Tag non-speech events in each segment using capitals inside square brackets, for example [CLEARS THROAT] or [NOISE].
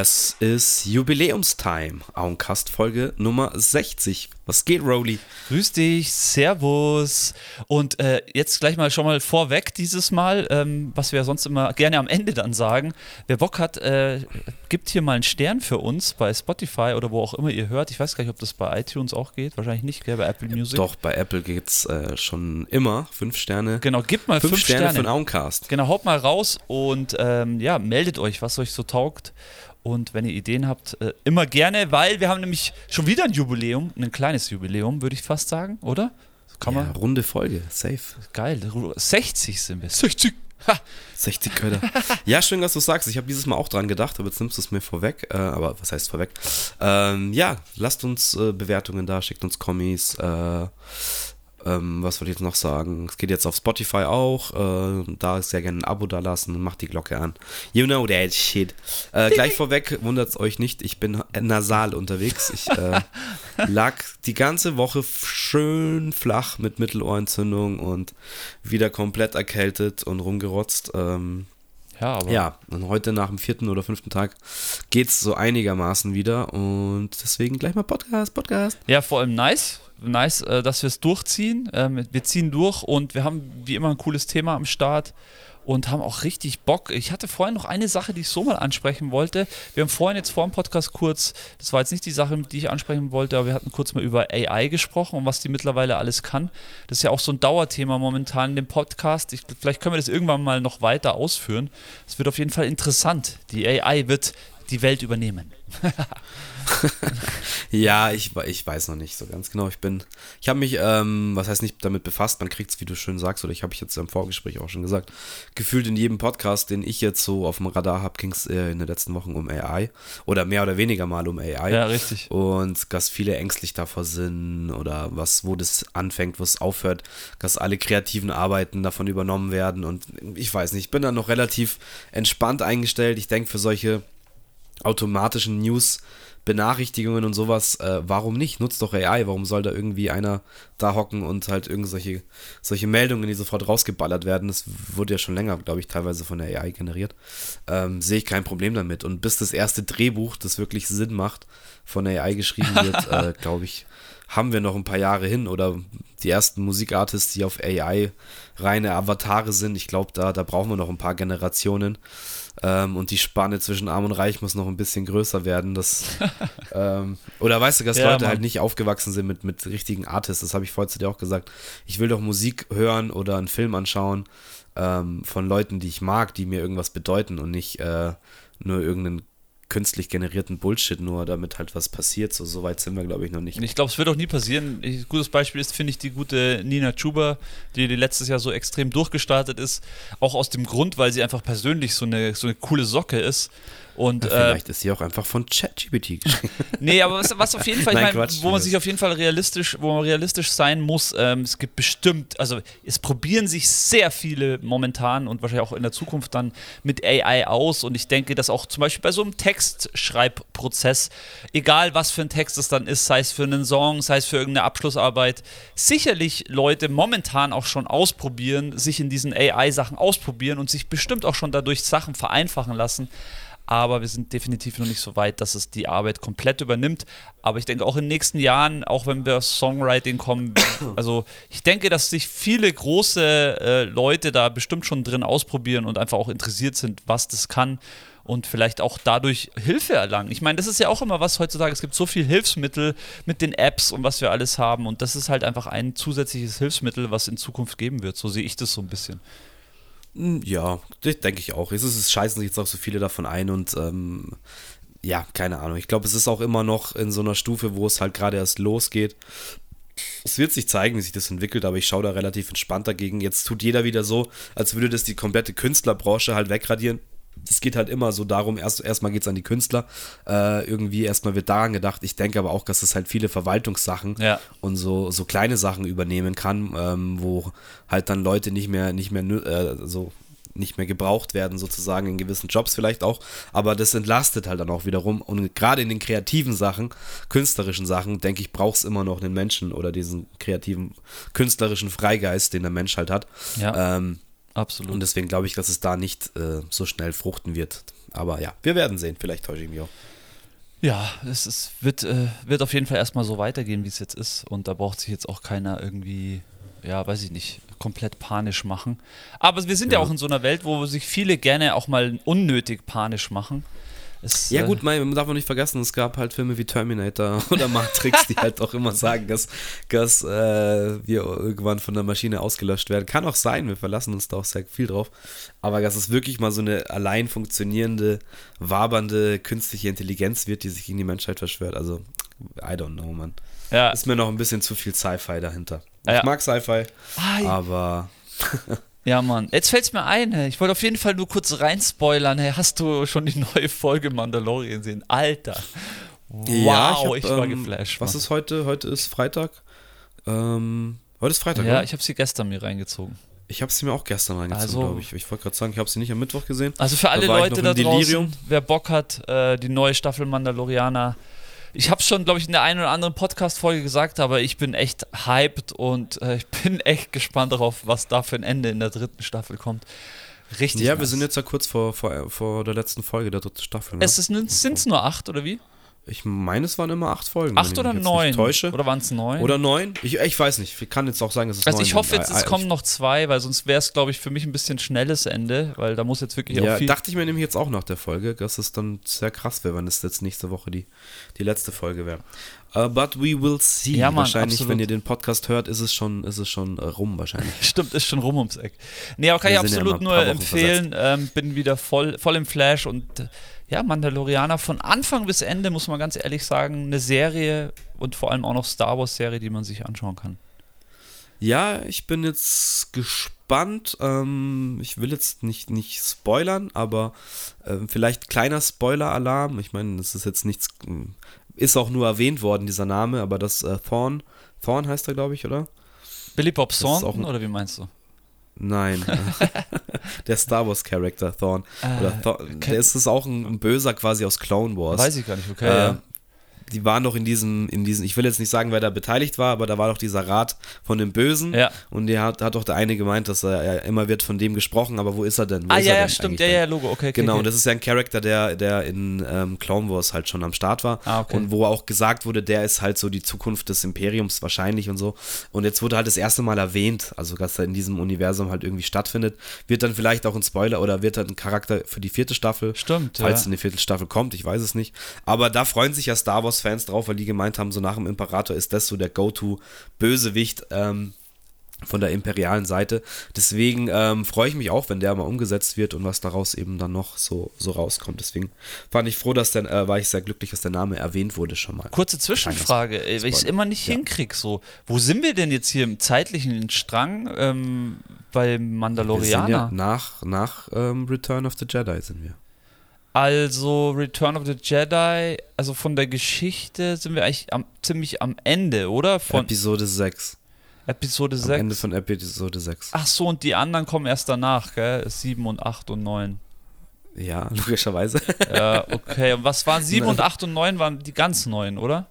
Es ist Jubiläumstime. Auencast Folge Nummer 60. Was geht, Rowley? Grüß dich, Servus. Und äh, jetzt gleich mal schon mal vorweg dieses Mal, ähm, was wir sonst immer gerne am Ende dann sagen. Wer Bock hat, äh, gibt hier mal einen Stern für uns bei Spotify oder wo auch immer ihr hört. Ich weiß gar nicht, ob das bei iTunes auch geht. Wahrscheinlich nicht, gell, bei Apple Music. Doch, bei Apple geht es äh, schon immer. Fünf Sterne. Genau, gebt mal fünf, fünf Sterne, Sterne für den Auencast. Genau, haut mal raus und ähm, ja, meldet euch, was euch so taugt. Und wenn ihr Ideen habt, äh, immer gerne, weil wir haben nämlich schon wieder ein Jubiläum, ein kleines Jubiläum, würde ich fast sagen, oder? Kann ja, man. Runde Folge, safe. Geil, 60 sind wir. 60! Ha. 60 Köder. ja, schön, dass du sagst. Ich habe dieses Mal auch dran gedacht, aber jetzt nimmst du es mir vorweg. Äh, aber was heißt vorweg? Ähm, ja, lasst uns äh, Bewertungen da, schickt uns Kommis. Äh, ähm, was wollte ich jetzt noch sagen? Es geht jetzt auf Spotify auch. Äh, da sehr gerne ein Abo da lassen und macht die Glocke an. You know that shit. Äh, gleich [LAUGHS] vorweg, wundert es euch nicht, ich bin nasal unterwegs. Ich äh, [LAUGHS] lag die ganze Woche schön flach mit Mittelohrentzündung und wieder komplett erkältet und rumgerotzt. Ähm, ja, aber. Ja, und heute nach dem vierten oder fünften Tag geht es so einigermaßen wieder und deswegen gleich mal Podcast, Podcast. Ja, vor allem nice nice, äh, dass wir es durchziehen. Ähm, wir ziehen durch und wir haben wie immer ein cooles Thema am Start und haben auch richtig Bock. Ich hatte vorhin noch eine Sache, die ich so mal ansprechen wollte. Wir haben vorhin jetzt vor dem Podcast kurz, das war jetzt nicht die Sache, die ich ansprechen wollte, aber wir hatten kurz mal über AI gesprochen und was die mittlerweile alles kann. Das ist ja auch so ein Dauerthema momentan in dem Podcast. Ich, vielleicht können wir das irgendwann mal noch weiter ausführen. Es wird auf jeden Fall interessant. Die AI wird die Welt übernehmen. [LAUGHS] [LAUGHS] ja, ich, ich weiß noch nicht so ganz genau. Ich bin, ich habe mich, ähm, was heißt nicht damit befasst, man kriegt es, wie du schön sagst, oder ich habe ich jetzt im Vorgespräch auch schon gesagt, gefühlt in jedem Podcast, den ich jetzt so auf dem Radar habe, ging es äh, in den letzten Wochen um AI oder mehr oder weniger mal um AI. Ja, richtig. Und dass viele ängstlich davor sind oder was, wo das anfängt, wo es aufhört, dass alle kreativen Arbeiten davon übernommen werden und ich weiß nicht, ich bin da noch relativ entspannt eingestellt. Ich denke, für solche automatischen News Benachrichtigungen und sowas, äh, warum nicht? Nutzt doch AI, warum soll da irgendwie einer da hocken und halt irgendwelche solche Meldungen, die sofort rausgeballert werden, das wurde ja schon länger, glaube ich, teilweise von der AI generiert, ähm, sehe ich kein Problem damit. Und bis das erste Drehbuch, das wirklich Sinn macht, von der AI geschrieben wird, [LAUGHS] äh, glaube ich, haben wir noch ein paar Jahre hin oder die ersten Musikartists, die auf AI reine Avatare sind, ich glaube, da, da brauchen wir noch ein paar Generationen. Ähm, und die Spanne zwischen Arm und Reich muss noch ein bisschen größer werden. Das, [LAUGHS] ähm, oder weißt du, dass ja, Leute Mann. halt nicht aufgewachsen sind mit, mit richtigen Artists. Das habe ich vorhin zu dir auch gesagt. Ich will doch Musik hören oder einen Film anschauen ähm, von Leuten, die ich mag, die mir irgendwas bedeuten und nicht äh, nur irgendeinen künstlich generierten Bullshit, nur damit halt was passiert. So, so weit sind wir, glaube ich, noch nicht. Ich glaube, es wird auch nie passieren. Ein gutes Beispiel ist, finde ich, die gute Nina Chuba, die, die letztes Jahr so extrem durchgestartet ist. Auch aus dem Grund, weil sie einfach persönlich so eine, so eine coole Socke ist. Und, ja, vielleicht äh, ist sie auch einfach von ChatGPT [LAUGHS] geschrieben. nee, aber was, was auf jeden Fall, Nein, ich mein, Quatsch, wo man sich auf jeden Fall realistisch, wo man realistisch sein muss, ähm, es gibt bestimmt, also es probieren sich sehr viele momentan und wahrscheinlich auch in der Zukunft dann mit AI aus und ich denke, dass auch zum Beispiel bei so einem Textschreibprozess, egal was für ein Text es dann ist, sei es für einen Song, sei es für irgendeine Abschlussarbeit, sicherlich Leute momentan auch schon ausprobieren, sich in diesen AI-Sachen ausprobieren und sich bestimmt auch schon dadurch Sachen vereinfachen lassen aber wir sind definitiv noch nicht so weit, dass es die Arbeit komplett übernimmt. Aber ich denke auch in den nächsten Jahren, auch wenn wir aufs Songwriting kommen, [COUGHS] also ich denke, dass sich viele große äh, Leute da bestimmt schon drin ausprobieren und einfach auch interessiert sind, was das kann und vielleicht auch dadurch Hilfe erlangen. Ich meine, das ist ja auch immer was heutzutage. Es gibt so viel Hilfsmittel mit den Apps und was wir alles haben und das ist halt einfach ein zusätzliches Hilfsmittel, was in Zukunft geben wird. So sehe ich das so ein bisschen. Hm, ja, denke ich auch. Es ist scheißen sich jetzt auch so viele davon ein und ähm, ja, keine Ahnung. Ich glaube, es ist auch immer noch in so einer Stufe, wo es halt gerade erst losgeht. Es wird sich zeigen, wie sich das entwickelt, aber ich schaue da relativ entspannt dagegen. Jetzt tut jeder wieder so, als würde das die komplette Künstlerbranche halt wegradieren es geht halt immer so darum, erst, erstmal geht es an die Künstler, äh, irgendwie erstmal wird daran gedacht. Ich denke aber auch, dass es halt viele Verwaltungssachen ja. und so, so kleine Sachen übernehmen kann, ähm, wo halt dann Leute nicht mehr, nicht mehr äh, so nicht mehr gebraucht werden, sozusagen in gewissen Jobs vielleicht auch, aber das entlastet halt dann auch wiederum und gerade in den kreativen Sachen, künstlerischen Sachen, denke ich, braucht es immer noch einen Menschen oder diesen kreativen, künstlerischen Freigeist, den der Mensch halt hat. Ja. Ähm, Absolut. Und deswegen glaube ich, dass es da nicht äh, so schnell fruchten wird. Aber ja, wir werden sehen. Vielleicht täusche ich mich auch. Ja, es ist, wird, äh, wird auf jeden Fall erstmal so weitergehen, wie es jetzt ist. Und da braucht sich jetzt auch keiner irgendwie, ja, weiß ich nicht, komplett panisch machen. Aber wir sind ja, ja auch in so einer Welt, wo sich viele gerne auch mal unnötig panisch machen. Es, ja, gut, man darf man nicht vergessen, es gab halt Filme wie Terminator [LAUGHS] oder Matrix, die halt auch immer sagen, dass, dass äh, wir irgendwann von der Maschine ausgelöscht werden. Kann auch sein, wir verlassen uns da auch sehr viel drauf. Aber dass es wirklich mal so eine allein funktionierende, wabernde künstliche Intelligenz wird, die sich gegen die Menschheit verschwört. Also, I don't know, man. Ja. Ist mir noch ein bisschen zu viel Sci-Fi dahinter. Ich ja. mag Sci-Fi, aber. [LAUGHS] Ja, Mann. Jetzt fällt es mir ein, hey. ich wollte auf jeden Fall nur kurz reinspoilern. Hey, hast du schon die neue Folge Mandalorian gesehen? Alter. Wow, ja, ich, hab, ich war ähm, geflasht. Was ist heute? Heute ist Freitag. Ähm, heute ist Freitag, Ja, oder? ich habe sie gestern mir reingezogen. Ich habe sie mir auch gestern reingezogen, also, glaube ich. Ich wollte gerade sagen, ich habe sie nicht am Mittwoch gesehen. Also für alle Leute da draußen, wer Bock hat, äh, die neue Staffel Mandalorianer ich habe es schon, glaube ich, in der einen oder anderen Podcast-Folge gesagt, aber ich bin echt hyped und äh, ich [LAUGHS] bin echt gespannt darauf, was da für ein Ende in der dritten Staffel kommt. Richtig. Ja, nice. wir sind jetzt ja kurz vor, vor, vor der letzten Folge der dritten Staffel. Ne? Es sind es nur acht, oder wie? Ich meine, es waren immer acht Folgen. Acht oder neun? Oder waren es neun? Oder neun? Ich, ich weiß nicht. Ich kann jetzt auch sagen, es ist Also ich hoffe jetzt, es kommen noch zwei, weil sonst wäre es, glaube ich, für mich ein bisschen schnelles Ende, weil da muss jetzt wirklich ja, auch viel... dachte ich mir nämlich jetzt auch nach der Folge, dass es dann sehr krass wäre, wenn es jetzt nächste Woche die, die letzte Folge wäre. Uh, but we will see. Ja, Mann, wahrscheinlich, absolut. wenn ihr den Podcast hört, ist es schon, ist es schon rum wahrscheinlich. [LAUGHS] Stimmt, ist schon rum ums Eck. Nee, aber kann Wir ich absolut ja nur empfehlen. Ähm, bin wieder voll, voll im Flash und ja, Mandalorianer von Anfang bis Ende, muss man ganz ehrlich sagen, eine Serie und vor allem auch noch Star Wars-Serie, die man sich anschauen kann. Ja, ich bin jetzt gespannt. Ähm, ich will jetzt nicht, nicht spoilern, aber äh, vielleicht kleiner Spoiler-Alarm. Ich meine, das ist jetzt nichts, ist auch nur erwähnt worden, dieser Name, aber das äh, Thorn, Thorn heißt er, glaube ich, oder? Billy Bob Thornton, oder wie meinst du? Nein. [LAUGHS] [LAUGHS] der Star Wars Charakter Thorn. Äh, Thorn der ist es auch ein, ein, Böser quasi aus Clone Wars. Weiß ich gar nicht, okay. Äh, ja die waren doch in diesem, in diesem, ich will jetzt nicht sagen, wer da beteiligt war, aber da war doch dieser Rat von dem Bösen. Ja. Und der hat, hat doch der eine gemeint, dass er ja, immer wird von dem gesprochen, aber wo ist er denn? Wo ah, ja, ja, stimmt, ja, ja, Logo, okay, okay. Genau, okay. und das ist ja ein Charakter, der, der in ähm, Clone Wars halt schon am Start war. Ah, okay. Und wo auch gesagt wurde, der ist halt so die Zukunft des Imperiums wahrscheinlich und so. Und jetzt wurde halt das erste Mal erwähnt, also dass er in diesem Universum halt irgendwie stattfindet. Wird dann vielleicht auch ein Spoiler oder wird dann ein Charakter für die vierte Staffel. Stimmt, Falls ja. eine vierte Staffel kommt, ich weiß es nicht. Aber da freuen sich ja Star Wars-Fans drauf, weil die gemeint haben, so nach dem Imperator ist das so der Go-To-Bösewicht ähm, von der imperialen Seite. Deswegen ähm, freue ich mich auch, wenn der mal umgesetzt wird und was daraus eben dann noch so, so rauskommt. Deswegen fand ich froh, dass der, äh, war ich sehr glücklich, dass der Name erwähnt wurde schon mal. Kurze Zwischenfrage, weil ich es immer nicht ja. hinkriege. So, wo sind wir denn jetzt hier im zeitlichen Strang ähm, bei Mandalorianer? Ja nach nach ähm, Return of the Jedi sind wir. Also Return of the Jedi, also von der Geschichte sind wir eigentlich am, ziemlich am Ende, oder? Von Episode 6. Episode am 6. Ende von Episode 6. Ach so, und die anderen kommen erst danach, gell? 7 und 8 und 9. Ja, [LAUGHS] logischerweise. Ja, okay. Und was waren [LAUGHS] 7 und 8 und 9 waren die ganz neuen, oder?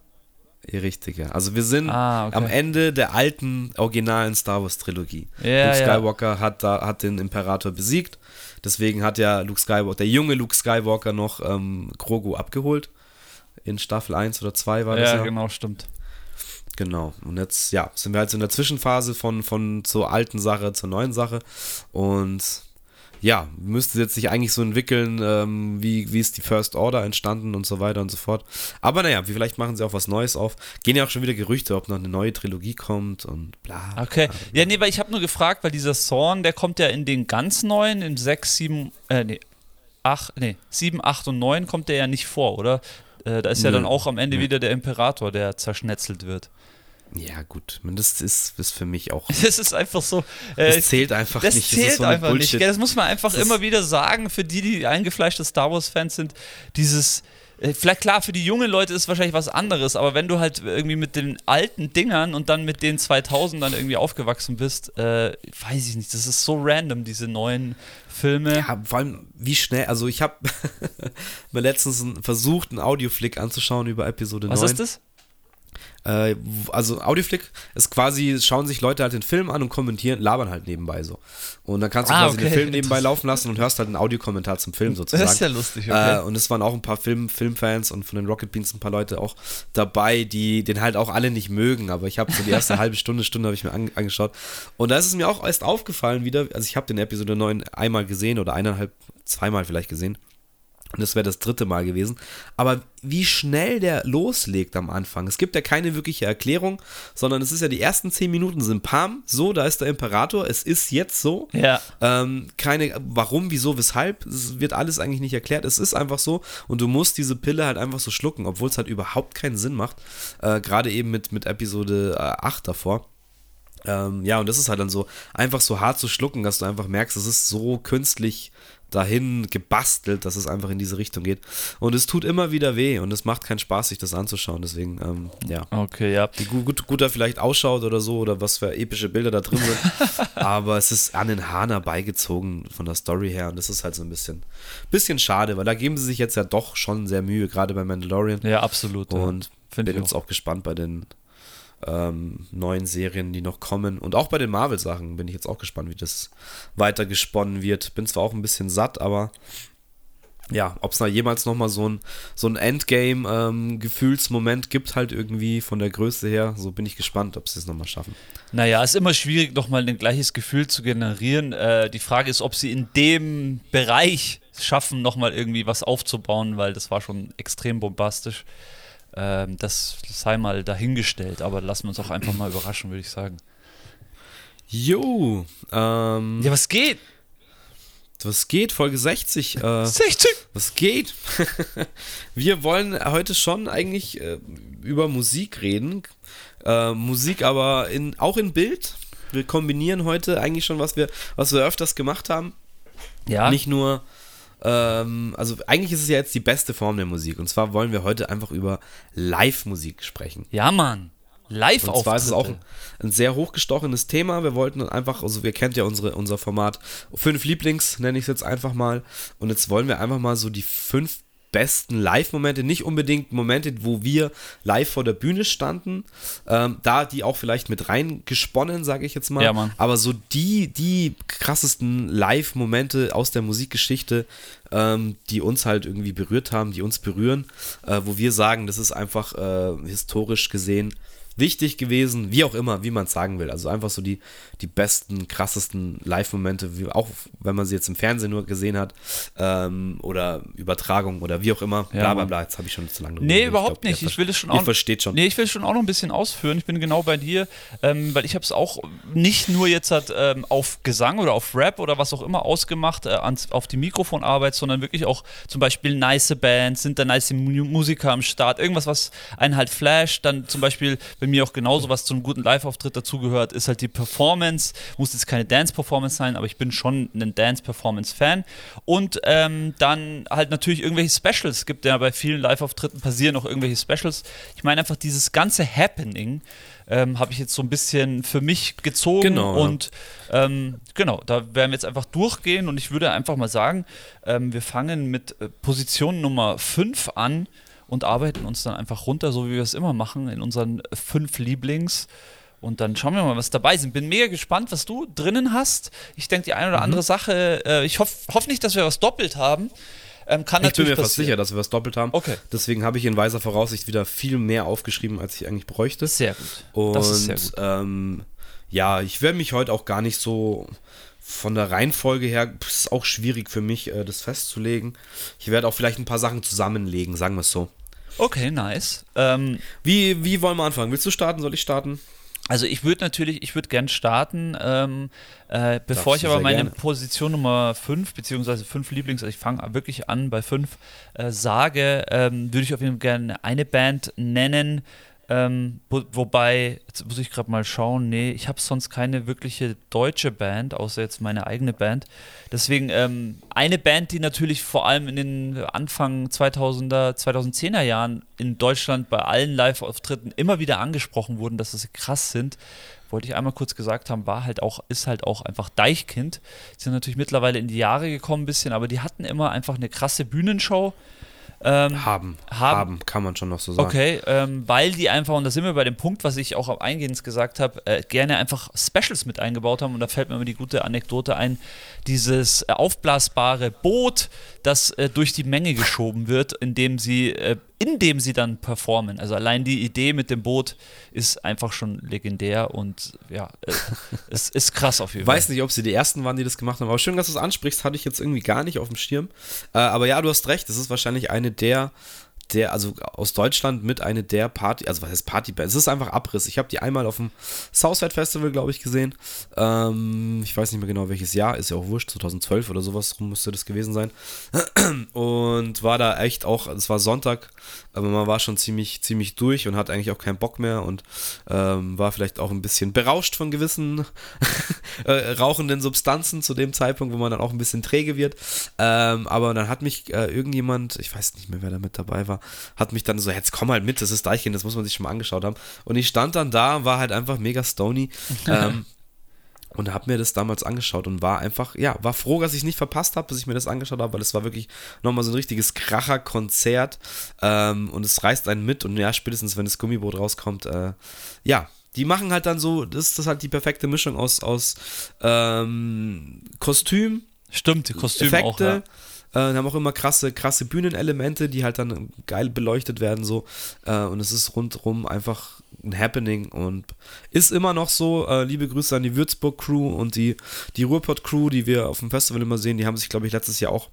Richtig, ja. Also wir sind ah, okay. am Ende der alten, originalen Star Wars Trilogie. Ja, Luke Skywalker ja. hat, da, hat den Imperator besiegt Deswegen hat ja Luke Skywalker, der junge Luke Skywalker noch ähm, Grogu abgeholt. In Staffel 1 oder 2 war das. Ja, genau, stimmt. Genau. Und jetzt, ja, sind wir halt so in der Zwischenphase von, von zur alten Sache zur neuen Sache. Und ja, müsste jetzt sich eigentlich so entwickeln, ähm, wie, wie ist die First Order entstanden und so weiter und so fort. Aber naja, vielleicht machen sie auch was Neues auf. Gehen ja auch schon wieder Gerüchte, ob noch eine neue Trilogie kommt und bla. Okay. Ja, nee, weil ich habe nur gefragt, weil dieser Zorn, der kommt ja in den ganz neuen, in 6, 7, äh, nee, 8, nee, 7, 8 und 9 kommt der ja nicht vor, oder? Äh, da ist ja dann auch am Ende wieder der Imperator, der zerschnetzelt wird. Ja, gut. Das ist, ist für mich auch. [LAUGHS] Das ist einfach so. Äh, das zählt einfach das nicht. Zählt das zählt so einfach Bullshit. nicht. Das muss man einfach das immer wieder sagen, für die, die eingefleischte Star Wars-Fans sind. Dieses. Äh, vielleicht klar, für die jungen Leute ist wahrscheinlich was anderes, aber wenn du halt irgendwie mit den alten Dingern und dann mit den 2000 dann irgendwie aufgewachsen bist, äh, weiß ich nicht, das ist so random, diese neuen Filme. Ja, vor allem, wie schnell, also ich habe [LAUGHS] mir letztens versucht, einen Audioflick anzuschauen über Episode was 9. Was ist das? Äh, also Audioflick ist quasi, schauen sich Leute halt den Film an und kommentieren, labern halt nebenbei so. Und dann kannst du ah, quasi okay. den Film nebenbei laufen lassen und hörst halt einen Audiokommentar zum Film sozusagen. Das ist ja lustig, okay. Äh, und es waren auch ein paar Film, Filmfans und von den Rocket Beans ein paar Leute auch dabei, die den halt auch alle nicht mögen. Aber ich habe so die erste [LAUGHS] halbe Stunde, Stunde habe ich mir an, angeschaut. Und da ist es mir auch erst aufgefallen wieder, also ich habe den Episode 9 einmal gesehen oder eineinhalb, zweimal vielleicht gesehen. Und das wäre das dritte Mal gewesen. Aber wie schnell der loslegt am Anfang. Es gibt ja keine wirkliche Erklärung, sondern es ist ja die ersten zehn Minuten sind Pam, so, da ist der Imperator, es ist jetzt so. Ja. Ähm, keine, warum, wieso, weshalb, es wird alles eigentlich nicht erklärt. Es ist einfach so und du musst diese Pille halt einfach so schlucken, obwohl es halt überhaupt keinen Sinn macht. Äh, Gerade eben mit, mit Episode äh, 8 davor. Ähm, ja, und das ist halt dann so einfach so hart zu schlucken, dass du einfach merkst, es ist so künstlich dahin gebastelt, dass es einfach in diese Richtung geht. Und es tut immer wieder weh und es macht keinen Spaß, sich das anzuschauen. Deswegen, ähm, ja. Okay, ja. Wie gut, gut er vielleicht ausschaut oder so oder was für epische Bilder da drin sind. [LAUGHS] Aber es ist an den Haaren herbeigezogen von der Story her und das ist halt so ein bisschen, bisschen schade, weil da geben sie sich jetzt ja doch schon sehr Mühe, gerade bei Mandalorian. Ja, absolut. Und ja. bin jetzt auch gespannt bei den ähm, neuen Serien, die noch kommen. Und auch bei den Marvel-Sachen bin ich jetzt auch gespannt, wie das weiter gesponnen wird. Bin zwar auch ein bisschen satt, aber ja, ob es da jemals nochmal so ein, so ein Endgame-Gefühlsmoment ähm, gibt, halt irgendwie von der Größe her, so bin ich gespannt, ob sie es nochmal schaffen. Naja, ist immer schwierig, nochmal ein gleiches Gefühl zu generieren. Äh, die Frage ist, ob sie in dem Bereich schaffen, nochmal irgendwie was aufzubauen, weil das war schon extrem bombastisch. Ähm, das sei mal dahingestellt, aber lassen wir uns auch einfach mal [CLEARS THROAT] überraschen, würde ich sagen. Jo, ähm, Ja, was geht? Was geht? Folge 60. Äh, 60? Was geht? [LAUGHS] wir wollen heute schon eigentlich äh, über Musik reden. Äh, Musik aber in, auch in Bild. Wir kombinieren heute eigentlich schon, was wir, was wir öfters gemacht haben. Ja. Nicht nur ähm, also eigentlich ist es ja jetzt die beste Form der Musik. Und zwar wollen wir heute einfach über Live-Musik sprechen. Ja, Mann. live Und zwar ist es auch ein, ein, sehr hochgestochenes Thema. Wir wollten einfach, also wir kennt ja unsere, unser Format fünf Lieblings, nenne ich es jetzt einfach mal. Und jetzt wollen wir einfach mal so die fünf besten Live-Momente, nicht unbedingt Momente, wo wir live vor der Bühne standen, ähm, da die auch vielleicht mit reingesponnen, sage ich jetzt mal, ja, aber so die, die krassesten Live-Momente aus der Musikgeschichte, ähm, die uns halt irgendwie berührt haben, die uns berühren, äh, wo wir sagen, das ist einfach äh, historisch gesehen wichtig gewesen, wie auch immer, wie man es sagen will. Also einfach so die, die besten, krassesten Live-Momente, auch wenn man sie jetzt im Fernsehen nur gesehen hat ähm, oder Übertragung oder wie auch immer. Ja, bla bla bla, jetzt habe ich schon zu lange Nee, überhaupt ich glaub, nicht. Ich will es schon auch. Ihr versteht schon. Nee, ich will schon auch noch ein bisschen ausführen. Ich bin genau bei dir, ähm, weil ich habe es auch nicht nur jetzt halt, ähm, auf Gesang oder auf Rap oder was auch immer ausgemacht, äh, ans, auf die Mikrofonarbeit, sondern wirklich auch zum Beispiel nice Bands, sind da nice Musiker am Start, irgendwas, was einen halt flasht. Dann zum Beispiel, wenn mir auch genauso was zum guten Live-Auftritt dazugehört, ist halt die Performance. Muss jetzt keine Dance-Performance sein, aber ich bin schon ein Dance-Performance-Fan. Und ähm, dann halt natürlich irgendwelche Specials. Es gibt ja bei vielen Live-Auftritten passieren auch irgendwelche Specials. Ich meine einfach dieses ganze Happening. Ähm, habe ich jetzt so ein bisschen für mich gezogen genau, und ähm, genau, da werden wir jetzt einfach durchgehen und ich würde einfach mal sagen, ähm, wir fangen mit äh, Position Nummer 5 an und arbeiten uns dann einfach runter, so wie wir es immer machen, in unseren fünf Lieblings. Und dann schauen wir mal, was dabei sind. Bin mega gespannt, was du drinnen hast. Ich denke, die eine oder mhm. andere Sache, äh, ich hoffe hoff nicht, dass wir was doppelt haben. Ähm, kann ich bin mir fast sicher, dass wir was doppelt haben. Okay. Deswegen habe ich in weiser Voraussicht wieder viel mehr aufgeschrieben, als ich eigentlich bräuchte. Sehr gut. Und das ist sehr gut. Ähm, ja, ich werde mich heute auch gar nicht so von der Reihenfolge her ist auch schwierig für mich, äh, das festzulegen. Ich werde auch vielleicht ein paar Sachen zusammenlegen, sagen wir es so. Okay, nice. Ähm, wie, wie wollen wir anfangen? Willst du starten? Soll ich starten? Also ich würde natürlich, ich würde gern starten, ähm, äh, bevor ich aber meine gerne. Position Nummer 5, beziehungsweise 5 Lieblings, also ich fange wirklich an bei 5, äh, sage, ähm, würde ich auf jeden Fall gerne eine Band nennen, ähm, wo, wobei, jetzt muss ich gerade mal schauen, nee, ich habe sonst keine wirkliche deutsche Band, außer jetzt meine eigene Band. Deswegen ähm, eine Band, die natürlich vor allem in den Anfang 2000er, 2010er Jahren in Deutschland bei allen Live-Auftritten immer wieder angesprochen wurden, dass sie krass sind, wollte ich einmal kurz gesagt haben, war halt auch, ist halt auch einfach Deichkind. Die sind natürlich mittlerweile in die Jahre gekommen ein bisschen, aber die hatten immer einfach eine krasse Bühnenshow Ähm, haben, haben, haben, kann man schon noch so sagen. Okay, ähm, weil die einfach, und da sind wir bei dem Punkt, was ich auch eingehend gesagt habe, äh, gerne einfach Specials mit eingebaut haben. Und da fällt mir immer die gute Anekdote ein: dieses äh, aufblasbare Boot, das äh, durch die Menge geschoben wird, indem sie, äh, indem sie dann performen. Also allein die Idee mit dem Boot ist einfach schon legendär und ja, äh, es ist krass auf jeden [LAUGHS] Fall. Weiß nicht, ob sie die ersten waren, die das gemacht haben, aber schön, dass du es ansprichst, hatte ich jetzt irgendwie gar nicht auf dem Schirm. Äh, aber ja, du hast recht, das ist wahrscheinlich eine der der, also aus Deutschland mit eine der Party, also was heißt Partyband? Es ist einfach Abriss. Ich habe die einmal auf dem Southside Festival, glaube ich, gesehen. Ähm, ich weiß nicht mehr genau welches Jahr, ist ja auch wurscht, 2012 oder sowas rum müsste das gewesen sein. Und war da echt auch, es war Sonntag, aber man war schon ziemlich, ziemlich durch und hat eigentlich auch keinen Bock mehr und ähm, war vielleicht auch ein bisschen berauscht von gewissen [LAUGHS] äh, rauchenden Substanzen zu dem Zeitpunkt, wo man dann auch ein bisschen träge wird. Ähm, aber dann hat mich äh, irgendjemand, ich weiß nicht mehr, wer da mit dabei war, hat mich dann so, jetzt komm halt mit, das ist Deichkind, das muss man sich schon mal angeschaut haben. Und ich stand dann da, war halt einfach mega stony. [LAUGHS] ähm, und habe mir das damals angeschaut und war einfach, ja, war froh, dass ich nicht verpasst habe, bis ich mir das angeschaut habe, weil es war wirklich nochmal so ein richtiges Kracher-Konzert ähm, und es reißt einen mit und ja, spätestens wenn das Gummiboot rauskommt, äh, ja, die machen halt dann so, das ist halt die perfekte Mischung aus, aus ähm, Kostüm, Stimmt, Kostüm Effekte, auch, ja. Äh, haben auch immer krasse, krasse Bühnenelemente, die halt dann geil beleuchtet werden so. Äh, und es ist rundrum einfach ein Happening und ist immer noch so. Äh, liebe Grüße an die Würzburg-Crew und die, die Ruhrpott-Crew, die wir auf dem Festival immer sehen. Die haben sich, glaube ich, letztes Jahr auch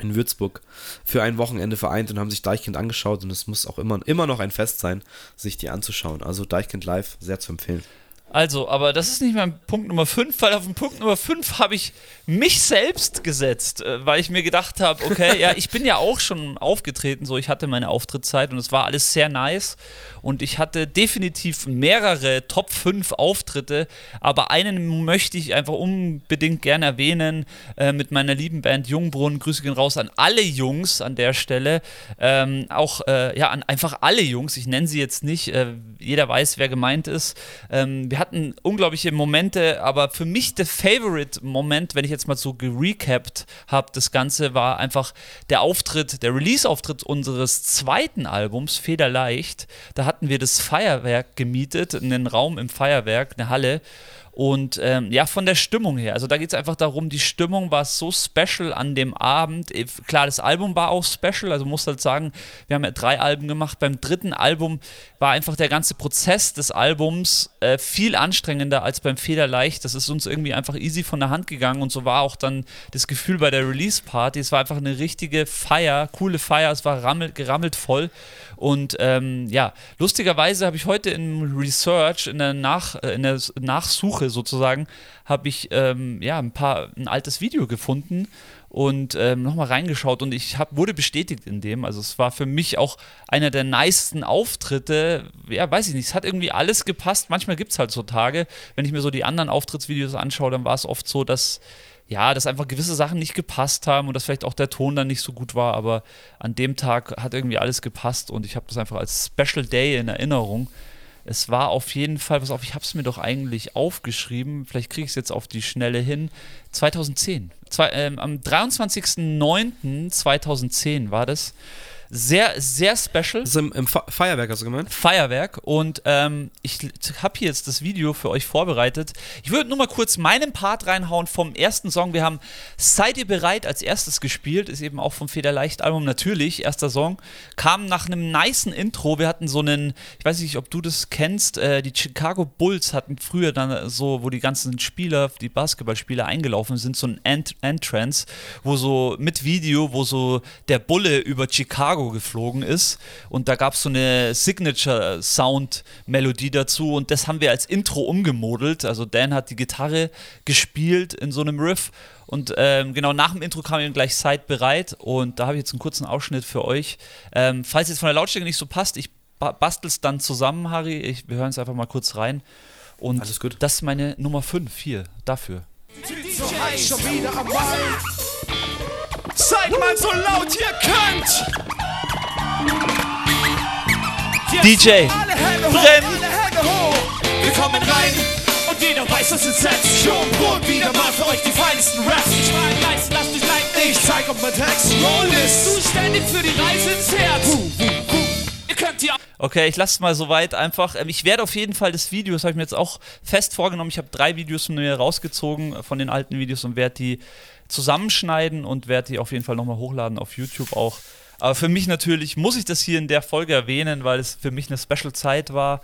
in Würzburg für ein Wochenende vereint und haben sich Deichkind angeschaut und es muss auch immer, immer noch ein Fest sein, sich die anzuschauen. Also Deichkind live sehr zu empfehlen. Also, aber das ist nicht mein Punkt Nummer 5, weil auf den Punkt Nummer 5 habe ich mich selbst gesetzt, äh, weil ich mir gedacht habe, okay, ja, ich bin ja auch schon aufgetreten, so ich hatte meine Auftrittszeit und es war alles sehr nice und ich hatte definitiv mehrere Top 5 Auftritte, aber einen möchte ich einfach unbedingt gerne erwähnen äh, mit meiner lieben Band Jungbrunnen. Grüße gehen raus an alle Jungs an der Stelle, ähm, auch äh, ja, an einfach alle Jungs, ich nenne sie jetzt nicht, äh, jeder weiß, wer gemeint ist. Ähm, wir hatten unglaubliche Momente, aber für mich der Favorite-Moment, wenn ich jetzt mal so gerecapt habe, das Ganze war einfach der Auftritt, der Release-Auftritt unseres zweiten Albums, Federleicht. Da hatten wir das Feuerwerk gemietet, einen Raum im Feuerwerk, eine Halle. Und ähm, ja, von der Stimmung her. Also da geht es einfach darum, die Stimmung war so special an dem Abend. Klar, das Album war auch special. Also muss halt sagen, wir haben ja drei Alben gemacht. Beim dritten Album war einfach der ganze Prozess des Albums äh, viel anstrengender als beim Federleicht. Das ist uns irgendwie einfach easy von der Hand gegangen. Und so war auch dann das Gefühl bei der Release-Party. Es war einfach eine richtige Feier, coole Feier. Es war rammelt, gerammelt voll. Und ähm, ja, lustigerweise habe ich heute im Research, in der, Nach, äh, in der Nachsuche sozusagen, habe ich ähm, ja ein paar ein altes Video gefunden und ähm, nochmal reingeschaut und ich hab, wurde bestätigt in dem. Also es war für mich auch einer der nicesten Auftritte. Ja, weiß ich nicht, es hat irgendwie alles gepasst. Manchmal gibt es halt so Tage, wenn ich mir so die anderen Auftrittsvideos anschaue, dann war es oft so, dass ja, dass einfach gewisse Sachen nicht gepasst haben und dass vielleicht auch der Ton dann nicht so gut war, aber an dem Tag hat irgendwie alles gepasst und ich habe das einfach als Special Day in Erinnerung. Es war auf jeden Fall, pass auf, ich habe es mir doch eigentlich aufgeschrieben, vielleicht kriege ich es jetzt auf die Schnelle hin. 2010. Zwei, ähm, am 23.09.2010 war das. Sehr, sehr special. Das ist im, im Feuerwerk, hast du gemeint? Feuerwerk. Und ähm, ich habe hier jetzt das Video für euch vorbereitet. Ich würde nur mal kurz meinen Part reinhauen vom ersten Song. Wir haben Seid ihr bereit als erstes gespielt. Ist eben auch vom Federleicht-Album natürlich. Erster Song. Kam nach einem niceen Intro. Wir hatten so einen, ich weiß nicht, ob du das kennst, äh, die Chicago Bulls hatten früher dann so, wo die ganzen Spieler, die Basketballspieler eingelaufen sind, so ein Ent Entrance, wo so mit Video, wo so der Bulle über Chicago Chicago geflogen ist und da gab es so eine Signature-Sound-Melodie dazu und das haben wir als Intro umgemodelt. Also Dan hat die Gitarre gespielt in so einem Riff und ähm, genau nach dem Intro kam eben gleich Side bereit und da habe ich jetzt einen kurzen Ausschnitt für euch. Ähm, falls jetzt von der Lautstärke nicht so passt, ich bastel es dann zusammen, Harry. Ich, wir hören es einfach mal kurz rein. Und Alles gut. das ist meine Nummer 5 hier, dafür. So heiß, schon wieder am Seid mal so laut ihr könnt! DJ, brenn! Wir kommen rein und jeder weiß, was es setzt. Schon Brot wieder mal für euch die feinsten Raps. Ich mein, lasst euch leiten. Ich zeig kommt mein Text. Roll Bist zuständig für die Reise ins Herz. Ihr könnt die Okay, ich lasse es mal so weit einfach. Ähm, ich werde auf jeden Fall das Video, das habe ich mir jetzt auch fest vorgenommen. Ich habe drei Videos von mir rausgezogen äh, von den alten Videos und werde die zusammenschneiden und werde die auf jeden Fall nochmal hochladen auf YouTube auch. Aber für mich natürlich muss ich das hier in der Folge erwähnen, weil es für mich eine Special-Zeit war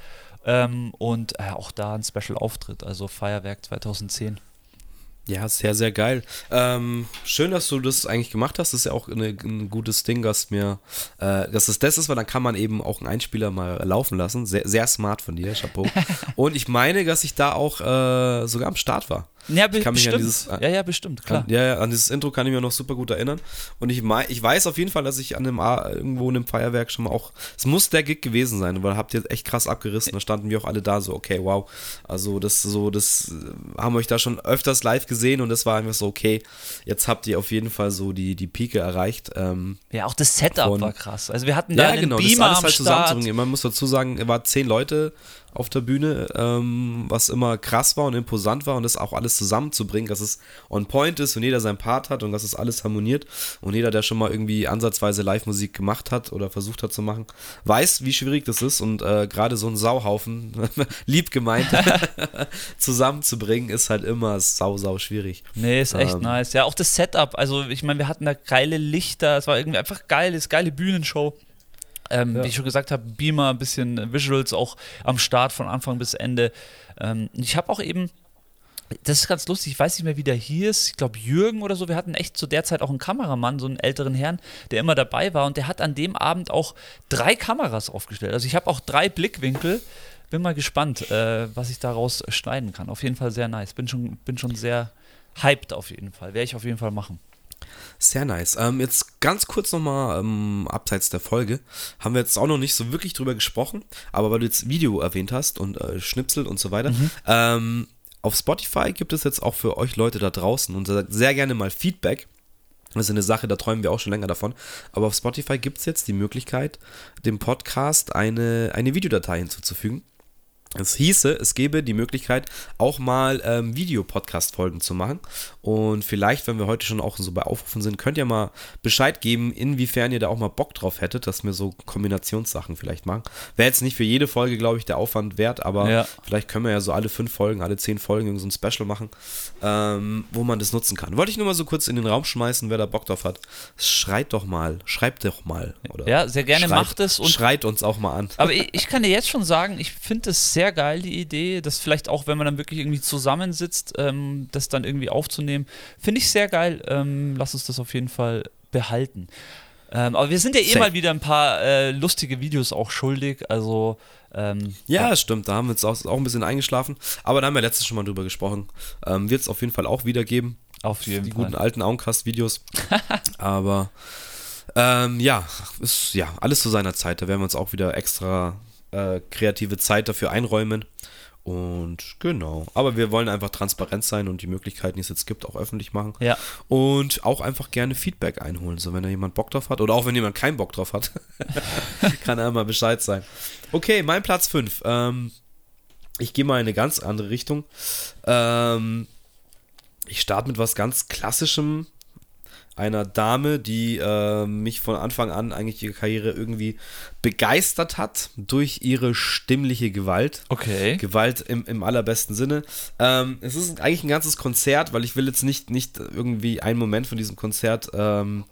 ähm, und äh, auch da ein Special-Auftritt, also Feuerwerk 2010. Ja, sehr, sehr geil. Ähm, schön, dass du das eigentlich gemacht hast. Das ist ja auch eine, ein gutes Ding, dass mir, äh, dass es das ist, weil dann kann man eben auch einen Einspieler mal laufen lassen. Sehr, sehr smart von dir, Chapeau. [LAUGHS] Und ich meine, dass ich da auch äh, sogar am Start war. Ja, be bestimmt. Dieses, ja, ja, bestimmt, klar. An, ja, ja, an dieses Intro kann ich mir noch super gut erinnern. Und ich, ich weiß auf jeden Fall, dass ich an dem irgendwo in einem Feierwerk schon mal auch. Es muss der Gig gewesen sein, weil habt ihr echt krass abgerissen. Da standen wir auch alle da, so, okay, wow. Also, das so, das äh, haben wir euch da schon öfters live gesehen und das war einfach so, okay, jetzt habt ihr auf jeden Fall so die, die Pike erreicht. Ähm, ja, auch das Setup war krass. Also, wir hatten da ja, einen genau, Beamer das alles am halt Start. zusammenzubringen. Man muss dazu sagen, es waren zehn Leute auf der Bühne, ähm, was immer krass war und imposant war und das auch alles zusammenzubringen, dass es on point ist und jeder seinen Part hat und dass es alles harmoniert und jeder, der schon mal irgendwie ansatzweise Live-Musik gemacht hat oder versucht hat zu machen, weiß, wie schwierig das ist und äh, gerade so ein Sauhaufen, [LAUGHS] lieb gemeint, [LAUGHS] zusammenzubringen, ist halt immer sau, sau schwierig. Nee, ist echt ähm, nice. Ja, auch das Setup, also ich meine, wir hatten da geile Lichter, es war irgendwie einfach geil, ist geile Bühnenshow. Ähm, ja. Wie ich schon gesagt habe, Beamer, ein bisschen Visuals auch am Start von Anfang bis Ende. Ähm, ich habe auch eben, das ist ganz lustig, ich weiß nicht mehr, wie der hier ist. Ich glaube, Jürgen oder so. Wir hatten echt zu der Zeit auch einen Kameramann, so einen älteren Herrn, der immer dabei war. Und der hat an dem Abend auch drei Kameras aufgestellt. Also ich habe auch drei Blickwinkel. Bin mal gespannt, äh, was ich daraus schneiden kann. Auf jeden Fall sehr nice. Bin schon, bin schon sehr hyped auf jeden Fall. Werde ich auf jeden Fall machen. Sehr nice. Ähm, jetzt ganz kurz nochmal ähm, abseits der Folge. Haben wir jetzt auch noch nicht so wirklich drüber gesprochen, aber weil du jetzt Video erwähnt hast und äh, Schnipsel und so weiter. Mhm. Ähm, auf Spotify gibt es jetzt auch für euch Leute da draußen und sehr gerne mal Feedback. Das ist eine Sache, da träumen wir auch schon länger davon. Aber auf Spotify gibt es jetzt die Möglichkeit, dem Podcast eine, eine Videodatei hinzuzufügen. Es hieße, es gäbe die Möglichkeit, auch mal ähm, Videopodcast-Folgen zu machen. Und vielleicht, wenn wir heute schon auch so bei Aufrufen sind, könnt ihr mal Bescheid geben, inwiefern ihr da auch mal Bock drauf hättet, dass wir so Kombinationssachen vielleicht machen. Wäre jetzt nicht für jede Folge, glaube ich, der Aufwand wert, aber ja. vielleicht können wir ja so alle fünf Folgen, alle zehn Folgen so ein Special machen, ähm, wo man das nutzen kann. Wollte ich nur mal so kurz in den Raum schmeißen, wer da Bock drauf hat. Schreit doch mal, schreibt doch mal. ja, sehr gerne schreit, macht es. Und schreit uns auch mal an. Aber ich, ich kann dir jetzt schon sagen, ich finde es sehr sehr geil, die Idee. Das vielleicht auch, wenn man dann wirklich irgendwie zusammensitzt, ähm, das dann irgendwie aufzunehmen. Finde ich sehr geil. Ähm, lass uns das auf jeden Fall behalten. Ähm, aber wir sind ja eh Safe. mal wieder ein paar äh, lustige Videos auch schuldig. Also. Ähm, ja, ja, stimmt. Da haben wir jetzt auch, auch, ein bisschen eingeschlafen. Aber da haben wir letztes schon mal drüber gesprochen. Ähm, Wird es auf jeden Fall auch wieder geben. Auf jeden die Fall. guten alten Augencast-Videos. [LAUGHS] aber. Ähm, ja, ist ja alles zu seiner Zeit. Da werden wir uns auch wieder extra äh, kreative Zeit dafür einräumen. Und genau. Aber wir wollen einfach transparent sein und die Möglichkeiten, die es jetzt gibt, auch öffentlich machen. Ja. Und auch einfach gerne Feedback einholen. So, wenn da jemand Bock drauf hat oder auch wenn jemand keinen Bock drauf hat, [LAUGHS] kann er mal Bescheid sein. Okay, mein Platz 5. Ähm, ich gehe mal in eine ganz andere Richtung. Ähm, ich starte mit was ganz Klassischem einer Dame, die äh, mich von Anfang an eigentlich ihre Karriere irgendwie begeistert hat durch ihre stimmliche Gewalt. Okay. Gewalt im, im allerbesten Sinne. Ähm, es ist eigentlich ein ganzes Konzert, weil ich will jetzt nicht, nicht irgendwie einen Moment von diesem Konzert ähm,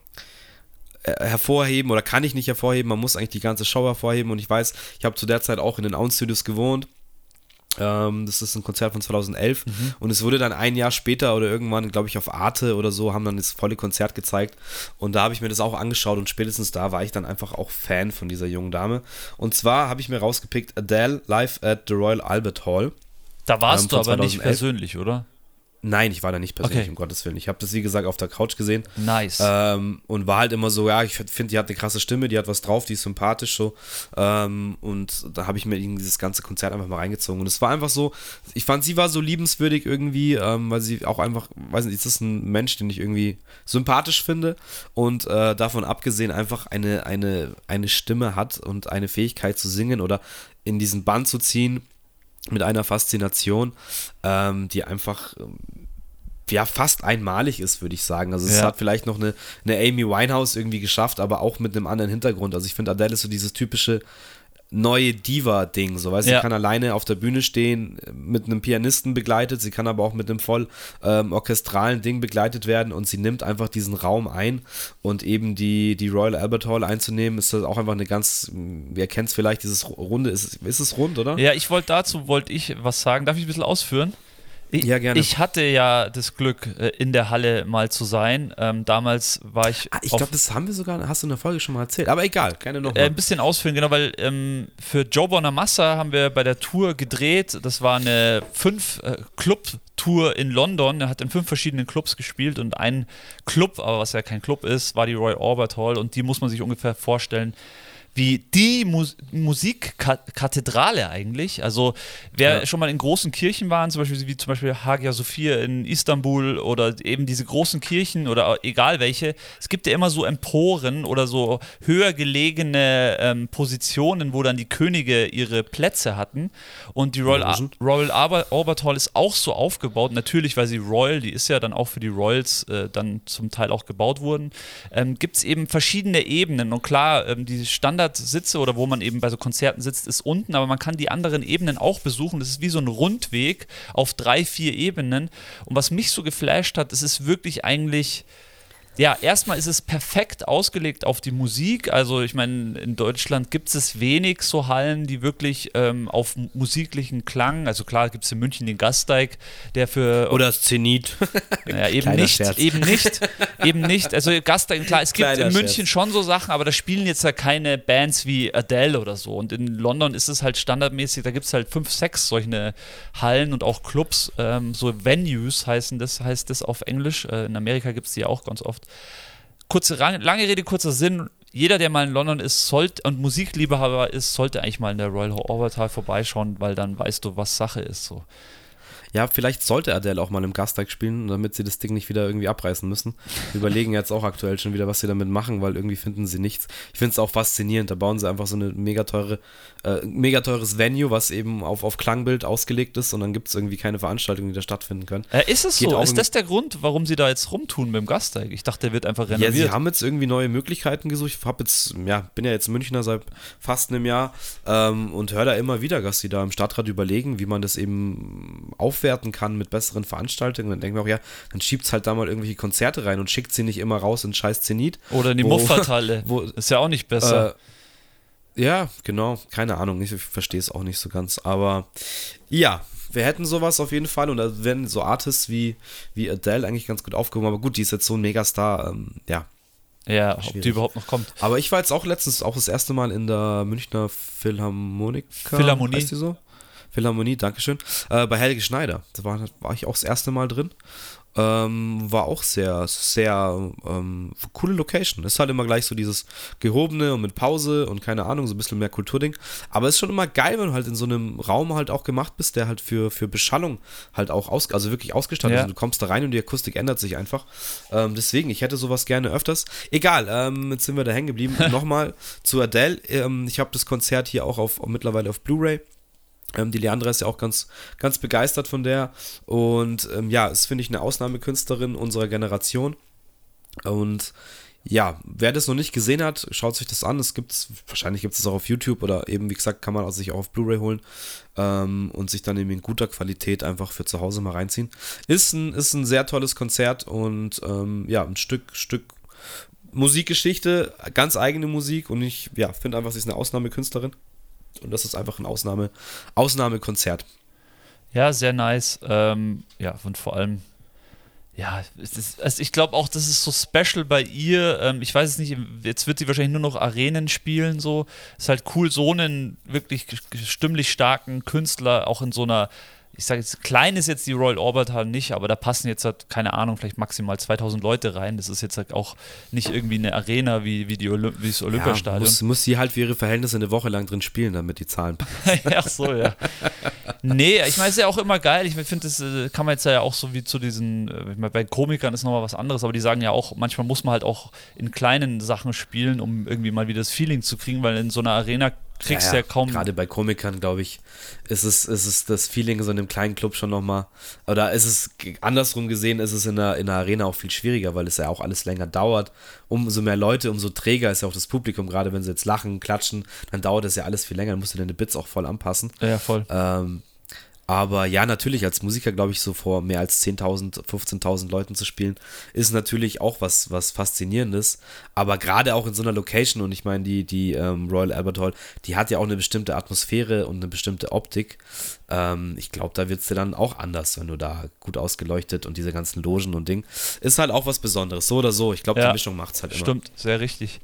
äh, hervorheben oder kann ich nicht hervorheben. Man muss eigentlich die ganze Show hervorheben und ich weiß, ich habe zu der Zeit auch in den Own Studios gewohnt das ist ein Konzert von 2011 mhm. und es wurde dann ein Jahr später oder irgendwann, glaube ich, auf Arte oder so, haben dann das volle Konzert gezeigt und da habe ich mir das auch angeschaut und spätestens da war ich dann einfach auch Fan von dieser jungen Dame. Und zwar habe ich mir rausgepickt Adele live at the Royal Albert Hall. Da warst ähm, du aber 2011. nicht persönlich, oder? Nein, ich war da nicht persönlich, okay. um Gottes Willen. Ich habe das, wie gesagt, auf der Couch gesehen. Nice. Ähm, und war halt immer so, ja, ich finde, die hat eine krasse Stimme, die hat was drauf, die ist sympathisch so. Ähm, und da habe ich mir dieses ganze Konzert einfach mal reingezogen. Und es war einfach so, ich fand, sie war so liebenswürdig irgendwie, ähm, weil sie auch einfach, weiß nicht, es ist ein Mensch, den ich irgendwie sympathisch finde. Und äh, davon abgesehen einfach eine, eine, eine Stimme hat und eine Fähigkeit zu singen oder in diesen Band zu ziehen mit einer Faszination, ähm, die einfach, ähm, ja fast einmalig ist, würde ich sagen. Also es ja. hat vielleicht noch eine, eine Amy Winehouse irgendwie geschafft, aber auch mit einem anderen Hintergrund. Also ich finde, Adele ist so dieses typische neue Diva-Ding. So, weißt ja. sie kann alleine auf der Bühne stehen, mit einem Pianisten begleitet, sie kann aber auch mit einem voll ähm, orchestralen Ding begleitet werden und sie nimmt einfach diesen Raum ein und eben die, die Royal Albert Hall einzunehmen, ist das auch einfach eine ganz, wer kennt es vielleicht, dieses Runde, ist, ist es rund, oder? Ja, ich wollte dazu, wollte ich was sagen. Darf ich ein bisschen ausführen? Ich, ja, gerne. Ich hatte ja das Glück, äh, in der Halle mal zu sein. Ähm, damals war ich. Ah, ich glaube, das haben wir sogar, hast du in der Folge schon mal erzählt. Aber egal, keine noch. Äh, ein bisschen ausführen, genau, weil ähm, für Joe Bonamassa haben wir bei der Tour gedreht. Das war eine Fünf-Club-Tour äh, in London. Er hat in fünf verschiedenen Clubs gespielt und ein Club, aber was ja kein Club ist, war die Roy Orbit Hall und die muss man sich ungefähr vorstellen wie die Mus Musikkathedrale eigentlich. Also wer ja. schon mal in großen Kirchen war, zum Beispiel wie zum Beispiel Hagia Sophia in Istanbul oder eben diese großen Kirchen oder egal welche, es gibt ja immer so Emporen oder so höher gelegene ähm, Positionen, wo dann die Könige ihre Plätze hatten. Und die Royal, Royal Albert Hall ist auch so aufgebaut, natürlich, weil sie Royal, die ist ja dann auch für die Royals äh, dann zum Teil auch gebaut wurden, ähm, gibt es eben verschiedene Ebenen. Und klar, ähm, die Standard sitze oder wo man eben bei so Konzerten sitzt, ist unten, aber man kann die anderen Ebenen auch besuchen. Das ist wie so ein Rundweg auf drei, vier Ebenen. Und was mich so geflasht hat, es ist wirklich eigentlich ja, erstmal ist es perfekt ausgelegt auf die Musik. Also ich meine, in Deutschland gibt es wenig so Hallen, die wirklich ähm, auf musiklichen Klang, also klar gibt es in München den Gasteig, der für... Oder das Zenit. [LAUGHS] Ja, eben nicht, eben nicht, eben nicht. Also Gasteig, klar, es gibt Kleiner in München Scherz. schon so Sachen, aber da spielen jetzt ja keine Bands wie Adele oder so. Und in London ist es halt standardmäßig, da gibt es halt fünf, sechs solche Hallen und auch Clubs, ähm, so Venues heißen das, heißt das auf Englisch. Äh, in Amerika gibt es die auch ganz oft. Kurze, lange Rede, kurzer Sinn. Jeder, der mal in London ist sollte, und Musikliebhaber ist, sollte eigentlich mal in der Royal Hall vorbeischauen, weil dann weißt du, was Sache ist. So. Ja, vielleicht sollte Adele auch mal im Gasteig spielen, damit sie das Ding nicht wieder irgendwie abreißen müssen. Wir überlegen jetzt auch aktuell schon wieder, was sie damit machen, weil irgendwie finden sie nichts. Ich finde es auch faszinierend. Da bauen sie einfach so eine mega teure, äh, mega teures Venue, was eben auf, auf Klangbild ausgelegt ist und dann gibt es irgendwie keine Veranstaltungen, die da stattfinden können. Äh, ist es Geht so? Ist das der Grund, warum sie da jetzt rumtun mit dem Gasteig? Ich dachte, der wird einfach renoviert. Ja, sie haben jetzt irgendwie neue Möglichkeiten gesucht. Ich hab jetzt, ja, bin ja jetzt Münchner seit fast einem Jahr ähm, und höre da immer wieder, dass sie da im Stadtrat überlegen, wie man das eben aufwerten kann mit besseren Veranstaltungen. Dann denken wir auch, ja, dann schiebt es halt da mal irgendwelche Konzerte rein und schickt sie nicht immer raus in scheiß Zenit. Oder in die Muffathalle. [LAUGHS] Ist ja auch nicht besser. Äh, ja, genau. Keine Ahnung. Ich, verstehe es auch nicht so ganz. Aber ja, wir hätten sowas auf jeden Fall und da werden so Artists wie, wie Adele eigentlich ganz gut aufgehoben. Aber gut, die ist jetzt so ein Megastar. Ähm, ja, ja, Schwierig. ob die überhaupt noch kommt. Aber ich war jetzt auch letztens auch das erste Mal in der Münchner Philharmonika. Philharmonie. Heißt die so? Philharmonie, Dankeschön. Äh, bei Helge Schneider. Da war, war ich auch das erste Mal drin. Ähm, war auch sehr, sehr ähm, coole Location. Ist halt immer gleich so dieses Gehobene und mit Pause und keine Ahnung, so ein bisschen mehr Kulturding. Aber es ist schon immer geil, wenn du halt in so einem Raum halt auch gemacht bist, der halt für, für Beschallung halt auch aus, also wirklich ausgestattet ja. ist. Du kommst da rein und die Akustik ändert sich einfach. Ähm, deswegen, ich hätte sowas gerne öfters. Egal, ähm, jetzt sind wir da hängen geblieben. [LAUGHS] Nochmal zu Adele. Ähm, ich habe das Konzert hier auch auf, mittlerweile auf Blu-ray. Ähm, die Leandra ist ja auch ganz, ganz begeistert von der. Und ähm, ja, ist, finde ich, eine Ausnahmekünstlerin unserer Generation. Und ja, wer das noch nicht gesehen hat, schaut sich das an. Es gibt's, wahrscheinlich gibt es auch auf YouTube oder eben, wie gesagt, kann man auch sich auch auf Blu-ray holen ähm, und sich dann eben in guter Qualität einfach für zu Hause mal reinziehen. Ist ein, ist ein sehr tolles Konzert und ähm, ja, ein Stück, Stück Musikgeschichte, ganz eigene Musik und ich ja, finde einfach, sie ist eine Ausnahmekünstlerin. Und das ist einfach ein Ausnahme, Ausnahmekonzert. Ja, sehr nice. Ähm, ja, und vor allem, ja, ist, also ich glaube auch, das ist so special bei ihr. Ähm, ich weiß es nicht, jetzt wird sie wahrscheinlich nur noch Arenen spielen, so. Ist halt cool, so einen wirklich stimmlich starken Künstler auch in so einer ich sage jetzt, klein ist jetzt die Royal Orbit Hall nicht, aber da passen jetzt halt, keine Ahnung, vielleicht maximal 2000 Leute rein. Das ist jetzt halt auch nicht irgendwie eine Arena wie, wie, die Olymp wie das Olympiastadion. Ja, muss, muss sie halt für ihre Verhältnisse eine Woche lang drin spielen, damit die Zahlen passen. [LAUGHS] Ach so, ja. nee, ich meine, es ist ja auch immer geil. Ich finde, das äh, kann man jetzt ja auch so wie zu diesen, äh, ich meine, bei Komikern ist nochmal was anderes, aber die sagen ja auch, manchmal muss man halt auch in kleinen Sachen spielen, um irgendwie mal wieder das Feeling zu kriegen, weil in so einer Arena kriegst ja, ja kaum. Gerade bei Komikern, glaube ich, ist es, ist es das Feeling so in einem kleinen Club schon nochmal. Oder ist es andersrum gesehen, ist es in der, in der Arena auch viel schwieriger, weil es ja auch alles länger dauert. Umso mehr Leute, umso träger ist ja auch das Publikum, gerade wenn sie jetzt lachen, klatschen, dann dauert das ja alles viel länger, dann musst du deine Bits auch voll anpassen. Ja, voll. Ähm, aber ja, natürlich, als Musiker, glaube ich, so vor mehr als 10.000, 15.000 Leuten zu spielen, ist natürlich auch was, was Faszinierendes. Aber gerade auch in so einer Location, und ich meine, die, die ähm, Royal Albert Hall, die hat ja auch eine bestimmte Atmosphäre und eine bestimmte Optik. Ähm, ich glaube, da wird es dir dann auch anders, wenn du da gut ausgeleuchtet und diese ganzen Logen und Ding. Ist halt auch was Besonderes, so oder so. Ich glaube, ja, die Mischung macht es halt immer. Stimmt, sehr richtig.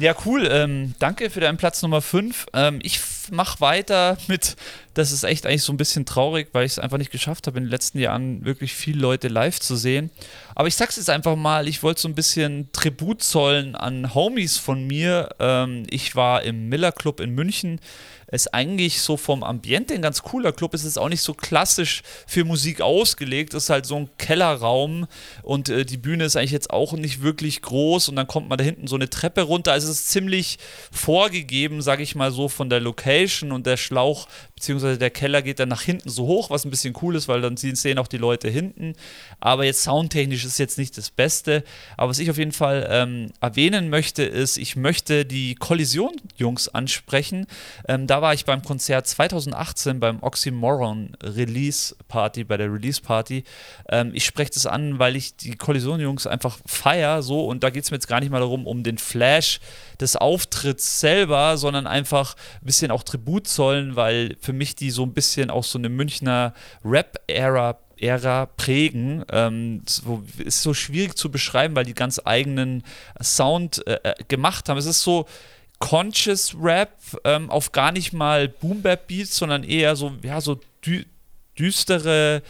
Ja, cool. Ähm, danke für deinen Platz Nummer 5. Ähm, ich mache weiter mit, das ist echt eigentlich so ein bisschen traurig, weil ich es einfach nicht geschafft habe, in den letzten Jahren wirklich viele Leute live zu sehen. Aber ich sag's jetzt einfach mal, ich wollte so ein bisschen Tribut zollen an Homies von mir. Ähm, ich war im Miller Club in München ist eigentlich so vom Ambiente ein ganz cooler Club. Es ist auch nicht so klassisch für Musik ausgelegt. Es ist halt so ein Kellerraum und äh, die Bühne ist eigentlich jetzt auch nicht wirklich groß und dann kommt man da hinten so eine Treppe runter. Also es ist ziemlich vorgegeben, sage ich mal so, von der Location und der Schlauch beziehungsweise der Keller geht dann nach hinten so hoch, was ein bisschen cool ist, weil dann sehen auch die Leute hinten. Aber jetzt soundtechnisch ist jetzt nicht das Beste. Aber was ich auf jeden Fall ähm, erwähnen möchte, ist, ich möchte die Kollision-Jungs ansprechen. Ähm, da war ich beim Konzert 2018 beim Oxymoron Release Party, bei der Release Party. Ähm, ich spreche das an, weil ich die Kollision-Jungs einfach feier so und da geht es mir jetzt gar nicht mal darum, um den Flash des Auftritts selber, sondern einfach ein bisschen auch Tribut zollen, weil für mich die so ein bisschen auch so eine Münchner Rap-Ära Ära prägen. Ähm, ist so schwierig zu beschreiben, weil die ganz eigenen Sound äh, äh gemacht haben. Es ist so Conscious Rap ähm, auf gar nicht mal Boom Bap Beats, sondern eher so ja so dü düstere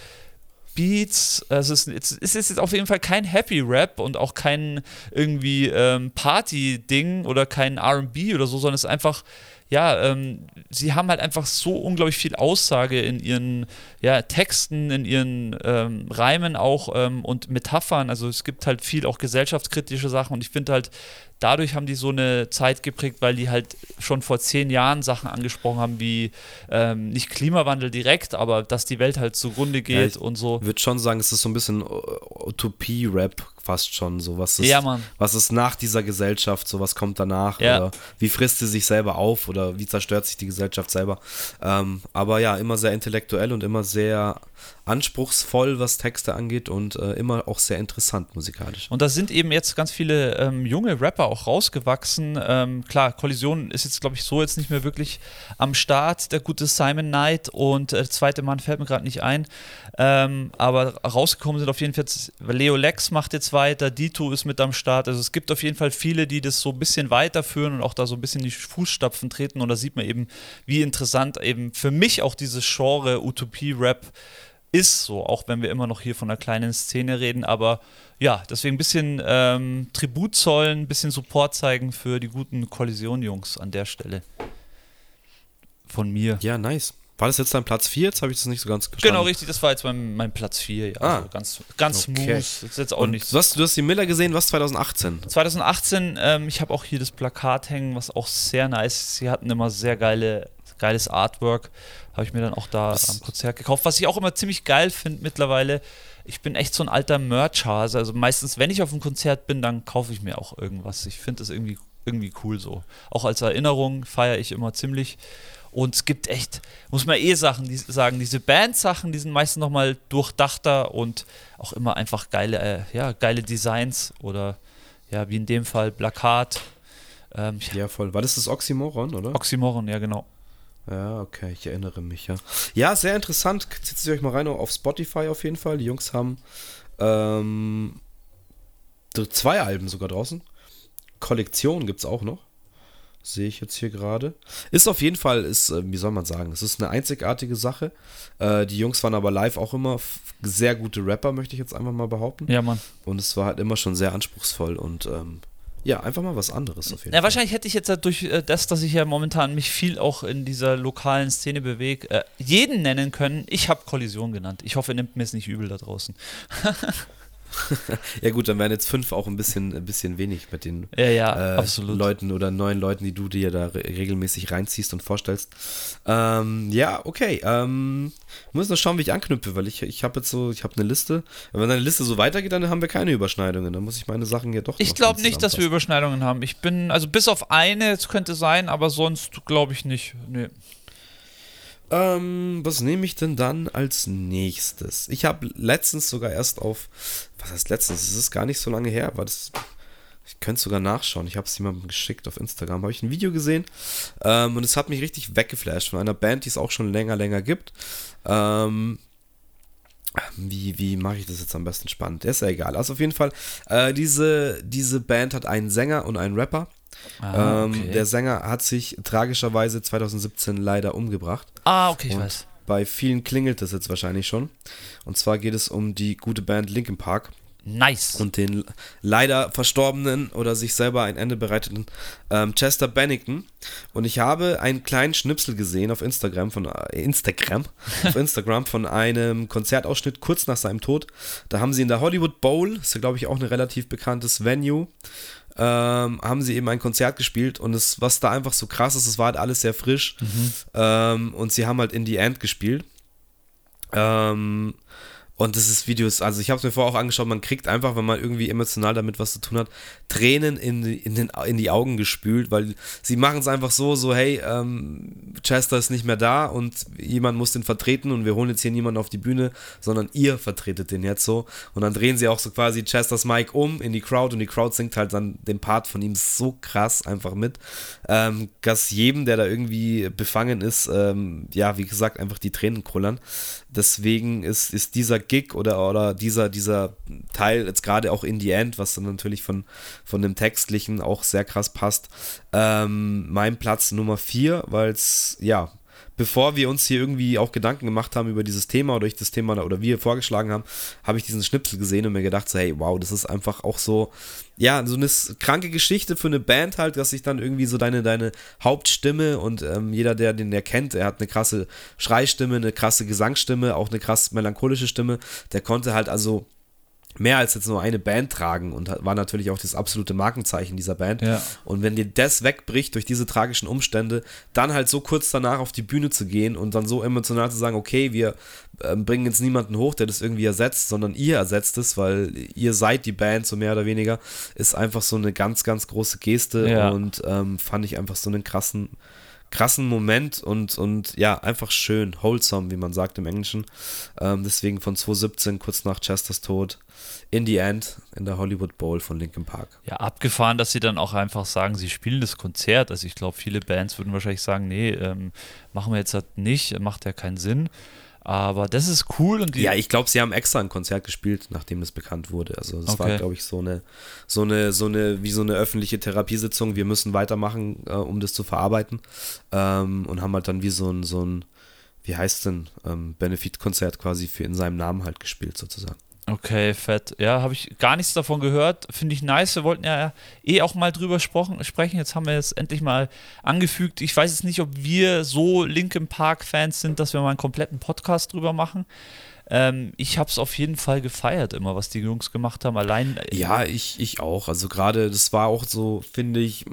Beats. Es ist, es ist jetzt auf jeden Fall kein Happy Rap und auch kein irgendwie ähm, Party-Ding oder kein RB oder so, sondern es ist einfach, ja, ähm, sie haben halt einfach so unglaublich viel Aussage in ihren ja, Texten, in ihren ähm, Reimen auch ähm, und Metaphern. Also es gibt halt viel auch gesellschaftskritische Sachen und ich finde halt, dadurch haben die so eine Zeit geprägt, weil die halt schon vor zehn Jahren Sachen angesprochen haben, wie ähm, nicht Klimawandel direkt, aber dass die Welt halt zugrunde geht ja, und so. Ich würde schon sagen, es ist so ein bisschen Utopie-Rap fast schon. So, was ist, ja, was ist nach dieser Gesellschaft, so was kommt danach? Ja. Oder wie frisst sie sich selber auf oder wie zerstört sich die Gesellschaft selber? Ähm, aber ja, immer sehr intellektuell und immer sehr anspruchsvoll, was Texte angeht und äh, immer auch sehr interessant musikalisch. Und da sind eben jetzt ganz viele ähm, junge Rapper auch rausgewachsen. Ähm, klar, Kollision ist jetzt, glaube ich, so jetzt nicht mehr wirklich am Start. Der gute Simon Knight und äh, der zweite Mann fällt mir gerade nicht ein. Ähm, aber rausgekommen sind auf jeden Fall, Leo Lex macht jetzt weiter, Dito ist mit am Start. Also es gibt auf jeden Fall viele, die das so ein bisschen weiterführen und auch da so ein bisschen die Fußstapfen treten. Und da sieht man eben, wie interessant eben für mich auch dieses Genre Utopie-Rap ist, so auch wenn wir immer noch hier von einer kleinen Szene reden, aber ja, deswegen ein bisschen ähm, Tribut zollen, ein bisschen Support zeigen für die guten Kollision-Jungs an der Stelle. Von mir. Ja, nice. War das jetzt dein Platz 4? Jetzt habe ich das nicht so ganz verstanden. Genau, richtig, das war jetzt mein, mein Platz 4. Ja. Ah, also ganz ganz okay. smooth. Jetzt auch nichts. Du hast, du hast die Miller gesehen, was 2018? 2018, ähm, ich habe auch hier das Plakat hängen, was auch sehr nice ist. Sie hatten immer sehr geile, geiles Artwork. Habe ich mir dann auch da das am Konzert gekauft. Was ich auch immer ziemlich geil finde mittlerweile, ich bin echt so ein alter Merch-Hase. Also meistens, wenn ich auf einem Konzert bin, dann kaufe ich mir auch irgendwas. Ich finde das irgendwie, irgendwie cool so. Auch als Erinnerung feiere ich immer ziemlich. Und es gibt echt, muss man eh Sachen die, sagen, diese Band-Sachen, die sind meistens nochmal durchdachter und auch immer einfach geile, äh, ja, geile Designs oder ja, wie in dem Fall Plakat. Ähm, ja, voll. War das das Oxymoron, oder? Oxymoron, ja, genau. Ja, okay, ich erinnere mich, ja. Ja, sehr interessant. Zieht es euch mal rein auf Spotify auf jeden Fall. Die Jungs haben ähm, zwei Alben sogar draußen. Kollektion gibt es auch noch. Sehe ich jetzt hier gerade. Ist auf jeden Fall, ist, äh, wie soll man sagen, es ist eine einzigartige Sache. Äh, die Jungs waren aber live auch immer sehr gute Rapper, möchte ich jetzt einfach mal behaupten. Ja, Mann. Und es war halt immer schon sehr anspruchsvoll und ähm, ja, einfach mal was anderes auf jeden ja, Fall. Wahrscheinlich hätte ich jetzt durch äh, das, dass ich ja momentan mich viel auch in dieser lokalen Szene bewege, äh, jeden nennen können. Ich habe Kollision genannt. Ich hoffe, ihr nimmt mir es nicht übel da draußen. [LAUGHS] [LAUGHS] ja gut, dann wären jetzt fünf auch ein bisschen, ein bisschen wenig mit den ja, ja, äh, Leuten oder neuen Leuten, die du dir da re regelmäßig reinziehst und vorstellst. Ähm, ja, okay. Ähm, müssen noch schauen, wie ich anknüpfe, weil ich, ich habe jetzt so, ich habe eine Liste. Wenn deine Liste so weitergeht, dann haben wir keine Überschneidungen. Dann muss ich meine Sachen hier doch. Ich glaube nicht, dass wir Überschneidungen haben. Ich bin, also bis auf eine, es könnte sein, aber sonst glaube ich nicht. Nee. Ähm, was nehme ich denn dann als nächstes? Ich habe letztens sogar erst auf, was heißt letztens? Es ist gar nicht so lange her, war das. Ich könnte sogar nachschauen. Ich habe es jemandem geschickt auf Instagram. Habe ich ein Video gesehen ähm, und es hat mich richtig weggeflasht von einer Band, die es auch schon länger, länger gibt. Ähm, wie, wie mache ich das jetzt am besten spannend? Ist ja egal. Also auf jeden Fall, äh, diese, diese Band hat einen Sänger und einen Rapper. Ah, ähm, okay. ähm, der Sänger hat sich tragischerweise 2017 leider umgebracht. Ah, okay, ich Und weiß. Bei vielen klingelt das jetzt wahrscheinlich schon. Und zwar geht es um die gute Band Linkin Park. Nice. Und den leider verstorbenen oder sich selber ein Ende bereiteten ähm, Chester Bennington. Und ich habe einen kleinen Schnipsel gesehen auf Instagram von äh, Instagram, [LAUGHS] auf Instagram von einem Konzertausschnitt kurz nach seinem Tod. Da haben sie in der Hollywood Bowl, ist ja glaube ich auch ein relativ bekanntes Venue, ähm, haben sie eben ein Konzert gespielt und es, was da einfach so krass ist, es war halt alles sehr frisch mhm. ähm, und sie haben halt in the End gespielt. Ähm, und das ist Videos, also ich habe es mir vorher auch angeschaut, man kriegt einfach, wenn man irgendwie emotional damit was zu tun hat, Tränen in, in, den, in die Augen gespült, weil sie machen es einfach so, so, hey, ähm, Chester ist nicht mehr da und jemand muss den vertreten und wir holen jetzt hier niemanden auf die Bühne, sondern ihr vertretet den jetzt so. Und dann drehen sie auch so quasi Chesters Mic um in die Crowd und die Crowd singt halt dann den Part von ihm so krass einfach mit, ähm, dass jedem, der da irgendwie befangen ist, ähm, ja, wie gesagt, einfach die Tränen kullern. Deswegen ist, ist dieser Gig oder, oder dieser, dieser Teil jetzt gerade auch in the End, was dann natürlich von, von dem Textlichen auch sehr krass passt, ähm, mein Platz Nummer 4, weil es, ja, bevor wir uns hier irgendwie auch Gedanken gemacht haben über dieses Thema oder ich das Thema oder wir vorgeschlagen haben, habe ich diesen Schnipsel gesehen und mir gedacht, so, hey, wow, das ist einfach auch so, ja, so eine kranke Geschichte für eine Band halt, dass sich dann irgendwie so deine, deine Hauptstimme und ähm, jeder, der den der kennt, er hat eine krasse Schreistimme, eine krasse Gesangsstimme, auch eine krass melancholische Stimme, der konnte halt also mehr als jetzt nur eine Band tragen und war natürlich auch das absolute Markenzeichen dieser Band. Ja. Und wenn dir das wegbricht durch diese tragischen Umstände, dann halt so kurz danach auf die Bühne zu gehen und dann so emotional zu sagen, okay, wir äh, bringen jetzt niemanden hoch, der das irgendwie ersetzt, sondern ihr ersetzt es, weil ihr seid die Band, so mehr oder weniger, ist einfach so eine ganz, ganz große Geste ja. und ähm, fand ich einfach so einen krassen krassen Moment und, und ja, einfach schön, wholesome, wie man sagt im Englischen. Ähm, deswegen von 2017, kurz nach Chesters Tod, in the End in der Hollywood Bowl von Linkin Park. Ja, abgefahren, dass sie dann auch einfach sagen, sie spielen das Konzert. Also ich glaube, viele Bands würden wahrscheinlich sagen, nee, ähm, machen wir jetzt halt nicht, macht ja keinen Sinn. Aber das ist cool. Und ja, ich glaube, sie haben extra ein Konzert gespielt, nachdem das bekannt wurde. Also das okay. war, glaube ich, so eine, so eine, so eine, wie so eine öffentliche Therapiesitzung. Wir müssen weitermachen, äh, um das zu verarbeiten. Ähm, und haben halt dann wie so ein, so ein, wie heißt denn, ähm, Benefit-Konzert quasi für in seinem Namen halt gespielt, sozusagen. Okay, fett. Ja, habe ich gar nichts davon gehört. Finde ich nice. Wir wollten ja eh auch mal drüber sprechen. Jetzt haben wir es endlich mal angefügt. Ich weiß jetzt nicht, ob wir so Linkin Park-Fans sind, dass wir mal einen kompletten Podcast drüber machen. Ähm, ich habe es auf jeden Fall gefeiert, immer, was die Jungs gemacht haben. Allein. Äh, ja, ich, ich auch. Also gerade, das war auch so, finde ich,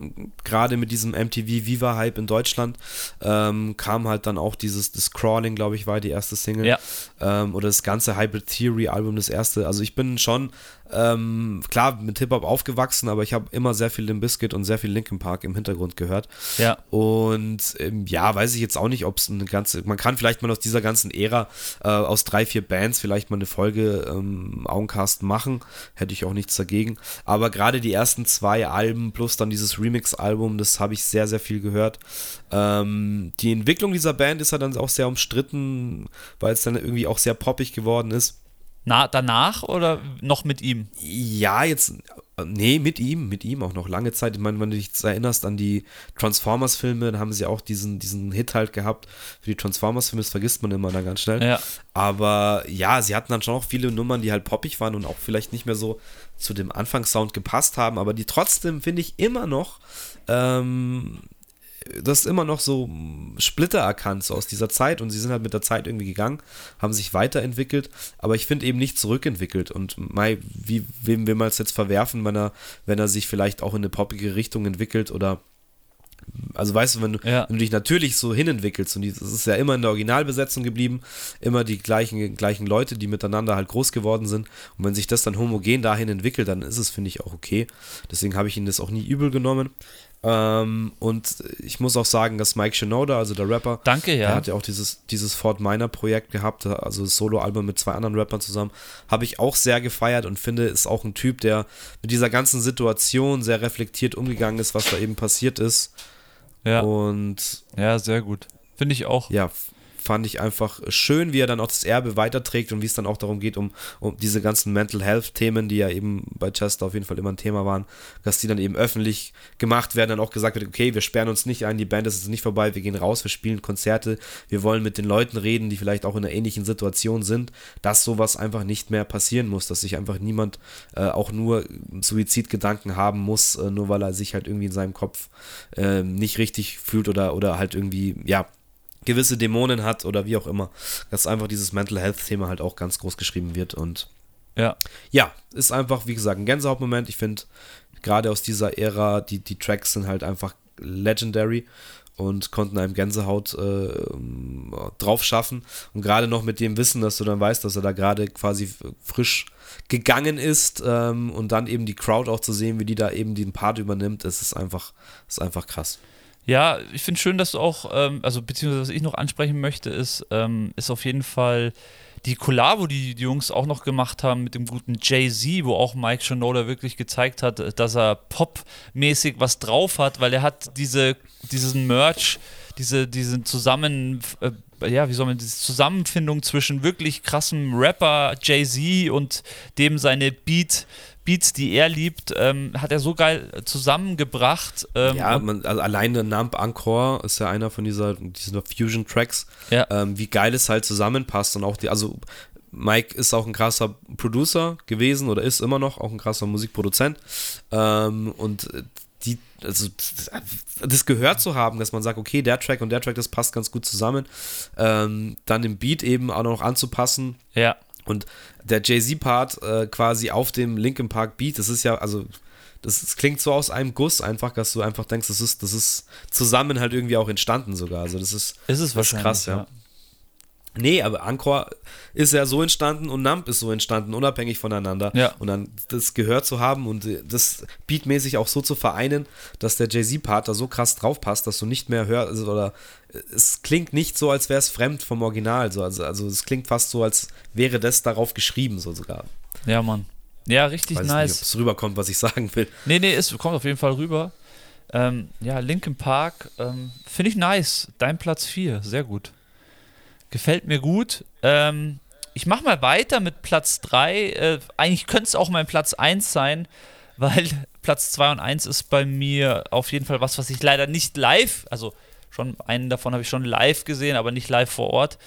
gerade mit diesem MTV Viva-Hype in Deutschland ähm, kam halt dann auch dieses das Crawling, glaube ich, war die erste Single. Ja. Ähm, oder das ganze Hybrid Theory-Album, das erste. Also ich bin schon ähm, klar, mit Hip-Hop aufgewachsen, aber ich habe immer sehr viel Limp Bizkit und sehr viel Linkin Park im Hintergrund gehört. Ja. Und ähm, ja, weiß ich jetzt auch nicht, ob es eine ganze, man kann vielleicht mal aus dieser ganzen Ära, äh, aus drei, vier Bands vielleicht mal eine Folge ähm, Augencast machen. Hätte ich auch nichts dagegen. Aber gerade die ersten zwei Alben plus dann dieses Remix-Album, das habe ich sehr, sehr viel gehört. Ähm, die Entwicklung dieser Band ist ja dann auch sehr umstritten, weil es dann irgendwie auch sehr poppig geworden ist. Na, danach oder noch mit ihm? Ja, jetzt, nee, mit ihm, mit ihm auch noch lange Zeit. Ich meine, wenn du dich erinnerst an die Transformers-Filme, dann haben sie auch diesen, diesen Hit halt gehabt. Für die Transformers-Filme, das vergisst man immer dann ganz schnell. Ja. Aber ja, sie hatten dann schon auch viele Nummern, die halt poppig waren und auch vielleicht nicht mehr so zu dem Anfangssound gepasst haben, aber die trotzdem, finde ich, immer noch ähm, du hast immer noch so Splitter erkannt, so aus dieser Zeit und sie sind halt mit der Zeit irgendwie gegangen, haben sich weiterentwickelt, aber ich finde eben nicht zurückentwickelt und Mai, wie, wem will man es jetzt verwerfen, wenn er, wenn er sich vielleicht auch in eine poppige Richtung entwickelt oder also weißt du, wenn du, ja. wenn du dich natürlich so hinentwickelst und es ist ja immer in der Originalbesetzung geblieben, immer die gleichen, gleichen Leute, die miteinander halt groß geworden sind und wenn sich das dann homogen dahin entwickelt, dann ist es, finde ich, auch okay. Deswegen habe ich ihn das auch nie übel genommen. Ähm, und ich muss auch sagen, dass Mike Shinoda, also der Rapper, Danke, ja. der hat ja auch dieses, dieses Fort Minor Projekt gehabt, also das Solo-Album mit zwei anderen Rappern zusammen, habe ich auch sehr gefeiert und finde, ist auch ein Typ, der mit dieser ganzen Situation sehr reflektiert umgegangen ist, was da eben passiert ist. Ja. Und ja, sehr gut. Finde ich auch. Ja, fand ich einfach schön, wie er dann auch das Erbe weiterträgt und wie es dann auch darum geht, um, um diese ganzen Mental Health-Themen, die ja eben bei Chester auf jeden Fall immer ein Thema waren, dass die dann eben öffentlich gemacht werden, dann auch gesagt wird, okay, wir sperren uns nicht ein, die Band ist jetzt nicht vorbei, wir gehen raus, wir spielen Konzerte, wir wollen mit den Leuten reden, die vielleicht auch in einer ähnlichen Situation sind, dass sowas einfach nicht mehr passieren muss, dass sich einfach niemand äh, auch nur Suizidgedanken haben muss, äh, nur weil er sich halt irgendwie in seinem Kopf äh, nicht richtig fühlt oder, oder halt irgendwie, ja, gewisse Dämonen hat oder wie auch immer. Dass einfach dieses Mental Health-Thema halt auch ganz groß geschrieben wird und ja. Ja, ist einfach, wie gesagt, ein Gänsehautmoment. Ich finde, gerade aus dieser Ära, die, die Tracks sind halt einfach legendary und konnten einem Gänsehaut äh, drauf schaffen. Und gerade noch mit dem Wissen, dass du dann weißt, dass er da gerade quasi frisch gegangen ist ähm, und dann eben die Crowd auch zu sehen, wie die da eben den Part übernimmt, das ist einfach, ist einfach krass. Ja, ich finde schön, dass du auch, ähm, also beziehungsweise was ich noch ansprechen möchte, ist, ähm, ist auf jeden Fall die Collabo, die die Jungs auch noch gemacht haben mit dem guten Jay-Z, wo auch Mike Shinoda wirklich gezeigt hat, dass er popmäßig was drauf hat, weil er hat diese, diesen Merch, diese, diesen Zusammen, äh, ja, wie soll man, diese Zusammenfindung zwischen wirklich krassem Rapper Jay-Z und dem seine Beat, Beats, die er liebt, ähm, hat er so geil zusammengebracht. Ähm, ja, man, also alleine Nump Encore ist ja einer von dieser, dieser Fusion-Tracks, ja. ähm, wie geil es halt zusammenpasst und auch die, also Mike ist auch ein krasser Producer gewesen oder ist immer noch auch ein krasser Musikproduzent ähm, und die, also das gehört zu haben, dass man sagt, okay, der Track und der Track, das passt ganz gut zusammen, ähm, dann den Beat eben auch noch anzupassen. Ja und der Jay-Z-Part äh, quasi auf dem Linkin Park Beat, das ist ja, also, das, das, klingt so aus einem Guss einfach, dass du einfach denkst, das ist, das ist zusammen halt irgendwie auch entstanden sogar. Also, das ist, ist es ist krass, ja. ja. Nee, aber Anchor ist ja so entstanden und Nump ist so entstanden, unabhängig voneinander. Ja. Und dann das gehört zu haben und das beatmäßig auch so zu vereinen, dass der Jay-Z-Part da so krass drauf passt, dass du nicht mehr hörst, also, oder es klingt nicht so, als wäre es fremd vom Original. So. Also, also es klingt fast so, als wäre das darauf geschrieben, so sogar. Ja, Mann. Ja, richtig Weiß nice. Nicht, ob es rüberkommt, was ich sagen will. Nee, nee, es kommt auf jeden Fall rüber. Ähm, ja, Linkin Park, ähm, finde ich nice. Dein Platz 4, sehr gut. Gefällt mir gut. Ähm, ich mache mal weiter mit Platz 3. Äh, eigentlich könnte es auch mein Platz 1 sein, [LAUGHS] weil Platz 2 und 1 ist bei mir auf jeden Fall was, was ich leider nicht live, also schon einen davon habe ich schon live gesehen, aber nicht live vor Ort.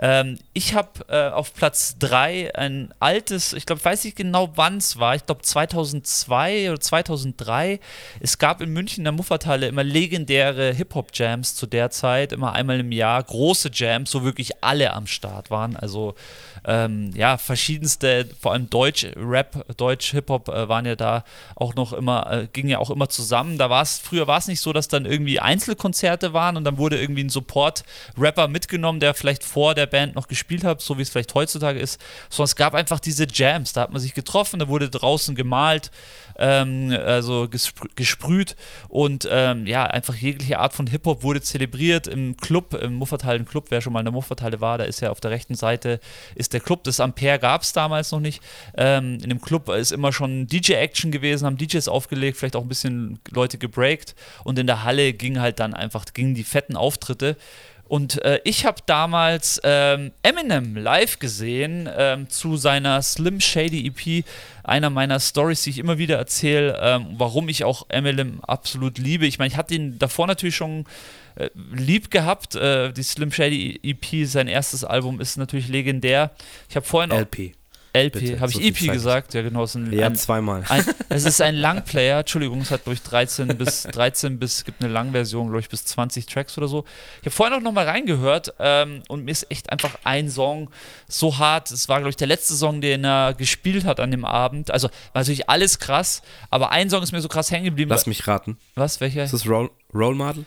Ähm, ich habe äh, auf Platz 3 ein altes, ich glaube, weiß nicht genau wann es war, ich glaube 2002 oder 2003. Es gab in München in der Muffertalle immer legendäre Hip-Hop-Jams zu der Zeit, immer einmal im Jahr, große Jams, wo wirklich alle am Start waren. Also ähm, ja, verschiedenste, vor allem Deutsch-Rap, Deutsch-Hip-Hop äh, waren ja da auch noch immer, äh, gingen ja auch immer zusammen. Da war es, früher war es nicht so, dass dann irgendwie Einzelkonzerte waren und dann wurde irgendwie ein Support-Rapper mitgenommen, der vielleicht vor der Band noch gespielt hat, so wie es vielleicht heutzutage ist, sondern es gab einfach diese Jams, da hat man sich getroffen, da wurde draußen gemalt, ähm, also gesprüht und ähm, ja, einfach jegliche Art von Hip-Hop wurde zelebriert im Club, im Mufferthallen Club, wer schon mal in der Mufferthalle war, da ist ja auf der rechten Seite ist der Club, das Ampere gab es damals noch nicht. Ähm, in dem Club ist immer schon DJ-Action gewesen, haben DJs aufgelegt, vielleicht auch ein bisschen Leute gebreakt und in der Halle ging halt dann einfach, gingen die fetten Auftritte und äh, ich habe damals ähm, Eminem live gesehen ähm, zu seiner Slim Shady EP. Einer meiner Stories, die ich immer wieder erzähle, ähm, warum ich auch Eminem absolut liebe. Ich meine, ich hatte ihn davor natürlich schon äh, lieb gehabt. Äh, die Slim Shady EP, sein erstes Album, ist natürlich legendär. Ich habe vorhin LP. LP, habe ich EP gesagt? Ja, genau. Es ist ein, ja, ein, zweimal. Ein, [LAUGHS] es ist ein Langplayer, Entschuldigung, es hat, glaube ich, 13 bis 13 bis, es gibt eine Langversion, glaube ich, bis 20 Tracks oder so. Ich habe vorhin auch nochmal reingehört ähm, und mir ist echt einfach ein Song so hart. Es war, glaube ich, der letzte Song, den er gespielt hat an dem Abend. Also war natürlich alles krass, aber ein Song ist mir so krass hängen geblieben. Lass mich raten. Was? Welcher? Ist das Role, Role Model?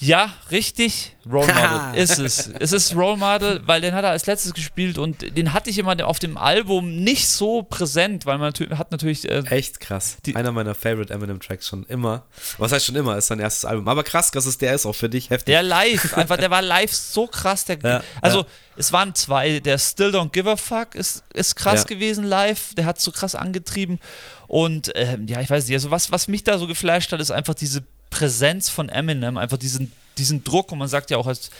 Ja, richtig. Role [LAUGHS] Model ist es. Es ist Role Model, weil den hat er als letztes gespielt und den hatte ich immer auf dem Album nicht so präsent, weil man hat natürlich. Äh, Echt krass. Einer meiner Favorite Eminem Tracks schon immer. Was heißt schon immer, ist sein erstes Album. Aber krass, dass es der ist auch für dich heftig. Der live, einfach, der war live so krass. Der, [LAUGHS] ja, also, ja. es waren zwei. Der Still Don't Give a Fuck ist, ist krass ja. gewesen live. Der hat so krass angetrieben. Und ähm, ja, ich weiß nicht, also was, was mich da so geflasht hat, ist einfach diese Präsenz von Eminem, einfach diesen, diesen Druck und man sagt ja auch als,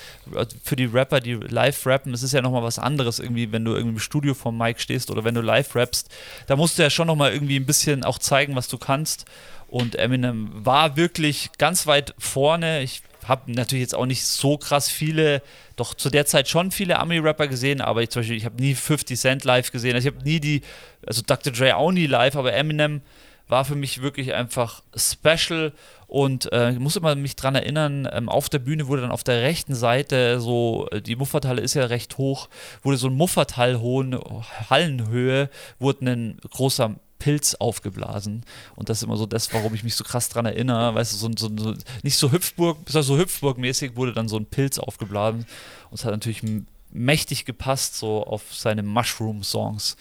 für die Rapper, die live rappen, es ist ja nochmal was anderes irgendwie, wenn du irgendwie im Studio vor Mike stehst oder wenn du live rappst, da musst du ja schon nochmal irgendwie ein bisschen auch zeigen, was du kannst und Eminem war wirklich ganz weit vorne. Ich habe natürlich jetzt auch nicht so krass viele, doch zu der Zeit schon viele Ami-Rapper gesehen, aber ich, zum Beispiel, ich habe nie 50 Cent live gesehen. Also ich habe nie die, also Dr. Dre auch nie live, aber Eminem war für mich wirklich einfach special und äh, ich muss immer mich dran erinnern, ähm, auf der Bühne wurde dann auf der rechten Seite so, äh, die Mufferthalle ist ja recht hoch, wurde so ein Muffertal hohen Hallenhöhe, wurde ein großer Pilz aufgeblasen. Und das ist immer so das, warum ich mich so krass dran erinnere. Weißt du, so, so, so nicht so Hüpfburg, so Hüpfburg-mäßig wurde dann so ein Pilz aufgeblasen. Und es hat natürlich mächtig gepasst, so auf seine Mushroom-Songs.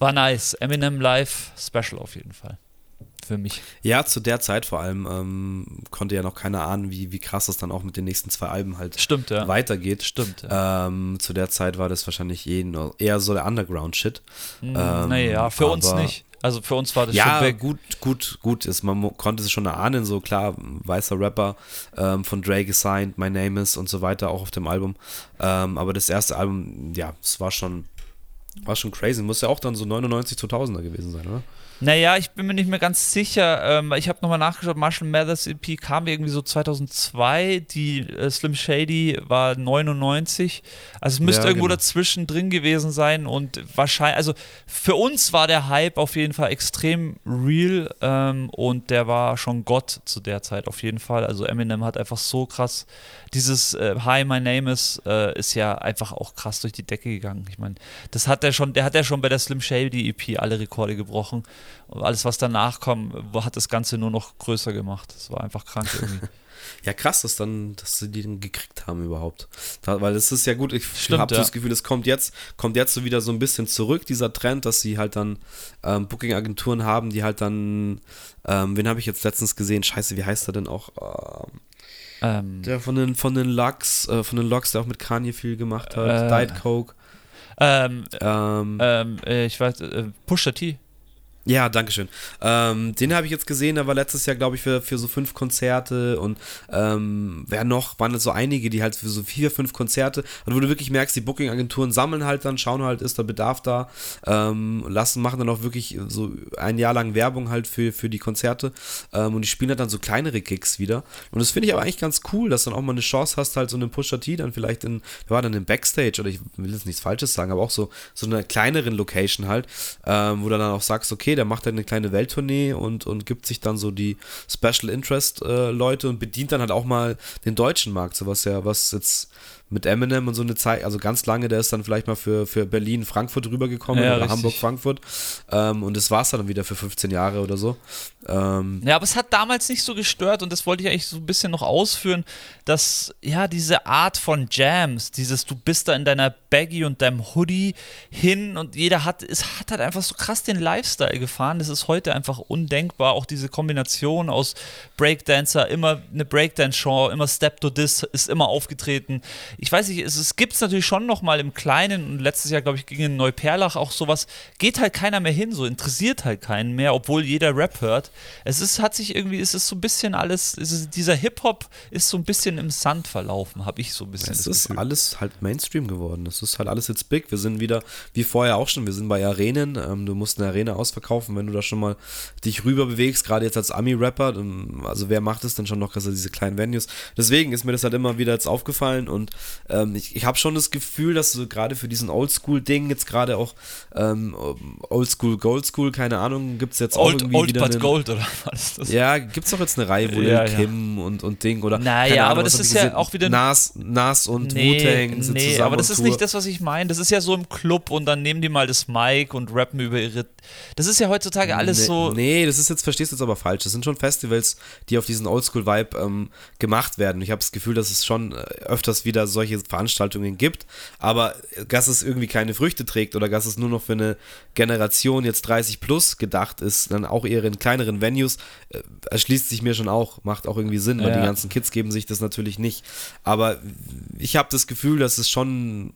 War nice. Eminem Live, Special auf jeden Fall für mich. Ja, zu der Zeit vor allem ähm, konnte ja noch keiner ahnen, wie, wie krass das dann auch mit den nächsten zwei Alben halt Stimmt, ja. weitergeht. Stimmt. Ja. Ähm, zu der Zeit war das wahrscheinlich eh eher so der Underground-Shit. Mhm, ähm, naja, für uns nicht. Also für uns war das ja, schon gut, gut, gut. Ist, man konnte es schon erahnen, so klar, weißer Rapper ähm, von Dre gesigned, My Name is und so weiter, auch auf dem Album. Ähm, aber das erste Album, ja, es war schon, war schon crazy. Muss ja auch dann so 99 2000er gewesen sein, oder? Naja, ich bin mir nicht mehr ganz sicher. Ähm, ich habe nochmal nachgeschaut, Marshall Mathers EP kam irgendwie so 2002, die äh, Slim Shady war 99. Also es müsste ja, irgendwo genau. dazwischen drin gewesen sein und wahrscheinlich, also für uns war der Hype auf jeden Fall extrem real ähm, und der war schon Gott zu der Zeit auf jeden Fall. Also Eminem hat einfach so krass dieses äh, Hi, my name is äh, ist ja einfach auch krass durch die Decke gegangen. Ich meine, das hat er schon, der hat ja schon bei der Slim Shady EP alle Rekorde gebrochen. Und alles, was danach kam, hat das Ganze nur noch größer gemacht. Das war einfach krank irgendwie. [LAUGHS] Ja, krass, dass, dann, dass sie den gekriegt haben überhaupt. Da, weil es ist ja gut, ich habe ja. das Gefühl, es kommt jetzt, kommt jetzt so wieder so ein bisschen zurück, dieser Trend, dass sie halt dann ähm, Booking-Agenturen haben, die halt dann, ähm, wen habe ich jetzt letztens gesehen? Scheiße, wie heißt er denn auch? Ähm, ähm, der von den, von den Lux, äh, von den Lux, der auch mit Kanye viel gemacht hat, äh, Diet Coke. Ähm, ähm, ähm, äh, ich weiß, äh, Pusha T. Ja, Dankeschön. Ähm, den habe ich jetzt gesehen, der war letztes Jahr, glaube ich, für, für so fünf Konzerte und ähm, wer noch, waren so einige, die halt für so vier, fünf Konzerte, und wo du wirklich merkst, die Booking-Agenturen sammeln halt dann, schauen halt, ist der Bedarf da, ähm, lassen, machen dann auch wirklich so ein Jahr lang Werbung halt für, für die Konzerte ähm, und die spielen halt dann so kleinere Gigs wieder. Und das finde ich aber eigentlich ganz cool, dass dann auch mal eine Chance hast, halt so einen Pusher T dann vielleicht in, war dann im Backstage oder ich will jetzt nichts Falsches sagen, aber auch so, so einer kleineren Location halt, ähm, wo du dann auch sagst, okay, der macht dann eine kleine Welttournee und, und gibt sich dann so die Special Interest äh, Leute und bedient dann halt auch mal den deutschen Markt, so was ja, was jetzt mit Eminem und so eine Zeit, also ganz lange, der ist dann vielleicht mal für, für Berlin, Frankfurt rübergekommen ja, oder Hamburg, Frankfurt. Ähm, und das war es dann wieder für 15 Jahre oder so. Ähm, ja, aber es hat damals nicht so gestört und das wollte ich eigentlich so ein bisschen noch ausführen, dass ja diese Art von Jams, dieses du bist da in deiner Baggy und deinem Hoodie hin und jeder hat, es hat halt einfach so krass den Lifestyle gefahren. Das ist heute einfach undenkbar. Auch diese Kombination aus Breakdancer, immer eine Breakdance-Show, immer Step to This ist immer aufgetreten ich weiß nicht, es, es gibt es natürlich schon noch mal im Kleinen und letztes Jahr, glaube ich, ging in Neuperlach auch sowas, geht halt keiner mehr hin, so interessiert halt keinen mehr, obwohl jeder Rap hört. Es ist, hat sich irgendwie, es ist so ein bisschen alles, ist, dieser Hip-Hop ist so ein bisschen im Sand verlaufen, habe ich so ein bisschen. Es ist Gefühl. alles halt Mainstream geworden. Es ist halt alles jetzt big. Wir sind wieder, wie vorher auch schon, wir sind bei Arenen. Ähm, du musst eine Arena ausverkaufen, wenn du da schon mal dich rüber bewegst, gerade jetzt als Ami-Rapper. Also wer macht es denn schon noch, also diese kleinen Venues? Deswegen ist mir das halt immer wieder jetzt aufgefallen und ähm, ich, ich habe schon das Gefühl, dass so gerade für diesen Oldschool-Ding jetzt gerade auch ähm, Oldschool, Goldschool, keine Ahnung, gibt es jetzt auch Old, irgendwie Old wieder but einen, Gold oder was ist das? Ja, gibt es doch jetzt eine Reihe, wo Ja, ja. Kim und, und Ding oder Naja, keine aber Ahnung, das ist ja gesehen? auch wieder- Nas, Nas und Nee, Wu-Tang sind nee zusammen aber das ist nicht das, was ich meine. Das ist ja so im Club und dann nehmen die mal das Mic und rappen über ihre. Das ist ja heutzutage alles nee, so. Nee, das ist jetzt, verstehst du jetzt aber falsch. Das sind schon Festivals, die auf diesen Oldschool-Vibe ähm, gemacht werden. Ich habe das Gefühl, dass es schon äh, öfters wieder solche Veranstaltungen gibt, aber dass es irgendwie keine Früchte trägt oder dass es nur noch für eine Generation jetzt 30 plus gedacht ist, dann auch eher in kleineren Venues, äh, erschließt sich mir schon auch, macht auch irgendwie Sinn, weil Ja. die ganzen Kids geben sich das natürlich nicht. Aber ich habe das Gefühl, dass es schon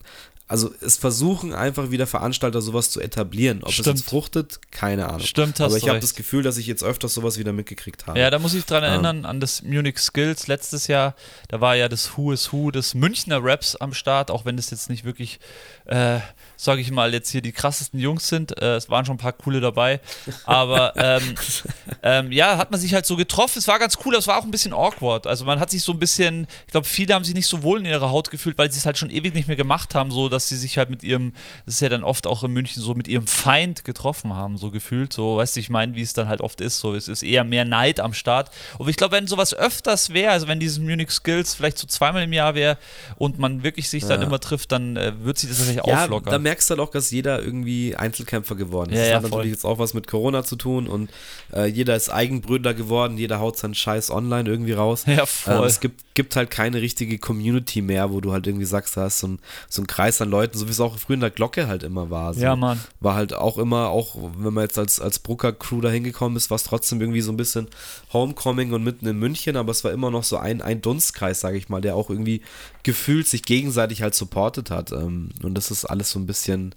also es versuchen einfach wieder Veranstalter sowas zu etablieren. Ob es Stimmt. jetzt fruchtet, keine Ahnung. Stimmt, hast Aber ich habe das Gefühl, dass ich jetzt öfters sowas wieder mitgekriegt habe. Ja, da muss ich dran Ähm. erinnern an das Munich Skills letztes Jahr. Da war ja das Who is Who des Münchner Raps am Start, auch wenn das jetzt nicht wirklich, äh, sage ich mal, jetzt hier die krassesten Jungs sind. Äh, es waren schon ein paar coole dabei. Aber ähm, [LAUGHS] ähm, ja, hat man sich halt so getroffen. Es war ganz cool, aber es war auch ein bisschen awkward. Also man hat sich so ein bisschen, ich glaube, viele haben sich nicht so wohl in ihrer Haut gefühlt, weil sie es halt schon ewig nicht mehr gemacht haben, so dass sie sich halt mit ihrem, das ist ja dann oft auch in München so, mit ihrem Feind getroffen haben, so gefühlt. So, weißt du, ich meine, wie es dann halt oft ist. So, es ist eher mehr Neid am Start. Und ich glaube, wenn sowas öfters wäre, also wenn dieses Munich Skills vielleicht so zweimal im Jahr wäre und man wirklich sich dann Ja. immer trifft, dann äh, wird sich das tatsächlich Ja, auflockern. Merkst halt auch, dass jeder irgendwie Einzelkämpfer geworden ist. Ja, das ja, hat voll. natürlich jetzt auch was mit Corona zu tun und äh, jeder ist Eigenbrüder geworden, jeder haut seinen Scheiß online irgendwie raus. Ja, Ähm, voll. es gibt, gibt halt keine richtige Community mehr, wo du halt irgendwie sagst, da ist so ein, so ein Kreis an Leuten, so wie es auch früher in der Glocke halt immer war. So. Ja, Mann. War halt auch immer, auch wenn man jetzt als, als Brucker-Crew da hingekommen ist, war es trotzdem irgendwie so ein bisschen Homecoming und mitten in München, aber es war immer noch so ein, ein Dunstkreis, sage ich mal, der auch irgendwie gefühlt sich gegenseitig halt supportet hat. Ähm, und das ist alles so ein bisschen,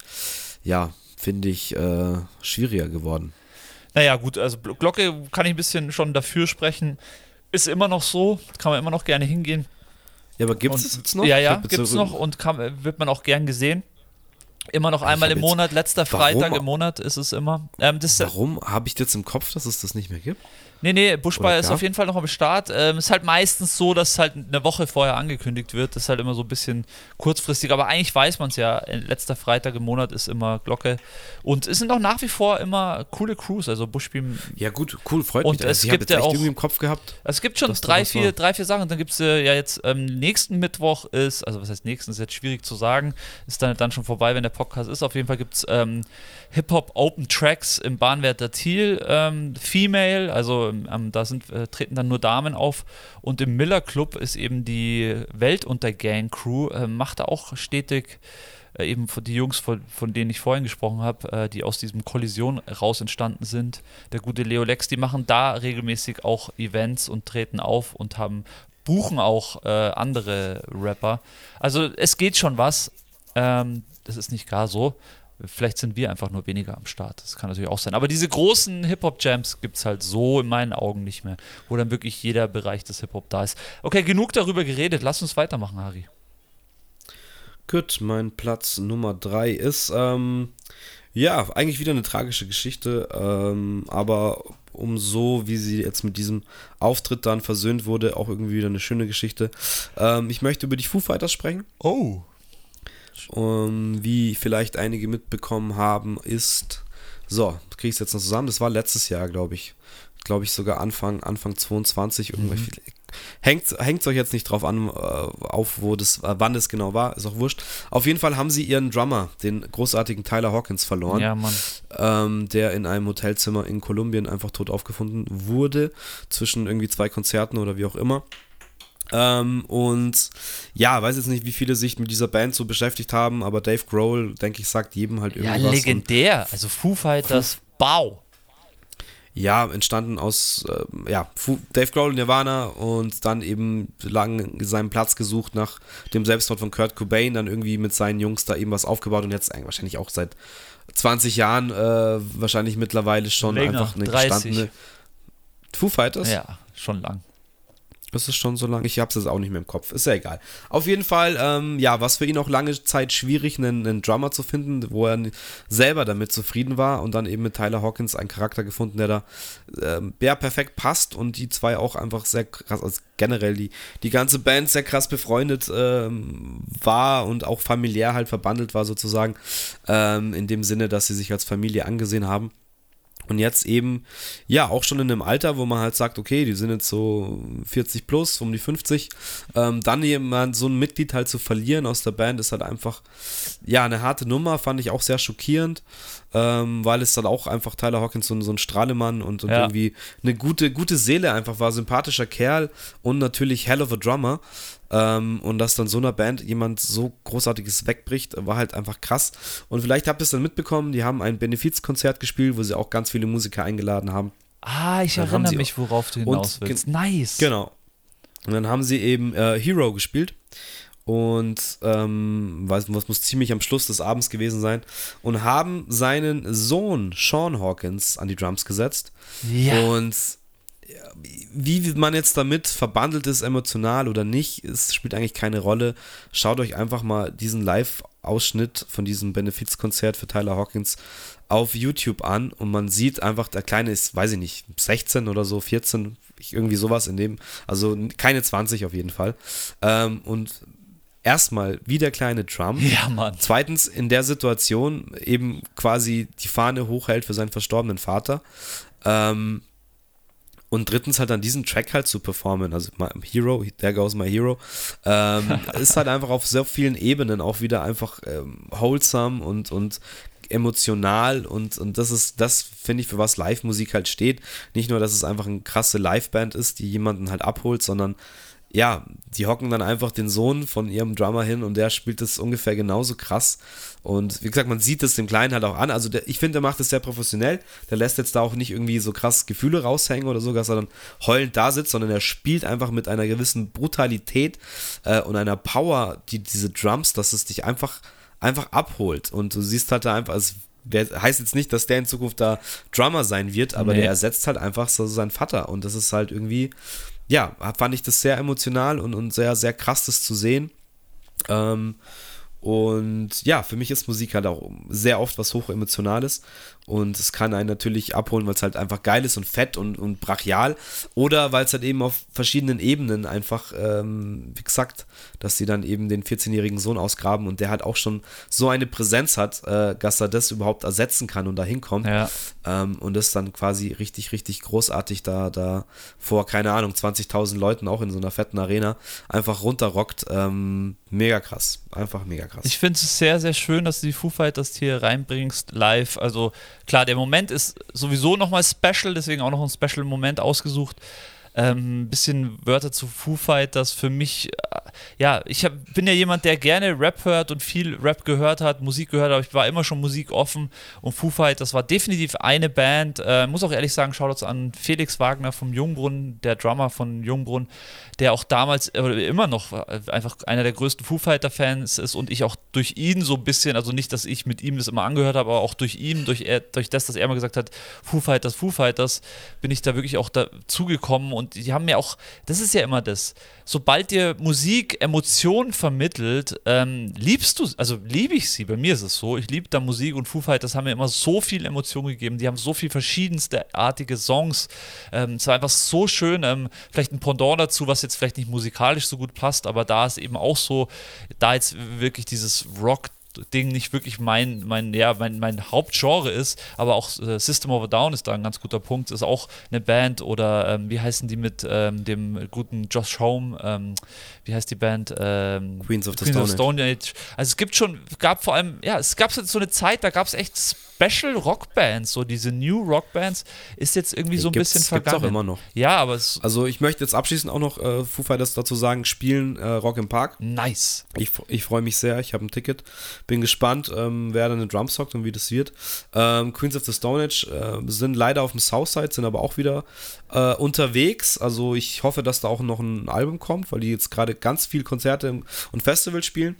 ja, finde ich, äh, schwieriger geworden. Naja, gut, also Glocke kann ich ein bisschen schon dafür sprechen. Ist immer noch so, kann man immer noch gerne hingehen. Ja, aber gibt es jetzt noch? Ja, ja, gibt es noch und kann, wird man auch gern gesehen. Immer noch einmal im Monat, letzter Warum? Freitag im Monat ist es immer. Ähm, das, Warum habe ich jetzt im Kopf, dass es das nicht mehr gibt? Nee, nee, Oder ist auf jeden Fall noch am Start. Ähm, ist halt meistens so, dass es halt eine Woche vorher angekündigt wird. Das ist halt immer so ein bisschen kurzfristig. Aber eigentlich weiß man es ja. äh, Letzter Freitag im Monat ist immer Glocke. Und es sind auch nach wie vor immer coole Crews. Also Buschbeam Ja, gut, cool, freut Und mich. es Also ich habe gibt jetzt ja auch- im Kopf gehabt. Es gibt schon drei vier, drei, vier Sachen. Dann gibt es äh, ja jetzt ähm, nächsten Mittwoch ist, also was heißt nächsten, ist jetzt schwierig zu sagen, ist dann, dann schon vorbei, wenn der Podcast ist. Auf jeden Fall gibt es ähm, Hip-Hop Open Tracks im Bahnwärter Thiel, ähm, Female, also ähm, da sind, äh, treten dann nur Damen auf. Und im Miller Club ist eben die Weltuntergang Crew, äh, macht da auch stetig äh, eben die Jungs, von, von denen ich vorhin gesprochen habe, äh, die aus diesem Kollision raus entstanden sind, der gute Leo Lex, die machen da regelmäßig auch Events und treten auf und haben buchen auch äh, andere Rapper. Also es geht schon was. Ähm, das ist nicht gar so. Vielleicht sind wir einfach nur weniger am Start. Das kann natürlich auch sein. Aber diese großen Hip-Hop-Jams gibt es halt so in meinen Augen nicht mehr, wo dann wirklich jeder Bereich des Hip-Hop da ist. Okay, genug darüber geredet. Lass uns weitermachen, Harry. Gut, mein Platz Nummer drei ist, ähm, ja, eigentlich wieder eine tragische Geschichte, ähm, aber umso, wie sie jetzt mit diesem Auftritt dann versöhnt wurde, auch irgendwie wieder eine schöne Geschichte. Ähm, ich möchte über die Foo Fighters sprechen. Oh. Um, wie vielleicht einige mitbekommen haben, ist, so, kriege ich es jetzt noch zusammen, das war letztes Jahr, glaube ich. Glaube ich sogar Anfang, Anfang 22, irgendwelche. Hängt es euch jetzt nicht drauf an, äh, auf wo das, äh, wann das genau war, ist auch wurscht. Auf jeden Fall haben sie ihren Drummer, den großartigen Tyler Hawkins, verloren Ja, Mann. ähm, der in einem Hotelzimmer in Kolumbien einfach tot aufgefunden wurde, zwischen irgendwie zwei Konzerten oder wie auch immer. Ähm, und ja, weiß jetzt nicht, wie viele sich mit dieser Band so beschäftigt haben, aber Dave Grohl, denke ich, sagt jedem halt Ja, irgendwas. und, legendär. Also Foo Fighters, Bau. ja, entstanden aus, ähm, ja, Dave Grohl, Nirvana und dann eben lang seinen Platz gesucht nach dem Selbstmord von Kurt Cobain, dann irgendwie mit seinen Jungs da eben was aufgebaut und jetzt eigentlich wahrscheinlich auch seit 20 Jahren äh, wahrscheinlich mittlerweile schon Länger, einfach eine 30. gestandene Foo Fighters. Ja, schon lang. Das ist schon so lange. Ich habe es jetzt auch nicht mehr im Kopf. Ist ja egal. Auf jeden Fall, ähm, ja, was für ihn auch lange Zeit schwierig, einen, einen, Drummer zu finden, wo er selber damit zufrieden war und dann eben mit Tyler Hawkins einen Charakter gefunden, der da ähm, ja, perfekt passt und die zwei auch einfach sehr krass, also generell die, die ganze Band sehr krass befreundet ähm, war und auch familiär halt verbandelt war sozusagen. Ähm, in dem Sinne, dass sie sich als Familie angesehen haben. Und jetzt eben, ja, auch schon in einem Alter, wo man halt sagt, okay, die sind jetzt so 40 plus, um die 50. Ähm, dann jemand, so ein Mitglied halt zu verlieren aus der Band, ist halt einfach, ja, eine harte Nummer, fand ich auch sehr schockierend, ähm, weil es dann auch einfach Tyler Hawkins so, so ein Strahlemann und, und ja. irgendwie eine gute, gute Seele einfach war, sympathischer Kerl und natürlich hell of a Drummer. Ähm, und dass dann so einer Band jemand so Großartiges wegbricht, war halt einfach krass. Und vielleicht habt ihr es dann mitbekommen, die haben ein Benefizkonzert gespielt, wo sie auch ganz viele Musiker eingeladen haben. Ah, ich dann erinnere mich, worauf du hinaus willst. Nice. Genau. Und dann haben sie eben äh, Hero gespielt und ähm, was, was muss ziemlich am Schluss des Abends gewesen sein und haben seinen Sohn Sean Hawkins an die Drums gesetzt. Ja. Und wie man jetzt damit verbandelt ist, emotional oder nicht, es spielt eigentlich keine Rolle. Schaut euch einfach mal diesen Live-Ausschnitt von diesem Benefizkonzert für Tyler Hawkins auf YouTube an und man sieht einfach, der Kleine ist, weiß ich nicht, 16 oder so, 14, irgendwie sowas in dem, also keine 20 auf jeden Fall. Ähm, und erstmal wie der kleine Trump. Ja, Mann. Zweitens in der Situation eben quasi die Fahne hochhält für seinen verstorbenen Vater. Ähm, und drittens halt an diesen Track halt zu performen, also Hero, There Goes My Hero, ähm, [LAUGHS] ist halt einfach auf sehr vielen Ebenen auch wieder einfach ähm, wholesome und, und emotional und, und das ist, das finde ich, für was Live-Musik halt steht. Nicht nur, dass es einfach eine krasse Live-Band ist, die jemanden halt abholt, sondern ja, die hocken dann einfach den Sohn von ihrem Drummer hin und der spielt das ungefähr genauso krass. Und wie gesagt, man sieht es dem Kleinen halt auch an. Also der, ich finde, der macht es sehr professionell. Der lässt jetzt da auch nicht irgendwie so krass Gefühle raushängen oder so, dass er dann heulend da sitzt, sondern er spielt einfach mit einer gewissen Brutalität äh, und einer Power, die diese Drums, dass es dich einfach, einfach abholt. Und du siehst halt da einfach, es der heißt jetzt nicht, dass der in Zukunft da Drummer sein wird, aber nee. der ersetzt halt einfach so seinen Vater. Und das ist halt irgendwie, ja, fand ich das sehr emotional und, und sehr, sehr krass, das zu sehen. Ähm, und ja, für mich ist Musik halt auch sehr oft was hochemotionales. Und es kann einen natürlich abholen, weil es halt einfach geil ist und fett und, und brachial. Oder weil es halt eben auf verschiedenen Ebenen einfach, ähm, wie gesagt, dass sie dann eben den 14-jährigen Sohn ausgraben und der halt auch schon so eine Präsenz hat, äh, dass er das überhaupt ersetzen kann und da hinkommt. Ja. Ähm, und das dann quasi richtig, richtig großartig da, da vor, keine Ahnung, 20.000 Leuten auch in so einer fetten Arena einfach runterrockt. Ähm, mega krass. Einfach mega krass. Ich finde es sehr, sehr schön, dass du die Foo Fighters hier reinbringst, live. Also klar, der Moment ist sowieso nochmal special, deswegen auch noch ein special Moment ausgesucht. Ähm, bisschen Wörter zu Foo Fighters für mich. Äh, ja, ich hab, bin ja jemand, der gerne Rap hört und viel Rap gehört hat, Musik gehört, aber ich war immer schon Musik offen und Foo Fighters war definitiv eine Band. Äh, muss auch ehrlich sagen, Shoutouts an Felix Wagner vom Jungbrunnen, der Drummer von Jungbrunnen, der auch damals oder immer noch äh, einfach einer der größten Foo Fighter-Fans ist und ich auch durch ihn so ein bisschen, also nicht, dass ich mit ihm das immer angehört habe, aber auch durch ihn, durch, er, durch das, dass er immer gesagt hat, Foo Fighters, Foo Fighters, bin ich da wirklich auch dazugekommen und die haben mir auch, das ist ja immer das, sobald dir Musik Emotionen vermittelt, ähm, liebst du, also liebe ich sie, bei mir ist es so, ich liebe da Musik und Foo Fighters haben mir immer so viel Emotionen gegeben, die haben so viel verschiedenste artige Songs, ähm, es war einfach so schön, ähm, vielleicht ein Pendant dazu, was jetzt vielleicht nicht musikalisch so gut passt, aber da ist eben auch so, da jetzt wirklich dieses Rock Ding nicht wirklich mein, mein, ja, mein, mein Hauptgenre ist, aber auch äh, System of a Down ist da ein ganz guter Punkt, ist auch eine Band oder ähm, wie heißen die mit ähm, dem guten Josh Home, ähm, wie heißt die Band? Ähm, Queens of the Queens Stone, of Stone Age. Age. Also es gibt schon, gab vor allem, ja, es gab so eine Zeit, da gab es echt Special Rockbands, so diese New Rockbands, ist jetzt irgendwie so ein gibt's, bisschen vergangen. Gibt's auch immer noch. Ja, aber es Also ich möchte jetzt abschließend auch noch äh, Foo Fighters dazu sagen, spielen äh, Rock im Park. Nice. Ich, ich freue mich sehr, ich habe ein Ticket. Bin gespannt, ähm, wer dann in Drums hockt und wie das wird. Ähm, Queens of the Stone Age äh, sind leider auf dem Southside, sind aber auch wieder äh, unterwegs. Also ich hoffe, dass da auch noch ein Album kommt, weil die jetzt gerade ganz viel Konzerte und Festivals spielen.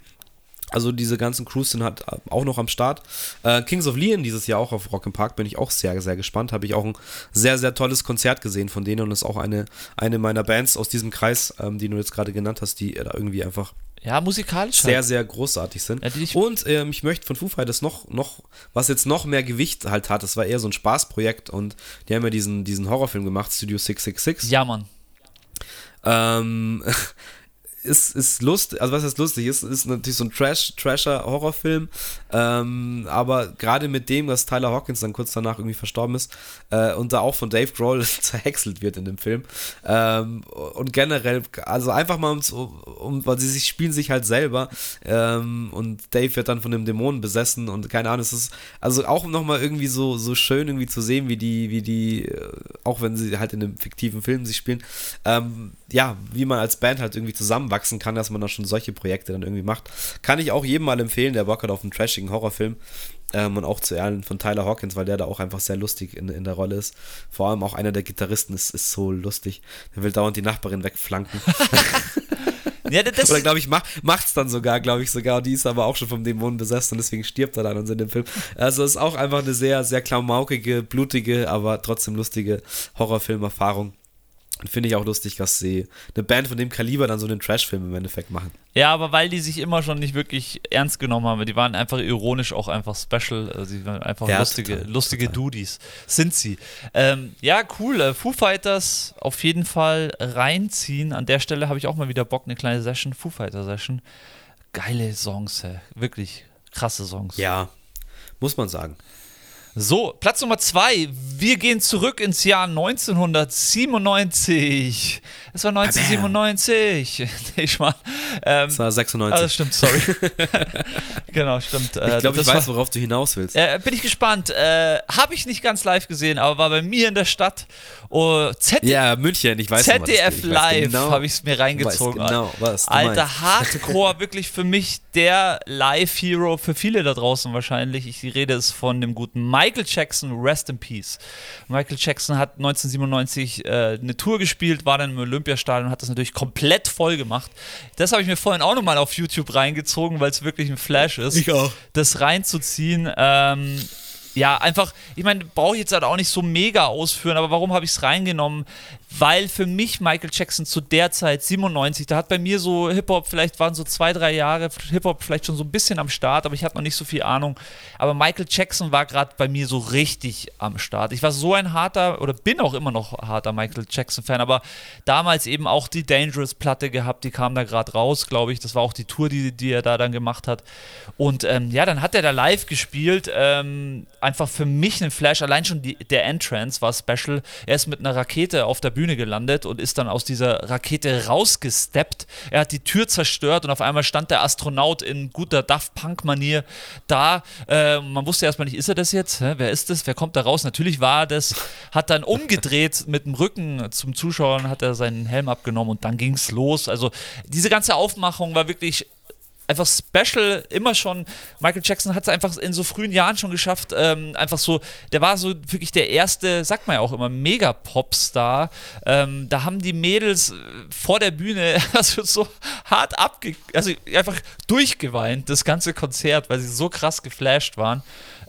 Also diese ganzen Crews sind halt auch noch am Start. Äh, Kings of Leon dieses Jahr auch auf Rock im Park bin ich auch sehr, sehr gespannt. Habe ich auch ein sehr, sehr tolles Konzert gesehen von denen und ist auch eine, eine meiner Bands aus diesem Kreis, ähm, die du jetzt gerade genannt hast, die da irgendwie einfach ja, musikalisch sehr, halt. sehr großartig sind. Ja, und ähm, ich möchte von Foo Fighters noch, noch, was jetzt noch mehr Gewicht halt hat, das war eher so ein Spaßprojekt und die haben ja diesen, diesen Horrorfilm gemacht, Studio 666. Ja, Mann. Ähm, [LAUGHS] ist, ist lustig, also was heißt lustig, ist, ist natürlich so ein Trash, Trasher-Horrorfilm, ähm, aber gerade mit dem, dass Tyler Hawkins dann kurz danach irgendwie verstorben ist äh, und da auch von Dave Grohl [LAUGHS] zerhäckselt wird in dem Film ähm, und generell, also einfach mal um, um, weil sie sich spielen sich halt selber ähm, und Dave wird dann von dem Dämonen besessen und keine Ahnung, es ist also auch nochmal irgendwie so, so schön irgendwie zu sehen, wie die, wie die, äh, auch wenn sie halt in einem fiktiven Film sich spielen, ähm, ja, wie man als Band halt irgendwie zusammenwachsen kann, dass man da schon solche Projekte dann irgendwie macht. Kann ich auch jedem mal empfehlen, der Bock hat auf einen trashigen Horrorfilm. Ähm, und auch zu Ehren von Tyler Hawkins, weil der da auch einfach sehr lustig in, in der Rolle ist. Vor allem auch einer der Gitarristen ist, ist so lustig. Der will dauernd die Nachbarin wegflanken. [LAUGHS] ja, das Oder glaube ich, mach, es dann sogar, glaube ich sogar. Die ist aber auch schon vom Dämonen besessen und deswegen stirbt er dann in dem Film. Also ist auch einfach eine sehr, sehr klamaukige, blutige, aber trotzdem lustige Horrorfilmerfahrung. Und finde ich auch lustig, dass sie eine Band von dem Kaliber dann so einen Trashfilm im Endeffekt machen. Ja, aber weil die sich immer schon nicht wirklich ernst genommen haben. Die waren einfach ironisch auch einfach special. Also sie waren einfach ja, lustige, total, lustige total. Dudies. Sind sie. Ähm, ja, cool. Äh, Foo Fighters auf jeden Fall reinziehen. An der Stelle habe ich auch mal wieder Bock, eine kleine Session, Foo Fighter Session. Geile Songs, wirklich krasse Songs. Ja, muss man sagen. So, Platz Nummer zwei. Wir gehen zurück ins Jahr 1997. Es war 1997. ich mal. Ähm, es war 96. Ah, das stimmt, sorry. [LAUGHS] [LAUGHS] genau, stimmt. Äh, ich glaube, ich weiß, war, worauf du hinaus willst. Äh, bin ich gespannt. Äh, Habe ich nicht ganz live gesehen, aber war bei mir in der Stadt. Oh, ZD ja, München, ich weiß ZDF Live genau, habe ich es mir reingezogen. Genau, was Alter, meinst. Hardcore, [LAUGHS] wirklich für mich der Live-Hero, für viele da draußen wahrscheinlich. Ich rede es von dem guten Michael Jackson, Rest in Peace. Michael Jackson hat 1997 äh, eine Tour gespielt, war dann im Olympiastadion und hat das natürlich komplett voll gemacht. Das habe ich mir vorhin auch nochmal auf YouTube reingezogen, weil es wirklich ein Flash ist. Ich auch. Das reinzuziehen. Ähm, ja, einfach, ich meine, brauche ich jetzt halt auch nicht so mega ausführen, aber warum habe ich es reingenommen? Weil für mich Michael Jackson zu der Zeit 97, da hat bei mir so Hip-Hop, vielleicht waren so zwei, drei Jahre Hip-Hop vielleicht schon so ein bisschen am Start, aber ich hatte noch nicht so viel Ahnung. Aber Michael Jackson war gerade bei mir so richtig am Start. Ich war so ein harter oder bin auch immer noch harter Michael Jackson-Fan, aber damals eben auch die Dangerous-Platte gehabt, die kam da gerade raus, glaube ich. Das war auch die Tour, die, die er da dann gemacht hat. Und ähm, ja, dann hat er da live gespielt. Ähm, einfach für mich ein Flash. Allein schon die, der Entrance war special. Er ist mit einer Rakete auf der Bühne Bühne gelandet und ist dann aus dieser Rakete rausgesteppt. Er hat die Tür zerstört und auf einmal stand der Astronaut in guter Daft Punk-Manier da. Äh, man wusste erstmal nicht, ist er das jetzt? Hä? Wer ist das? Wer kommt da raus? Natürlich war er das. Hat dann umgedreht [LAUGHS] mit dem Rücken zum Zuschauer hat er seinen Helm abgenommen und dann ging es los. Also diese ganze Aufmachung war wirklich einfach special, immer schon. Michael Jackson hat es einfach in so frühen Jahren schon geschafft, ähm, einfach so, der war so wirklich der erste, sagt man ja auch immer, Mega-Popstar. Ähm, da haben die Mädels äh, vor der Bühne [LAUGHS] also so hart abge, also einfach durchgeweint, das ganze Konzert, weil sie so krass geflasht waren.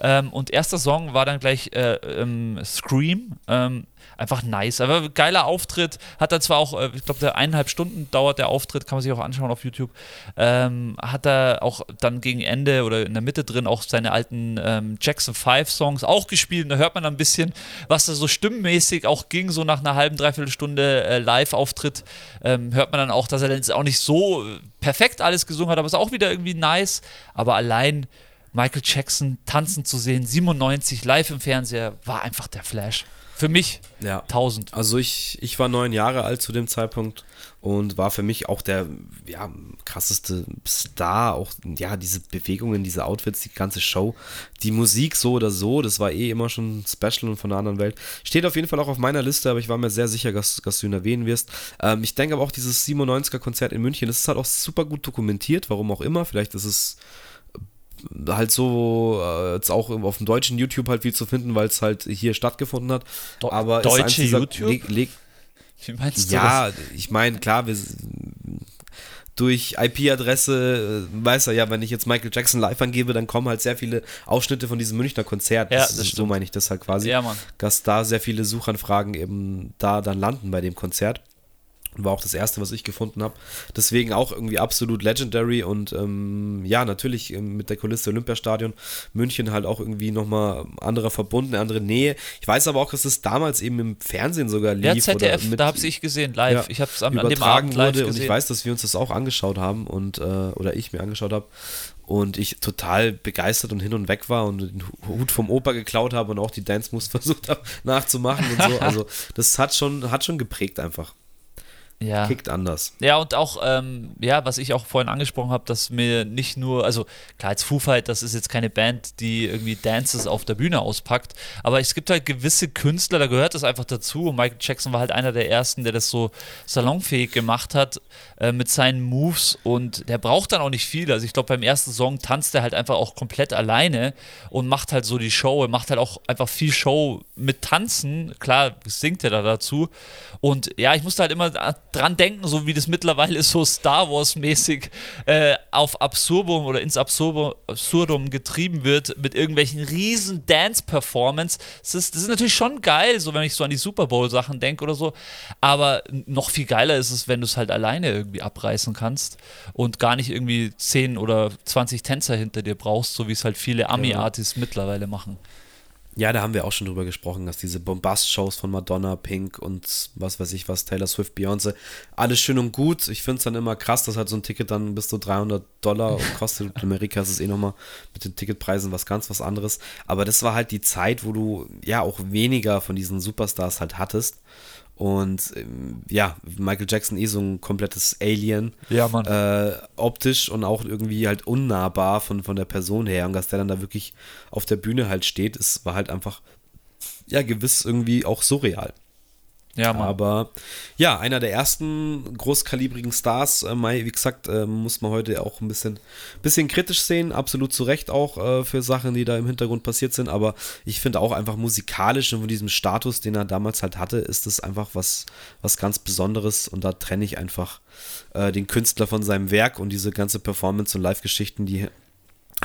Ähm, und erster Song war dann gleich äh, ähm, Scream. Ähm, einfach nice. Aber geiler Auftritt. Hat er zwar auch, äh, ich glaube, der eineinhalb Stunden dauert der Auftritt, kann man sich auch anschauen auf YouTube. Ähm, hat er auch dann gegen Ende oder in der Mitte drin auch seine alten ähm, Jackson 5 Songs auch gespielt. Und da hört man dann ein bisschen, was da so stimmmäßig auch ging, so nach einer halben, dreiviertel Stunde äh, Live-Auftritt. Ähm, hört man dann auch, dass er dann auch nicht so perfekt alles gesungen hat, aber es ist auch wieder irgendwie nice. Aber allein Michael Jackson tanzen zu sehen, 97 live im Fernseher, war einfach der Flash. Für mich ja. 1000. Also ich, ich war neun Jahre alt zu dem Zeitpunkt und war für mich auch der ja, krasseste Star. Auch ja, diese Bewegungen, diese Outfits, die ganze Show, die Musik so oder so, das war eh immer schon special und von einer anderen Welt. Steht auf jeden Fall auch auf meiner Liste, aber ich war mir sehr sicher, dass, dass du ihn erwähnen wirst. Ähm, ich denke aber auch dieses 97er Konzert in München, das ist halt auch super gut dokumentiert, warum auch immer. Vielleicht ist es halt so äh, jetzt auch auf dem deutschen YouTube halt viel zu finden, weil es halt hier stattgefunden hat. Do Aber deutsche YouTube? Leg, leg, Wie meinst du Ja, das? ich meine, klar, wir, durch IP-Adresse, äh, weiß er ja, wenn ich jetzt Michael Jackson live angebe, dann kommen halt sehr viele Ausschnitte von diesem Münchner Konzert. Ja, das, das so meine ich das halt quasi. Ja, Mann. Dass da sehr viele Suchanfragen eben da dann landen bei dem Konzert. War auch das erste, was ich gefunden habe. Deswegen auch irgendwie absolut legendary und ähm, ja, natürlich ähm, mit der Kulisse Olympiastadion. München halt auch irgendwie nochmal anderer Verbund, eine andere Nähe. Ich weiß aber auch, dass es damals eben im Fernsehen sogar lief. Ja, ZDF, mit, da habe ich gesehen, live. Ja, ich habe es an, dem Abend live gesehen. Und ich weiß, dass wir uns das auch angeschaut haben und äh, oder ich mir angeschaut habe und ich total begeistert und hin und weg war und den Hut vom Opa geklaut habe und auch die Dance Moves [LAUGHS] versucht habe nachzumachen und so. [LAUGHS] Also das hat schon, hat schon geprägt einfach ja. kickt anders. Ja, und auch, ähm, ja, was ich auch vorhin angesprochen habe, dass mir nicht nur, also klar, als Foo Fight, das ist jetzt keine Band, die irgendwie Dances auf der Bühne auspackt, aber es gibt halt gewisse Künstler, da gehört das einfach dazu und Michael Jackson war halt einer der ersten, der das so salonfähig gemacht hat äh, mit seinen Moves und der braucht dann auch nicht viel. Also ich glaube, beim ersten Song tanzt er halt einfach auch komplett alleine und macht halt so die Show, er macht halt auch einfach viel Show mit Tanzen, klar, singt er da dazu und ja, ich musste halt immer dran denken, so wie das mittlerweile so Star Wars-mäßig äh, auf Absurdum oder ins Absurdum getrieben wird mit irgendwelchen riesen Dance-Performance. Das ist, das ist natürlich schon geil, so wenn ich so an die Super Bowl-Sachen denke oder so. Aber noch viel geiler ist es, wenn du es halt alleine irgendwie abreißen kannst und gar nicht irgendwie 10 oder 20 Tänzer hinter dir brauchst, so wie es halt viele Ami-Artists ja. mittlerweile machen. Ja, da haben wir auch schon drüber gesprochen, dass diese Bombast-Shows von Madonna, Pink und was weiß ich was, Taylor Swift, Beyoncé, alles schön und gut. Ich finde es dann immer krass, dass halt so ein Ticket dann bis zu 300 Dollar [LAUGHS] kostet. In Amerika ist es eh nochmal mit den Ticketpreisen was ganz was anderes. Aber das war halt die Zeit, wo du ja auch weniger von diesen Superstars halt hattest. Und ähm, ja, Michael Jackson eh so ein komplettes Alien. Ja, Mann. Äh, optisch und auch irgendwie halt unnahbar von, von der Person her. Und dass der dann da wirklich auf der Bühne halt steht, es war halt einfach, ja, gewiss irgendwie auch surreal. Ja, Mann. Aber ja, einer der ersten großkalibrigen Stars, äh, wie gesagt, äh, muss man heute auch ein bisschen, bisschen kritisch sehen, absolut zu Recht auch äh, für Sachen, die da im Hintergrund passiert sind. Aber ich finde auch einfach musikalisch und von diesem Status, den er damals halt hatte, ist es einfach was, was ganz Besonderes. Und da trenne ich einfach äh, den Künstler von seinem Werk und diese ganze Performance- und Live-Geschichten, die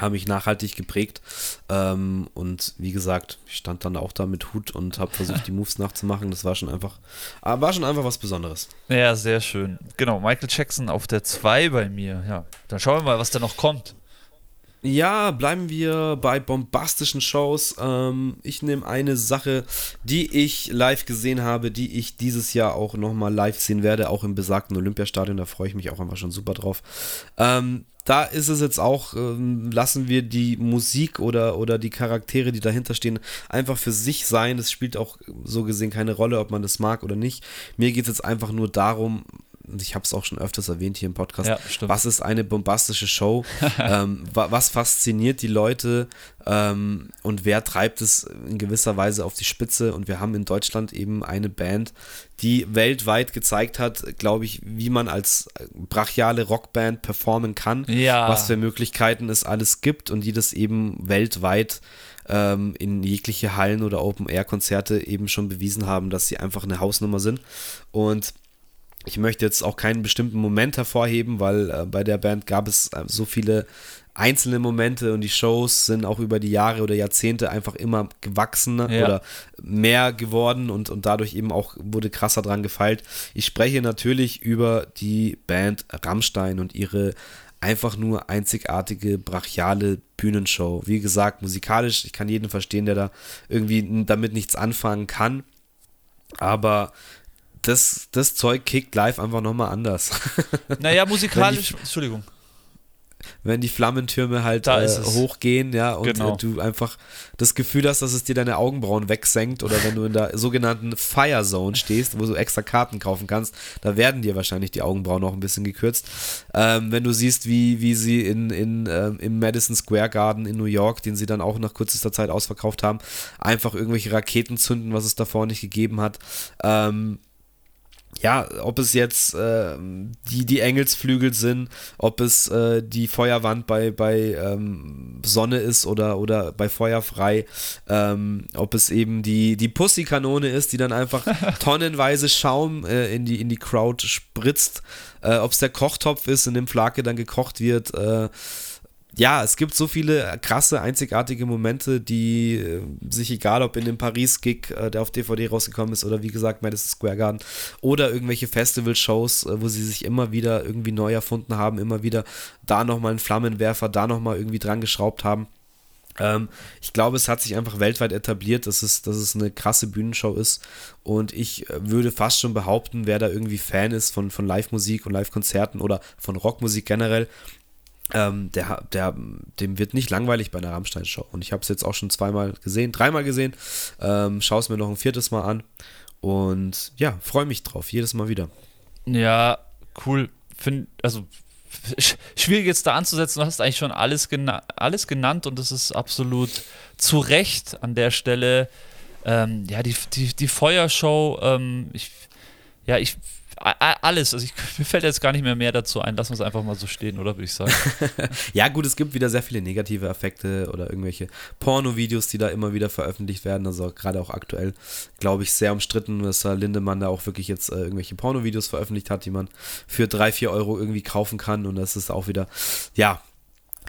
haben mich nachhaltig geprägt. Ähm, und wie gesagt, ich stand dann auch da mit Hut und habe versucht, die Moves nachzumachen. Das war schon einfach, ah, war schon einfach was Besonderes. Ja, sehr schön. Genau, Michael Jackson auf der 2 bei mir. Ja, dann schauen wir mal, was da noch kommt. Ja, bleiben wir bei bombastischen Shows. Ähm, ich nehme eine Sache, die ich live gesehen habe, die ich dieses Jahr auch nochmal live sehen werde, auch im besagten Olympiastadion. Da freue ich mich auch einfach schon super drauf. Ähm, da ist es jetzt auch, ähm, lassen wir die Musik oder, oder die Charaktere, die dahinter stehen, einfach für sich sein. Es spielt auch so gesehen keine Rolle, ob man das mag oder nicht. Mir geht es jetzt einfach nur darum, ich habe es auch schon öfters erwähnt hier im Podcast, ja, was ist eine bombastische Show? [LAUGHS] ähm, was fasziniert die Leute ähm, und wer treibt es in gewisser Weise auf die Spitze? Und wir haben in Deutschland eben eine Band, die weltweit gezeigt hat, glaube ich, wie man als brachiale Rockband performen kann, ja. was für Möglichkeiten es alles gibt und die das eben weltweit ähm, in jegliche Hallen oder Open-Air-Konzerte eben schon bewiesen haben, dass sie einfach eine Hausnummer sind. Und ich möchte jetzt auch keinen bestimmten Moment hervorheben, weil äh, bei der Band gab es äh, so viele einzelne Momente und die Shows sind auch über die Jahre oder Jahrzehnte einfach immer gewachsen ja. oder mehr geworden und, und dadurch eben auch wurde krasser dran gefeilt. Ich spreche natürlich über die Band Rammstein und ihre einfach nur einzigartige, brachiale Bühnenshow. Wie gesagt, musikalisch, ich kann jeden verstehen, der da irgendwie damit nichts anfangen kann. Aber das, das Zeug kickt live einfach nochmal anders. [LAUGHS] Naja, musikalisch, Entschuldigung. Wenn die Flammentürme halt äh, hochgehen, ja, und genau. du einfach das Gefühl hast, dass es dir deine Augenbrauen wegsenkt oder wenn du in der sogenannten Fire Zone stehst, wo du extra Karten kaufen kannst, da werden dir wahrscheinlich die Augenbrauen noch ein bisschen gekürzt. Ähm, wenn du siehst, wie, wie sie in, in, ähm, im Madison Square Garden in New York, den sie dann auch nach kürzester Zeit ausverkauft haben, einfach irgendwelche Raketen zünden, was es davor nicht gegeben hat. Ähm, ja, ob es jetzt äh, die, die Engelsflügel sind, ob es äh, die Feuerwand bei, bei ähm, Sonne ist oder, oder bei Feuer frei, ähm, ob es eben die, die Pussykanone ist, die dann einfach [LAUGHS] tonnenweise Schaum äh, in, die, in die Crowd spritzt, äh, ob es der Kochtopf ist, in dem Flake dann gekocht wird, äh, ja, es gibt so viele krasse, einzigartige Momente, die äh, sich egal ob in dem Paris-Gig, äh, der auf DVD rausgekommen ist, oder wie gesagt Madison Square Garden, oder irgendwelche Festival-Shows, äh, wo sie sich immer wieder irgendwie neu erfunden haben, immer wieder da nochmal einen Flammenwerfer, da nochmal irgendwie dran geschraubt haben. Ähm, ich glaube, es hat sich einfach weltweit etabliert, dass es, dass es eine krasse Bühnenshow ist. Und ich würde fast schon behaupten, wer da irgendwie Fan ist von, von Live-Musik und Live-Konzerten oder von Rockmusik generell, ähm, der, der, dem wird nicht langweilig bei einer Rammstein-Show. Und ich habe es jetzt auch schon zweimal gesehen, dreimal gesehen. Ähm, Schaue es mir noch ein viertes Mal an. Und ja, freue mich drauf, jedes Mal wieder. Ja, cool. Find, also schwierig jetzt da anzusetzen. Du hast eigentlich schon alles, gena alles genannt und das ist absolut zu Recht an der Stelle. Ähm, ja, die, die, die Feuershow, ähm, ich, ja, ich alles. Also ich, mir fällt jetzt gar nicht mehr mehr dazu ein. Lass uns einfach mal so stehen, oder würde ich sagen. [LAUGHS] ja, gut, es gibt wieder sehr viele negative Effekte oder irgendwelche Porno-Videos, die da immer wieder veröffentlicht werden. Also gerade auch aktuell, glaube ich, sehr umstritten, dass da Lindemann da auch wirklich jetzt äh, irgendwelche Porno-Videos veröffentlicht hat, die man für drei, vier Euro irgendwie kaufen kann. Und das ist auch wieder, ja,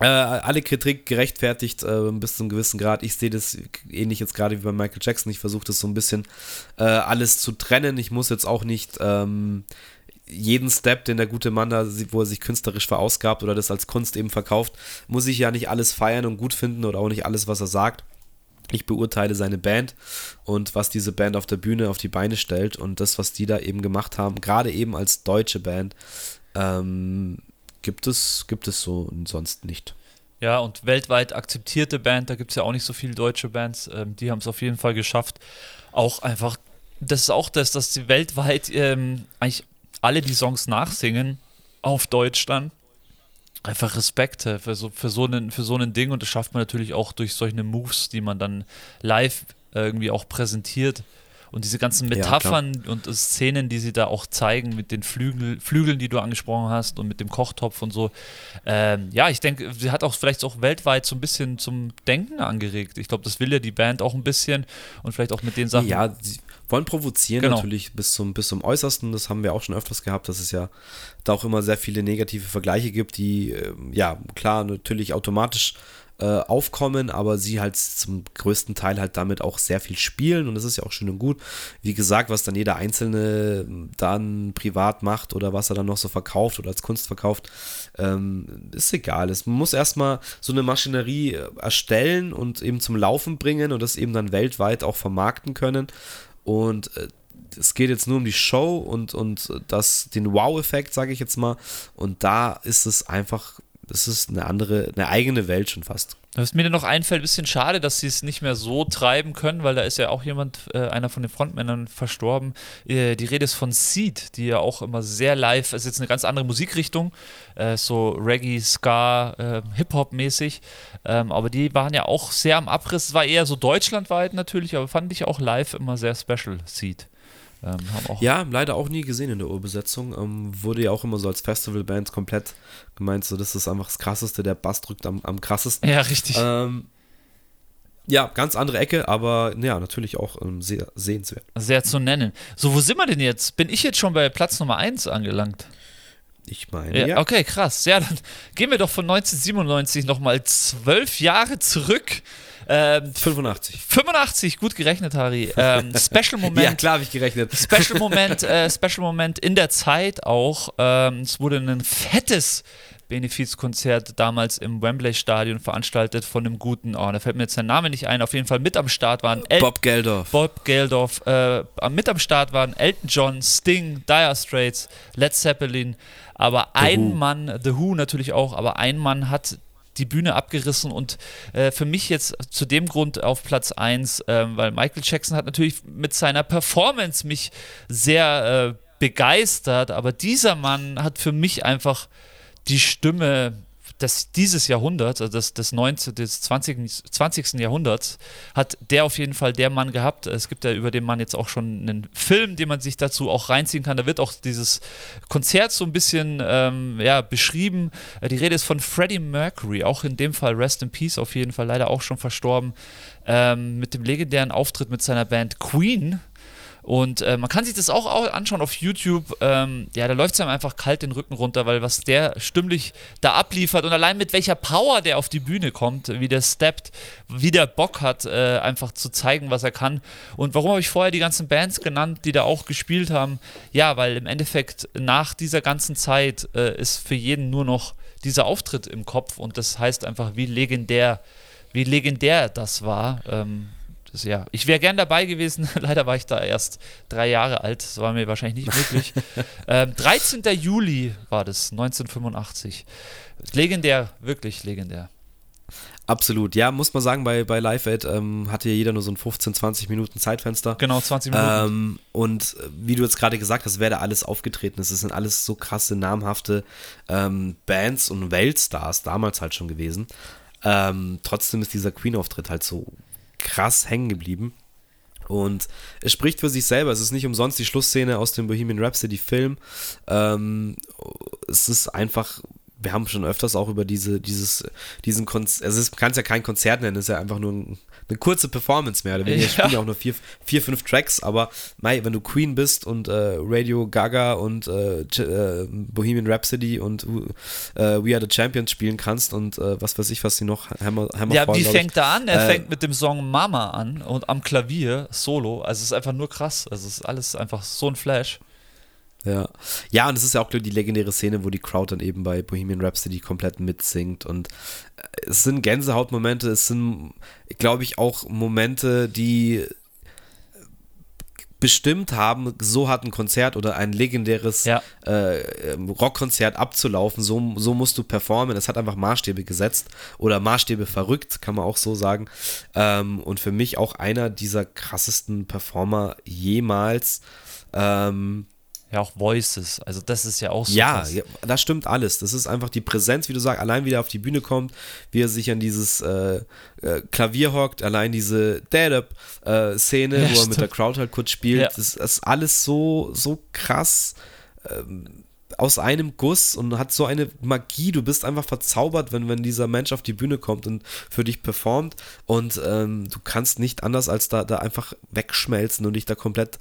äh, alle Kritik gerechtfertigt äh, bis zum gewissen Grad. Ich sehe das ähnlich jetzt gerade wie bei Michael Jackson. Ich versuche das so ein bisschen äh, alles zu trennen. Ich muss jetzt auch nicht ähm, jeden Step, den der gute Mann da sieht, wo er sich künstlerisch verausgabt oder das als Kunst eben verkauft, muss ich ja nicht alles feiern und gut finden oder auch nicht alles, was er sagt. Ich beurteile seine Band und was diese Band auf der Bühne auf die Beine stellt und das, was die da eben gemacht haben, gerade eben als deutsche Band, ähm, gibt es, gibt es so sonst nicht. Ja, und weltweit akzeptierte Band, da gibt es ja auch nicht so viele deutsche Bands, ähm, die haben es auf jeden Fall geschafft. Auch einfach, das ist auch das, dass sie weltweit ähm, eigentlich alle die Songs nachsingen auf Deutsch dann. Einfach Respekt äh, für so, für, so einen, für so ein Ding und das schafft man natürlich auch durch solche Moves, die man dann live irgendwie auch präsentiert. Und diese ganzen Metaphern ja, und Szenen, die sie da auch zeigen mit den Flügel, Flügeln, die du angesprochen hast und mit dem Kochtopf und so. Ähm, ja, ich denke, sie hat auch vielleicht auch weltweit so ein bisschen zum Denken angeregt. Ich glaube, das will ja die Band auch ein bisschen und vielleicht auch mit den Sachen. Ja, sie wollen provozieren genau. natürlich bis zum, bis zum Äußersten. Das haben wir auch schon öfters gehabt, dass es ja da auch immer sehr viele negative Vergleiche gibt, die, äh, ja, klar, natürlich automatisch äh, aufkommen, aber sie halt zum größten Teil halt damit auch sehr viel spielen und das ist ja auch schön und gut. Wie gesagt, was dann jeder Einzelne dann privat macht oder was er dann noch so verkauft oder als Kunst verkauft, ähm, ist egal. Es muss erstmal so eine Maschinerie äh, erstellen und eben zum Laufen bringen und das eben dann weltweit auch vermarkten können und äh, es geht jetzt nur um die Show und, und das, den Wow-Effekt, sage ich jetzt mal. Und da ist es einfach das ist eine andere, eine eigene Welt schon fast. Was mir noch einfällt, ein bisschen schade, dass sie es nicht mehr so treiben können, weil da ist ja auch jemand, äh, einer von den Frontmännern verstorben. Äh, die Rede ist von Seed, die ja auch immer sehr live, ist jetzt eine ganz andere Musikrichtung, äh, so Reggae, Ska, äh, Hip-Hop-mäßig. Ähm, aber die waren ja auch sehr am Abriss. Es war eher so deutschlandweit natürlich, aber fand ich auch live immer sehr special, Seed. Ähm, ja, leider auch nie gesehen in der Urbesetzung. Ähm, wurde ja auch immer so als Festivalband komplett gemeint, so das ist einfach das Krasseste, der Bass drückt am, am krassesten. Ja, richtig. Ähm, ja, ganz andere Ecke, aber ja, natürlich auch ähm, sehr sehenswert. Sehr zu nennen. So, wo sind wir denn jetzt? Bin ich jetzt schon bei Platz Nummer 1 angelangt? Ich meine, ja, ja. Okay, krass. Ja, dann gehen wir doch von 1997 nochmal zwölf Jahre zurück. Ähm, 85. 85, gut gerechnet, Harry. Ähm, [LAUGHS] Special Moment. ja, klar habe ich gerechnet. Special [LAUGHS] Moment, äh, Special Moment in der Zeit auch. Ähm, es wurde ein fettes Benefizkonzert damals im Wembley Stadion veranstaltet von einem guten, oh, da fällt mir jetzt sein Name nicht ein, auf jeden Fall mit am Start waren El Bob Geldorf. Bob Geldorf, äh, mit am Start waren Elton John, Sting, Dire Straits, Led Zeppelin, aber The ein Who. Mann, The Who natürlich auch, aber ein Mann hat die Bühne abgerissen und äh, für mich jetzt zu dem Grund auf Platz 1, äh, weil Michael Jackson hat natürlich mit seiner Performance mich sehr äh, begeistert, aber dieser Mann hat für mich einfach die Stimme des, dieses Jahrhunderts, also des, des, 19, des 20, 20. Jahrhunderts, hat der auf jeden Fall der Mann gehabt. Es gibt ja über den Mann jetzt auch schon einen Film, den man sich dazu auch reinziehen kann. Da wird auch dieses Konzert so ein bisschen ähm, ja, beschrieben. Die Rede ist von Freddie Mercury, auch in dem Fall Rest in Peace, auf jeden Fall leider auch schon verstorben, ähm, mit dem legendären Auftritt mit seiner Band Queen und äh, man kann sich das auch anschauen auf YouTube. Ähm, ja, da läuft es einem einfach kalt den Rücken runter, weil was der stimmlich da abliefert und allein mit welcher Power der auf die Bühne kommt, wie der steppt, wie der Bock hat, äh, einfach zu zeigen, was er kann. Und warum habe ich vorher die ganzen Bands genannt, die da auch gespielt haben? Ja, weil im Endeffekt nach dieser ganzen Zeit äh, ist für jeden nur noch dieser Auftritt im Kopf und das heißt einfach, wie legendär, wie legendär das war. Ähm, das, ja, ich wäre gern dabei gewesen. [LAUGHS] Leider war ich da erst drei Jahre alt. Das war mir wahrscheinlich nicht möglich. [LAUGHS] ähm, 13. Juli war das, 1985. Legendär, wirklich legendär. Absolut, ja, muss man sagen, bei, bei Live Aid ähm, hatte ja jeder nur so ein 15, 20 Minuten Zeitfenster. Genau, 20 Minuten. Ähm, und äh, wie du jetzt gerade gesagt hast, wer da alles aufgetreten ist, es sind alles so krasse, namhafte ähm, Bands und Weltstars damals halt schon gewesen. Ähm, trotzdem ist dieser Queen-Auftritt halt so krass hängen geblieben. Und es spricht für sich selber. Es ist nicht umsonst die Schlussszene aus dem Bohemian Rhapsody Film. Ähm, es ist einfach wir haben schon öfters auch über diese, dieses, diesen Konzert, also es kann es ja kein Konzert nennen, es ist ja einfach nur ein, eine kurze Performance mehr. Oder weniger. Ja. spielen ja auch nur vier, vier, fünf Tracks, aber mei, wenn du Queen bist und äh, Radio Gaga und äh, äh, Bohemian Rhapsody und äh, We Are the Champions spielen kannst und äh, was weiß ich, was sie noch Hammer, Hammer Ja, wie fängt er an? Er äh, fängt mit dem Song Mama an und am Klavier solo. Also es ist einfach nur krass. Also es ist alles einfach so ein Flash. Ja. Ja, und es ist ja auch die legendäre Szene, wo die Crowd dann eben bei Bohemian Rhapsody komplett mitsingt. Und äh, es sind Gänsehautmomente, es sind, glaube ich, auch Momente, die bestimmt haben, so hat ein Konzert oder ein legendäres ja. äh, Rockkonzert abzulaufen, so, so musst du performen. Es hat einfach Maßstäbe gesetzt oder Maßstäbe verrückt, kann man auch so sagen. Ähm, und für mich auch einer dieser krassesten Performer jemals. Ähm, ja, auch Voices. Also das ist ja auch so. Ja, ja, das stimmt alles. Das ist einfach die Präsenz, wie du sagst, allein wie er auf die Bühne kommt, wie er sich an dieses äh, äh, Klavier hockt, allein diese Dad-Up-Szene, äh, ja, wo stimmt. er mit der Crowd halt kurz spielt. Ja. Das, das, ist alles so, so krass ähm, aus einem Guss und hat so eine Magie. Du bist einfach verzaubert, wenn, wenn dieser Mensch auf die Bühne kommt und für dich performt. Und ähm, du kannst nicht anders als da, da einfach wegschmelzen und dich da komplett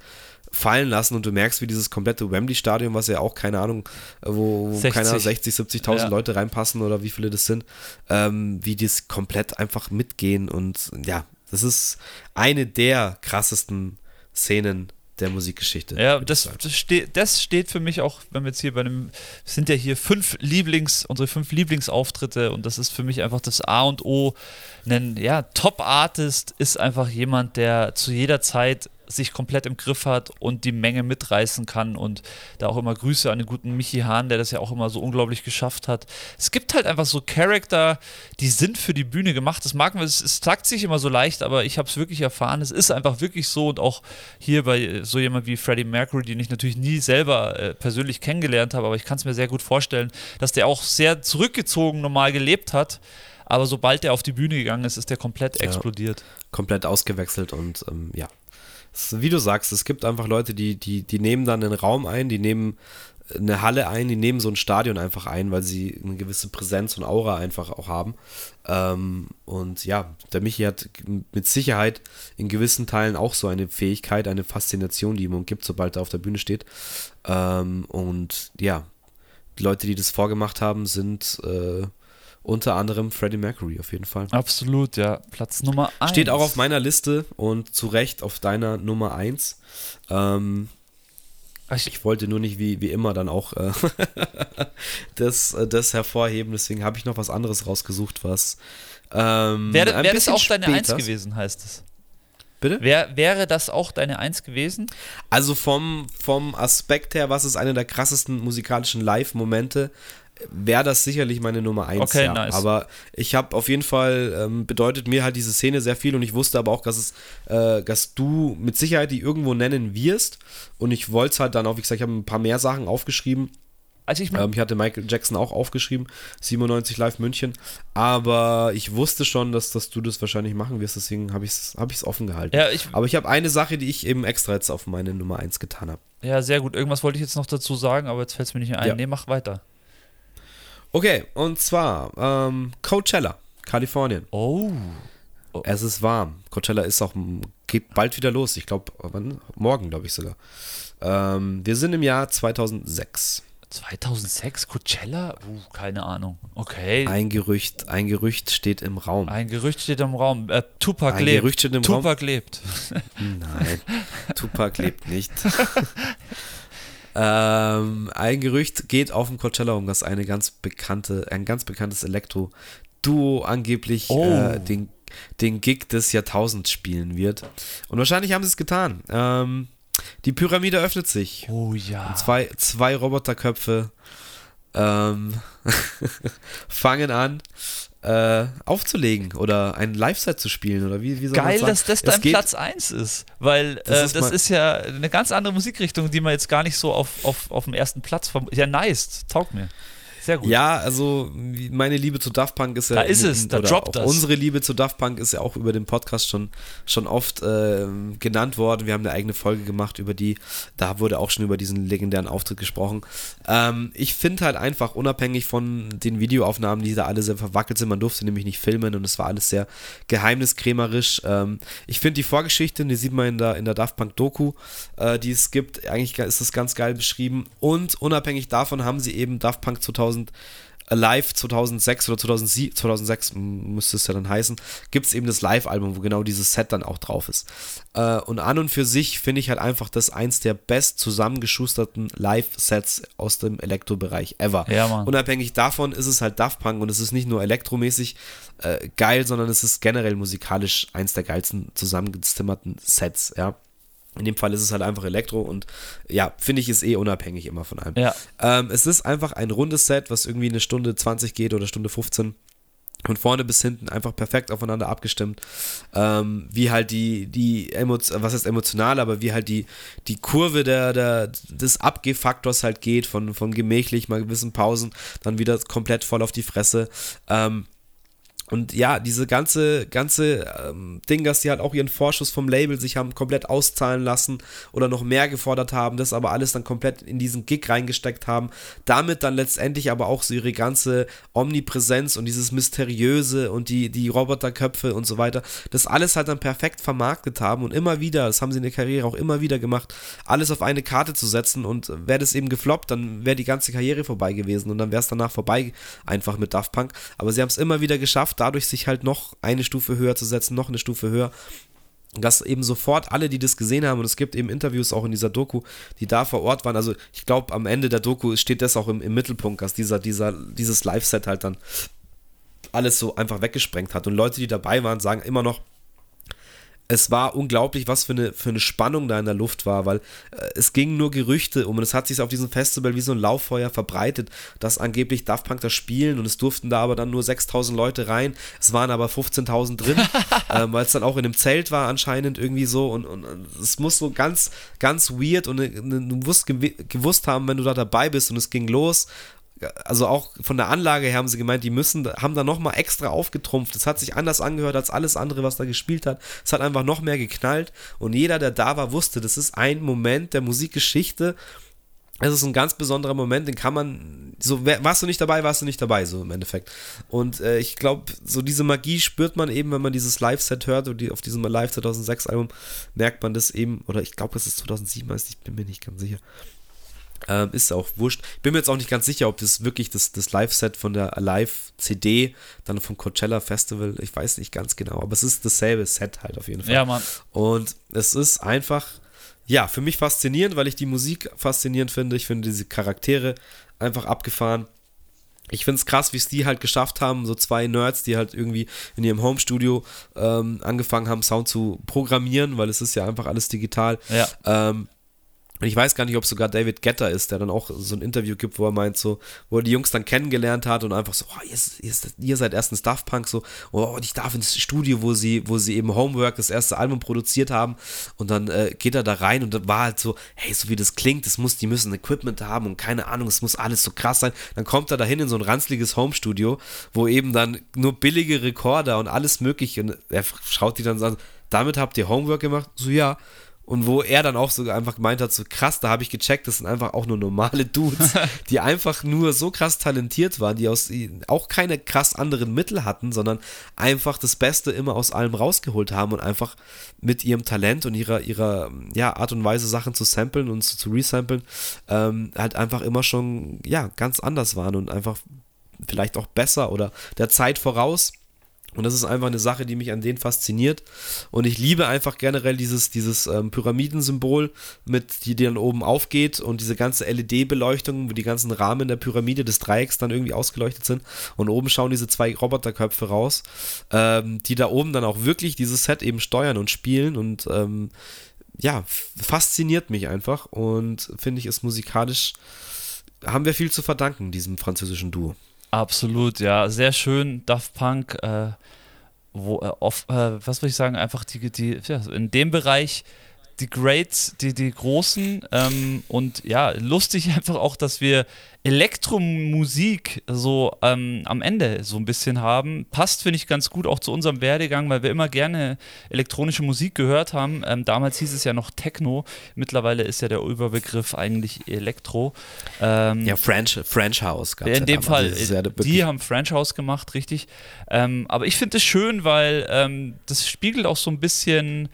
fallen lassen und du merkst, wie dieses komplette Wembley-Stadion, was ja auch, keine Ahnung, wo, wo 60. keiner 60, 70.000 ja. Leute reinpassen oder wie viele das sind, ähm, wie die es komplett einfach mitgehen und ja, das ist eine der krassesten Szenen der Musikgeschichte. Ja, das, das, steht, das steht für mich auch, wenn wir jetzt hier bei einem, sind ja hier fünf Lieblings, unsere fünf Lieblingsauftritte und das ist für mich einfach das A und O. Ein ja, Top-Artist ist einfach jemand, der zu jeder Zeit sich komplett im Griff hat und die Menge mitreißen kann. Und da auch immer Grüße an den guten Michi Hahn, der das ja auch immer so unglaublich geschafft hat. Es gibt halt einfach so Charakter, die sind für die Bühne gemacht. Das mag man, es, es sagt sich immer so leicht, aber ich habe es wirklich erfahren. Es ist einfach wirklich so. Und auch hier bei so jemand wie Freddie Mercury, den ich natürlich nie selber äh, persönlich kennengelernt habe, aber ich kann es mir sehr gut vorstellen, dass der auch sehr zurückgezogen normal gelebt hat. Aber sobald er auf die Bühne gegangen ist, ist der komplett ja, explodiert. Komplett ausgewechselt und ähm, ja, wie du sagst, es gibt einfach Leute, die, die, die nehmen dann einen Raum ein, die nehmen eine Halle ein, die nehmen so ein Stadion einfach ein, weil sie eine gewisse Präsenz und Aura einfach auch haben. Ähm, und ja, der Michi hat mit Sicherheit in gewissen Teilen auch so eine Fähigkeit, eine Faszination, die ihm umgibt, sobald er auf der Bühne steht. Ähm, und ja, die Leute, die das vorgemacht haben, sind äh, unter anderem Freddie Mercury auf jeden Fall. Absolut, ja. Platz Nummer 1. Steht auch auf meiner Liste und zu Recht auf deiner Nummer 1. Ähm, ich wollte nur nicht wie, wie immer dann auch äh, [LAUGHS] das, äh, das hervorheben, deswegen habe ich noch was anderes rausgesucht, was. Ähm, wäre wär das auch deine Eins gewesen, heißt es? Bitte? Wär, wäre das auch deine Eins gewesen? Also vom, vom Aspekt her, was ist einer der krassesten musikalischen Live-Momente, wäre das sicherlich meine Nummer eins. Okay, ja. nice. Aber ich habe auf jeden Fall, ähm, bedeutet mir halt diese Szene sehr viel und ich wusste aber auch, dass es, äh, dass du mit Sicherheit die irgendwo nennen wirst und ich wollte es halt dann auch, wie gesagt, ich habe ein paar mehr Sachen aufgeschrieben, Also ich, ähm, ich hatte Michael Jackson auch aufgeschrieben, 97 Live München, aber ich wusste schon, dass, dass du das wahrscheinlich machen wirst, deswegen habe ich es hab offen gehalten. Ja, ich, aber ich habe eine Sache, die ich eben extra jetzt auf meine Nummer 1 getan habe. Ja, sehr gut. Irgendwas wollte ich jetzt noch dazu sagen, aber jetzt fällt es mir nicht ein. Ja. Nee, mach weiter. Okay, und zwar ähm, Coachella, Kalifornien. Oh. oh. Es ist warm. Coachella ist auch, geht bald wieder los. Ich glaube, morgen, glaube ich sogar. Ähm, wir sind im Jahr 2006. 2006 Coachella? Uh, keine Ahnung. Okay. Ein Gerücht, ein Gerücht steht im Raum. Ein Gerücht steht im Raum. Äh, Tupac ein lebt. Gerücht steht im Tupac Raum. lebt. [LAUGHS] Nein, Tupac lebt nicht. [LAUGHS] ähm, ein Gerücht geht auf dem Coachella um, dass eine ganz bekannte, ein ganz bekanntes Elektro-Duo angeblich oh. äh, den, den Gig des Jahrtausends spielen wird. Und wahrscheinlich haben sie es getan. Ähm, die Pyramide öffnet sich. Oh ja. Und zwei, zwei Roboterköpfe ähm, [LAUGHS] fangen an äh, aufzulegen oder ein Live-Set zu spielen oder wie, wie soll Geil, dass das dein Platz 1 ist, weil das, äh, ist, das ist, ja eine ganz andere Musikrichtung, die man jetzt gar nicht so auf, auf, auf dem ersten Platz. Ja, nice, taugt mir. Sehr gut. Ja, also meine Liebe zu Daft Punk ist ja. Da ist es, da droppt das. Unsere Liebe zu Daft Punk ist ja auch über den Podcast schon, schon oft äh, genannt worden. Wir haben eine eigene Folge gemacht über die. Da wurde auch schon über diesen legendären Auftritt gesprochen. Ähm, ich finde halt einfach, unabhängig von den Videoaufnahmen, die da alle sehr verwackelt sind, man durfte nämlich nicht filmen und es war alles sehr geheimniskrämerisch. Ähm, ich finde die Vorgeschichte, die sieht man in der, in der Daft Punk Doku, äh, die es gibt, eigentlich ist das ganz geil beschrieben. Und unabhängig davon haben sie eben Daft Punk 2000 2000 Live 2006 oder 2007, 2006 müsste es ja dann heißen, gibt es eben das Live-Album, wo genau dieses Set dann auch drauf ist. Äh, und an und für sich finde ich halt einfach das eins der best zusammengeschusterten Live-Sets aus dem Elektrobereich ever. Ja, Unabhängig davon ist es halt Daft Punk und es ist nicht nur elektromäßig äh, geil, sondern es ist generell musikalisch eins der geilsten zusammengezimmerten Sets, ja. In dem Fall ist es halt einfach Elektro und ja, finde ich, ist eh unabhängig immer von allem. Ja. Ähm, es ist einfach ein rundes Set, was irgendwie eine Stunde 20 geht oder Stunde 15. Von vorne bis hinten einfach perfekt aufeinander abgestimmt. Ähm, wie halt die, die Emotion, was heißt emotional, aber wie halt die, die Kurve der, der, des Abgehfaktors halt geht, von, von gemächlich, mal gewissen Pausen, dann wieder komplett voll auf die Fresse. Ähm, und ja, diese ganze, ganze ähm, Ding, dass die halt auch ihren Vorschuss vom Label sich haben komplett auszahlen lassen oder noch mehr gefordert haben, das aber alles dann komplett in diesen Gig reingesteckt haben, damit dann letztendlich aber auch so ihre ganze Omnipräsenz und dieses Mysteriöse und die, die Roboterköpfe und so weiter, das alles halt dann perfekt vermarktet haben und immer wieder, das haben sie in der Karriere auch immer wieder gemacht, alles auf eine Karte zu setzen und wäre das eben gefloppt, dann wäre die ganze Karriere vorbei gewesen und dann wäre es danach vorbei einfach mit Daft Punk, aber sie haben es immer wieder geschafft, dadurch sich halt noch eine Stufe höher zu setzen, noch eine Stufe höher. Dass eben sofort alle, die das gesehen haben, und es gibt eben Interviews auch in dieser Doku, die da vor Ort waren. Also ich glaube, am Ende der Doku steht das auch im, im Mittelpunkt, dass dieser, dieser, dieses Live-Set halt dann alles so einfach weggesprengt hat. Und Leute, die dabei waren, sagen immer noch, es war unglaublich, was für eine, für eine Spannung da in der Luft war, weil äh, es ging nur Gerüchte um und es hat sich auf diesem Festival wie so ein Lauffeuer verbreitet, dass angeblich Daft Punk da spielen und es durften da aber dann nur 6000 Leute rein, es waren aber 15.000 drin, [LAUGHS] ähm, weil es dann auch in einem Zelt war anscheinend irgendwie so und, und, und es muss so ganz, ganz weird und eine, eine, du musst gewusst haben, wenn du da dabei bist und es ging los also auch von der Anlage her haben sie gemeint, die müssen, haben da nochmal extra aufgetrumpft. Es hat sich anders angehört als alles andere, was da gespielt hat. Es hat einfach noch mehr geknallt und jeder, der da war, wusste, das ist ein Moment der Musikgeschichte. Es ist ein ganz besonderer Moment, den kann man, so, warst du nicht dabei, warst du nicht dabei, so im Endeffekt. Und äh, ich glaube, so diese Magie spürt man eben, wenn man dieses Live-Set hört, und die, auf diesem Live 2006 Album merkt man das eben, oder ich glaube, es ist 2007 ich bin mir nicht ganz sicher. Ähm, ist auch wurscht. Bin mir jetzt auch nicht ganz sicher, ob das wirklich das, das Live-Set von der Live-CD, dann vom Coachella Festival, ich weiß nicht ganz genau, aber es ist dasselbe Set halt auf jeden Fall. Ja, Mann. Und es ist einfach, ja, für mich faszinierend, weil ich die Musik faszinierend finde. Ich finde diese Charaktere einfach abgefahren. Ich finde es krass, wie es die halt geschafft haben, so zwei Nerds, die halt irgendwie in ihrem Homestudio ähm, angefangen haben, Sound zu programmieren, weil es ist ja einfach alles digital. Ja. Ähm, Und ich weiß gar nicht, ob sogar David Getter ist, der dann auch so ein Interview gibt, wo er meint, so, wo er die Jungs dann kennengelernt hat und einfach so, oh, ihr, ihr, ihr seid erst ein Stuff Punk, so, oh, ich darf ins Studio, wo sie, wo sie eben Homework, das erste Album produziert haben. Und dann äh, geht er da rein und dann war halt so, hey, so wie das klingt, das muss, die müssen Equipment haben und keine Ahnung, es muss alles so krass sein. Dann kommt er dahin in so ein ranzliges Home-Studio, wo eben dann nur billige Rekorder und alles mögliche, und er schaut die dann so an, damit habt ihr Homework gemacht? So, ja. Und wo er dann auch so einfach gemeint hat, so krass, da habe ich gecheckt, das sind einfach auch nur normale Dudes, [LAUGHS] die einfach nur so krass talentiert waren, die aus auch keine krass anderen Mittel hatten, sondern einfach das Beste immer aus allem rausgeholt haben und einfach mit ihrem Talent und ihrer, ihrer ja, Art und Weise, Sachen zu samplen und zu, zu resamplen, ähm, halt einfach immer schon ja, ganz anders waren und einfach vielleicht auch besser oder der Zeit voraus. Und das ist einfach eine Sache, die mich an denen fasziniert. Und ich liebe einfach generell dieses, dieses ähm, Pyramidensymbol, mit, die, die dann oben aufgeht und diese ganze LED-Beleuchtung, wo die ganzen Rahmen der Pyramide des Dreiecks dann irgendwie ausgeleuchtet sind. Und oben schauen diese zwei Roboterköpfe raus, ähm, die da oben dann auch wirklich dieses Set eben steuern und spielen. Und ähm, ja, fasziniert mich einfach. Und finde ich, ist musikalisch, haben wir viel zu verdanken, diesem französischen Duo. Absolut, ja, sehr schön. Daft Punk, äh, wo, äh, off, äh, was würde ich sagen, einfach die, die, ja, in dem Bereich die Greats, die, die Großen ähm, und ja, lustig [LAUGHS] einfach auch, dass wir Elektromusik so ähm, am Ende so ein bisschen haben. Passt, finde ich, ganz gut auch zu unserem Werdegang, weil wir immer gerne elektronische Musik gehört haben. Ähm, damals hieß es ja noch Techno, mittlerweile ist ja der Überbegriff eigentlich Elektro. Ähm, ja, French, French House gab. In dem Fall, ja die haben French House gemacht, richtig. Ähm, aber ich finde es schön, weil ähm, das spiegelt auch so ein bisschen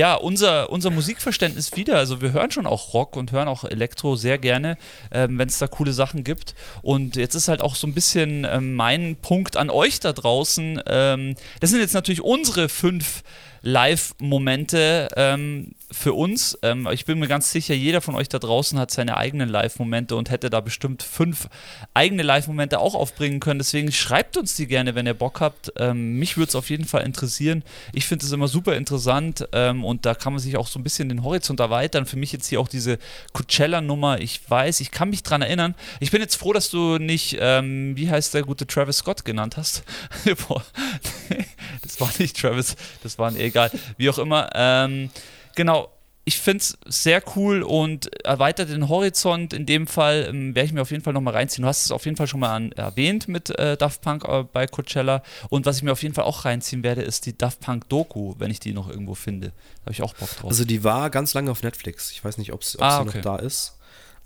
ja, unser, unser Musikverständnis wieder. Also wir hören schon auch Rock und hören auch Elektro sehr gerne, ähm, wenn es da coole Sachen gibt. Und jetzt ist halt auch so ein bisschen ähm, mein Punkt an euch da draußen. Ähm, das sind jetzt natürlich unsere fünf Live-Momente ähm, für uns. Ähm, ich bin mir ganz sicher, jeder von euch da draußen hat seine eigenen Live-Momente und hätte da bestimmt fünf eigene Live-Momente auch aufbringen können. Deswegen schreibt uns die gerne, wenn ihr Bock habt. Ähm, mich würde es auf jeden Fall interessieren. Ich finde es immer super interessant ähm, und da kann man sich auch so ein bisschen den Horizont erweitern. Für mich jetzt hier auch diese Coachella-Nummer. Ich weiß, ich kann mich dran erinnern. Ich bin jetzt froh, dass du nicht, ähm, wie heißt der gute Travis Scott genannt hast. [LAUGHS] [LAUGHS] das war nicht Travis, das war ein egal, wie auch immer. Ähm, genau, ich finde es sehr cool und erweitert den Horizont. In dem Fall ähm, werde ich mir auf jeden Fall nochmal reinziehen. Du hast es auf jeden Fall schon mal an, erwähnt mit äh, Daft Punk äh, bei Coachella. Und was ich mir auf jeden Fall auch reinziehen werde, ist die Daft Punk Doku, wenn ich die noch irgendwo finde. Da habe ich auch Bock drauf. Also die war ganz lange auf Netflix. Ich weiß nicht, ob ah, sie okay. noch da ist.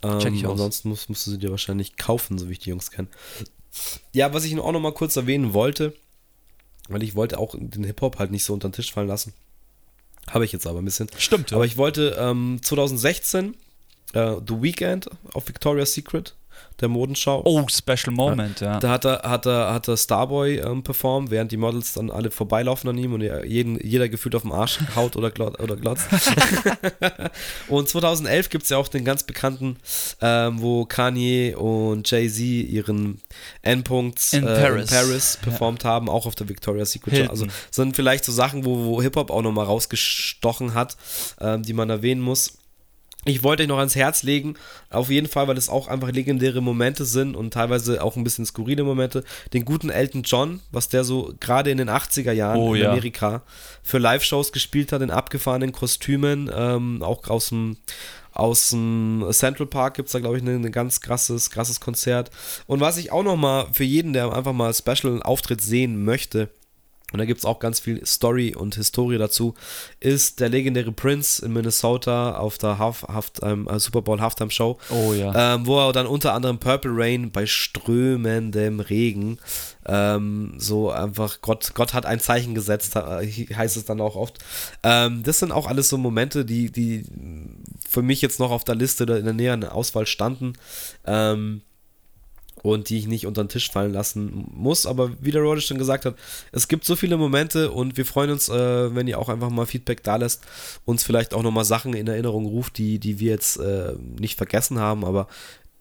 Ähm, Check ich aus. Ansonsten musst, musst du sie dir wahrscheinlich kaufen, so wie ich die Jungs kenne. Ja, was ich auch nochmal kurz erwähnen wollte, weil ich wollte auch den Hip-Hop halt nicht so unter den Tisch fallen lassen. Habe ich jetzt aber ein bisschen. Stimmt. Ja. Aber ich wollte ähm, 2016 äh, The Weekend auf Victoria's Secret der Modenschau. Oh, Special Moment, ja. ja. Da hat er, hat er, hat er Starboy ähm, performt, während die Models dann alle vorbeilaufen an ihm und jeden, jeder gefühlt auf dem Arsch [LAUGHS] haut oder, glot, oder glotzt. [LAUGHS] und 2011 gibt es ja auch den ganz bekannten, ähm, wo Kanye und Jay-Z ihren Endpunkt in, äh, Paris. in Paris performt ja. haben, auch auf der Victoria's Secret. Hilton. Also sind vielleicht so Sachen, wo, wo Hip-Hop auch nochmal rausgestochen hat, ähm, die man erwähnen muss ich wollte euch noch ans Herz legen, auf jeden Fall, weil es auch einfach legendäre Momente sind und teilweise auch ein bisschen skurrile Momente. Den guten Elton John, was der so gerade in den 80er Jahren oh, in ja. Amerika für Live-Shows gespielt hat, in abgefahrenen Kostümen, ähm, auch aus dem aus dem Central Park gibt es da, glaube ich, ein ne, ganz krasses, krasses Konzert. Und was ich auch noch mal für jeden, der einfach mal Special-Auftritt sehen möchte, und da gibt es auch ganz viel Story und Historie dazu, ist der legendäre Prince in Minnesota auf der Half, Half, ähm, äh, Super Bowl Halftime Show. Oh ja. Ähm, wo er dann unter anderem Purple Rain bei strömendem Regen ähm, so einfach, Gott, Gott hat ein Zeichen gesetzt, heißt es dann auch oft. Ähm, das sind auch alles so Momente, die, die für mich jetzt noch auf der Liste oder in der näheren Auswahl standen. Ähm, und die ich nicht unter den Tisch fallen lassen muss. Aber wie der Rodisch schon gesagt hat, es gibt so viele Momente und wir freuen uns, äh, wenn ihr auch einfach mal Feedback da lässt, uns vielleicht auch nochmal Sachen in Erinnerung ruft, die, die wir jetzt äh, nicht vergessen haben, aber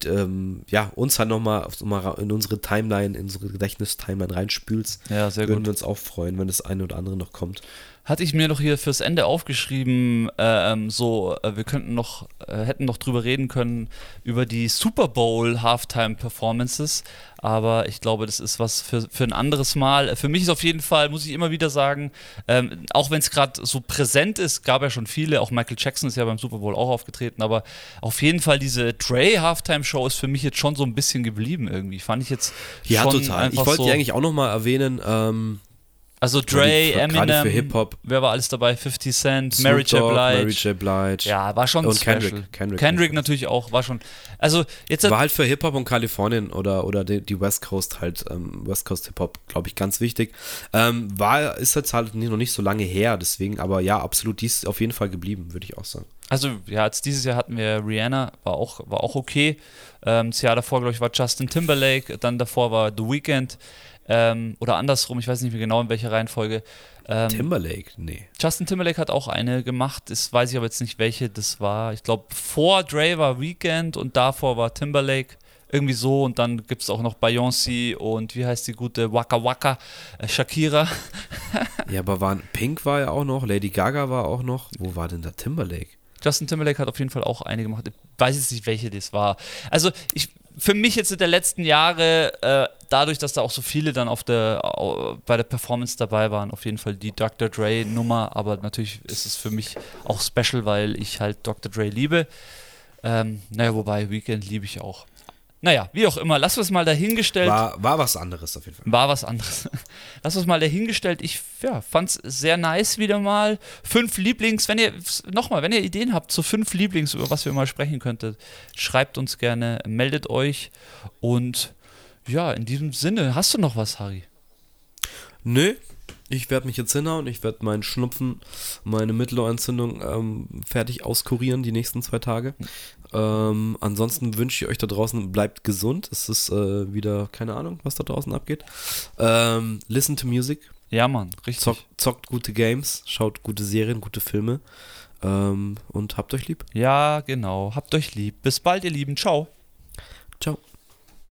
ähm, ja, uns halt nochmal noch in unsere Timeline, in unsere Gedächtnis-Timeline reinspülst. Ja, sehr Würden gut. wir uns auch freuen, wenn das eine oder andere noch kommt. Hatte ich mir noch hier fürs Ende aufgeschrieben, ähm, so, äh, wir könnten noch, äh, hätten noch drüber reden können, über die Super Bowl Halftime Performances. Aber ich glaube, das ist was für, für ein anderes Mal. Für mich ist auf jeden Fall, muss ich immer wieder sagen, ähm, auch wenn es gerade so präsent ist, gab ja schon viele, auch Michael Jackson ist ja beim Super Bowl auch aufgetreten, aber auf jeden Fall diese Dre Halftime Show ist für mich jetzt schon so ein bisschen geblieben irgendwie. Fand ich jetzt. Ja, total. Ich wollte so die eigentlich auch nochmal erwähnen. Ähm also Dre, Eminem, für Hip-Hop. wer war alles dabei? 50 Cent, Snoop Mary J. Blige. Mary J. Blige. Ja, war schon und special. Kendrick, Kendrick. Kendrick natürlich auch, war schon. Also jetzt war halt für Hip-Hop und Kalifornien oder, oder die, West Coast halt, ähm, West Coast Hip-Hop, glaube ich, ganz wichtig. Ähm, war, ist jetzt halt noch nicht so lange her, deswegen, aber ja, absolut, die ist auf jeden Fall geblieben, würde ich auch sagen. Also, ja, jetzt dieses Jahr hatten wir Rihanna, war auch, war auch okay. Ähm, das Jahr davor, glaube ich, war Justin Timberlake, dann davor war The Weeknd. Ähm, oder andersrum, ich weiß nicht mehr genau in welcher Reihenfolge. Ähm, Timberlake? Nee. Justin Timberlake hat auch eine gemacht, das weiß ich aber jetzt nicht, welche das war. Ich glaube, vor Dre war Weekend und davor war Timberlake. Irgendwie so und dann gibt es auch noch Beyoncé und wie heißt die gute Waka Waka, äh, Shakira. [LAUGHS] ja, aber waren, Pink war ja auch noch, Lady Gaga war auch noch. Wo war denn da Timberlake? Justin Timberlake hat auf jeden Fall auch eine gemacht. Ich weiß jetzt nicht, welche das war. Also ich, für mich jetzt in der letzten Jahre, äh, dadurch, dass da auch so viele dann auf der, bei der Performance dabei waren, auf jeden Fall die Dr. Dre Nummer, aber natürlich ist es für mich auch special, weil ich halt Dr. Dre liebe. Ähm, naja, wobei Weekend liebe ich auch. Naja, wie auch immer, lass uns mal dahingestellt. War, war was anderes auf jeden Fall. War was anderes. [LAUGHS] lass uns mal dahingestellt. Ich ja, fand es sehr nice wieder mal. Fünf Lieblings, wenn ihr, nochmal, wenn ihr Ideen habt zu fünf Lieblings, über was wir mal sprechen könntet, schreibt uns gerne, meldet euch. Und ja, in diesem Sinne, hast du noch was, Harry? Nö, ich werde mich jetzt hinhauen, ich werde meinen Schnupfen, meine Mittelohrentzündung ähm, fertig auskurieren die nächsten zwei Tage. Ähm, ansonsten wünsche ich euch da draußen, bleibt gesund. Es ist äh, wieder, keine Ahnung, was da draußen abgeht. Ähm, listen to music. Ja, Mann, richtig. Zock, zockt gute Games, schaut gute Serien, gute Filme ähm, und habt euch lieb. Ja, genau. Habt euch lieb. Bis bald, ihr Lieben. Ciao. Ciao.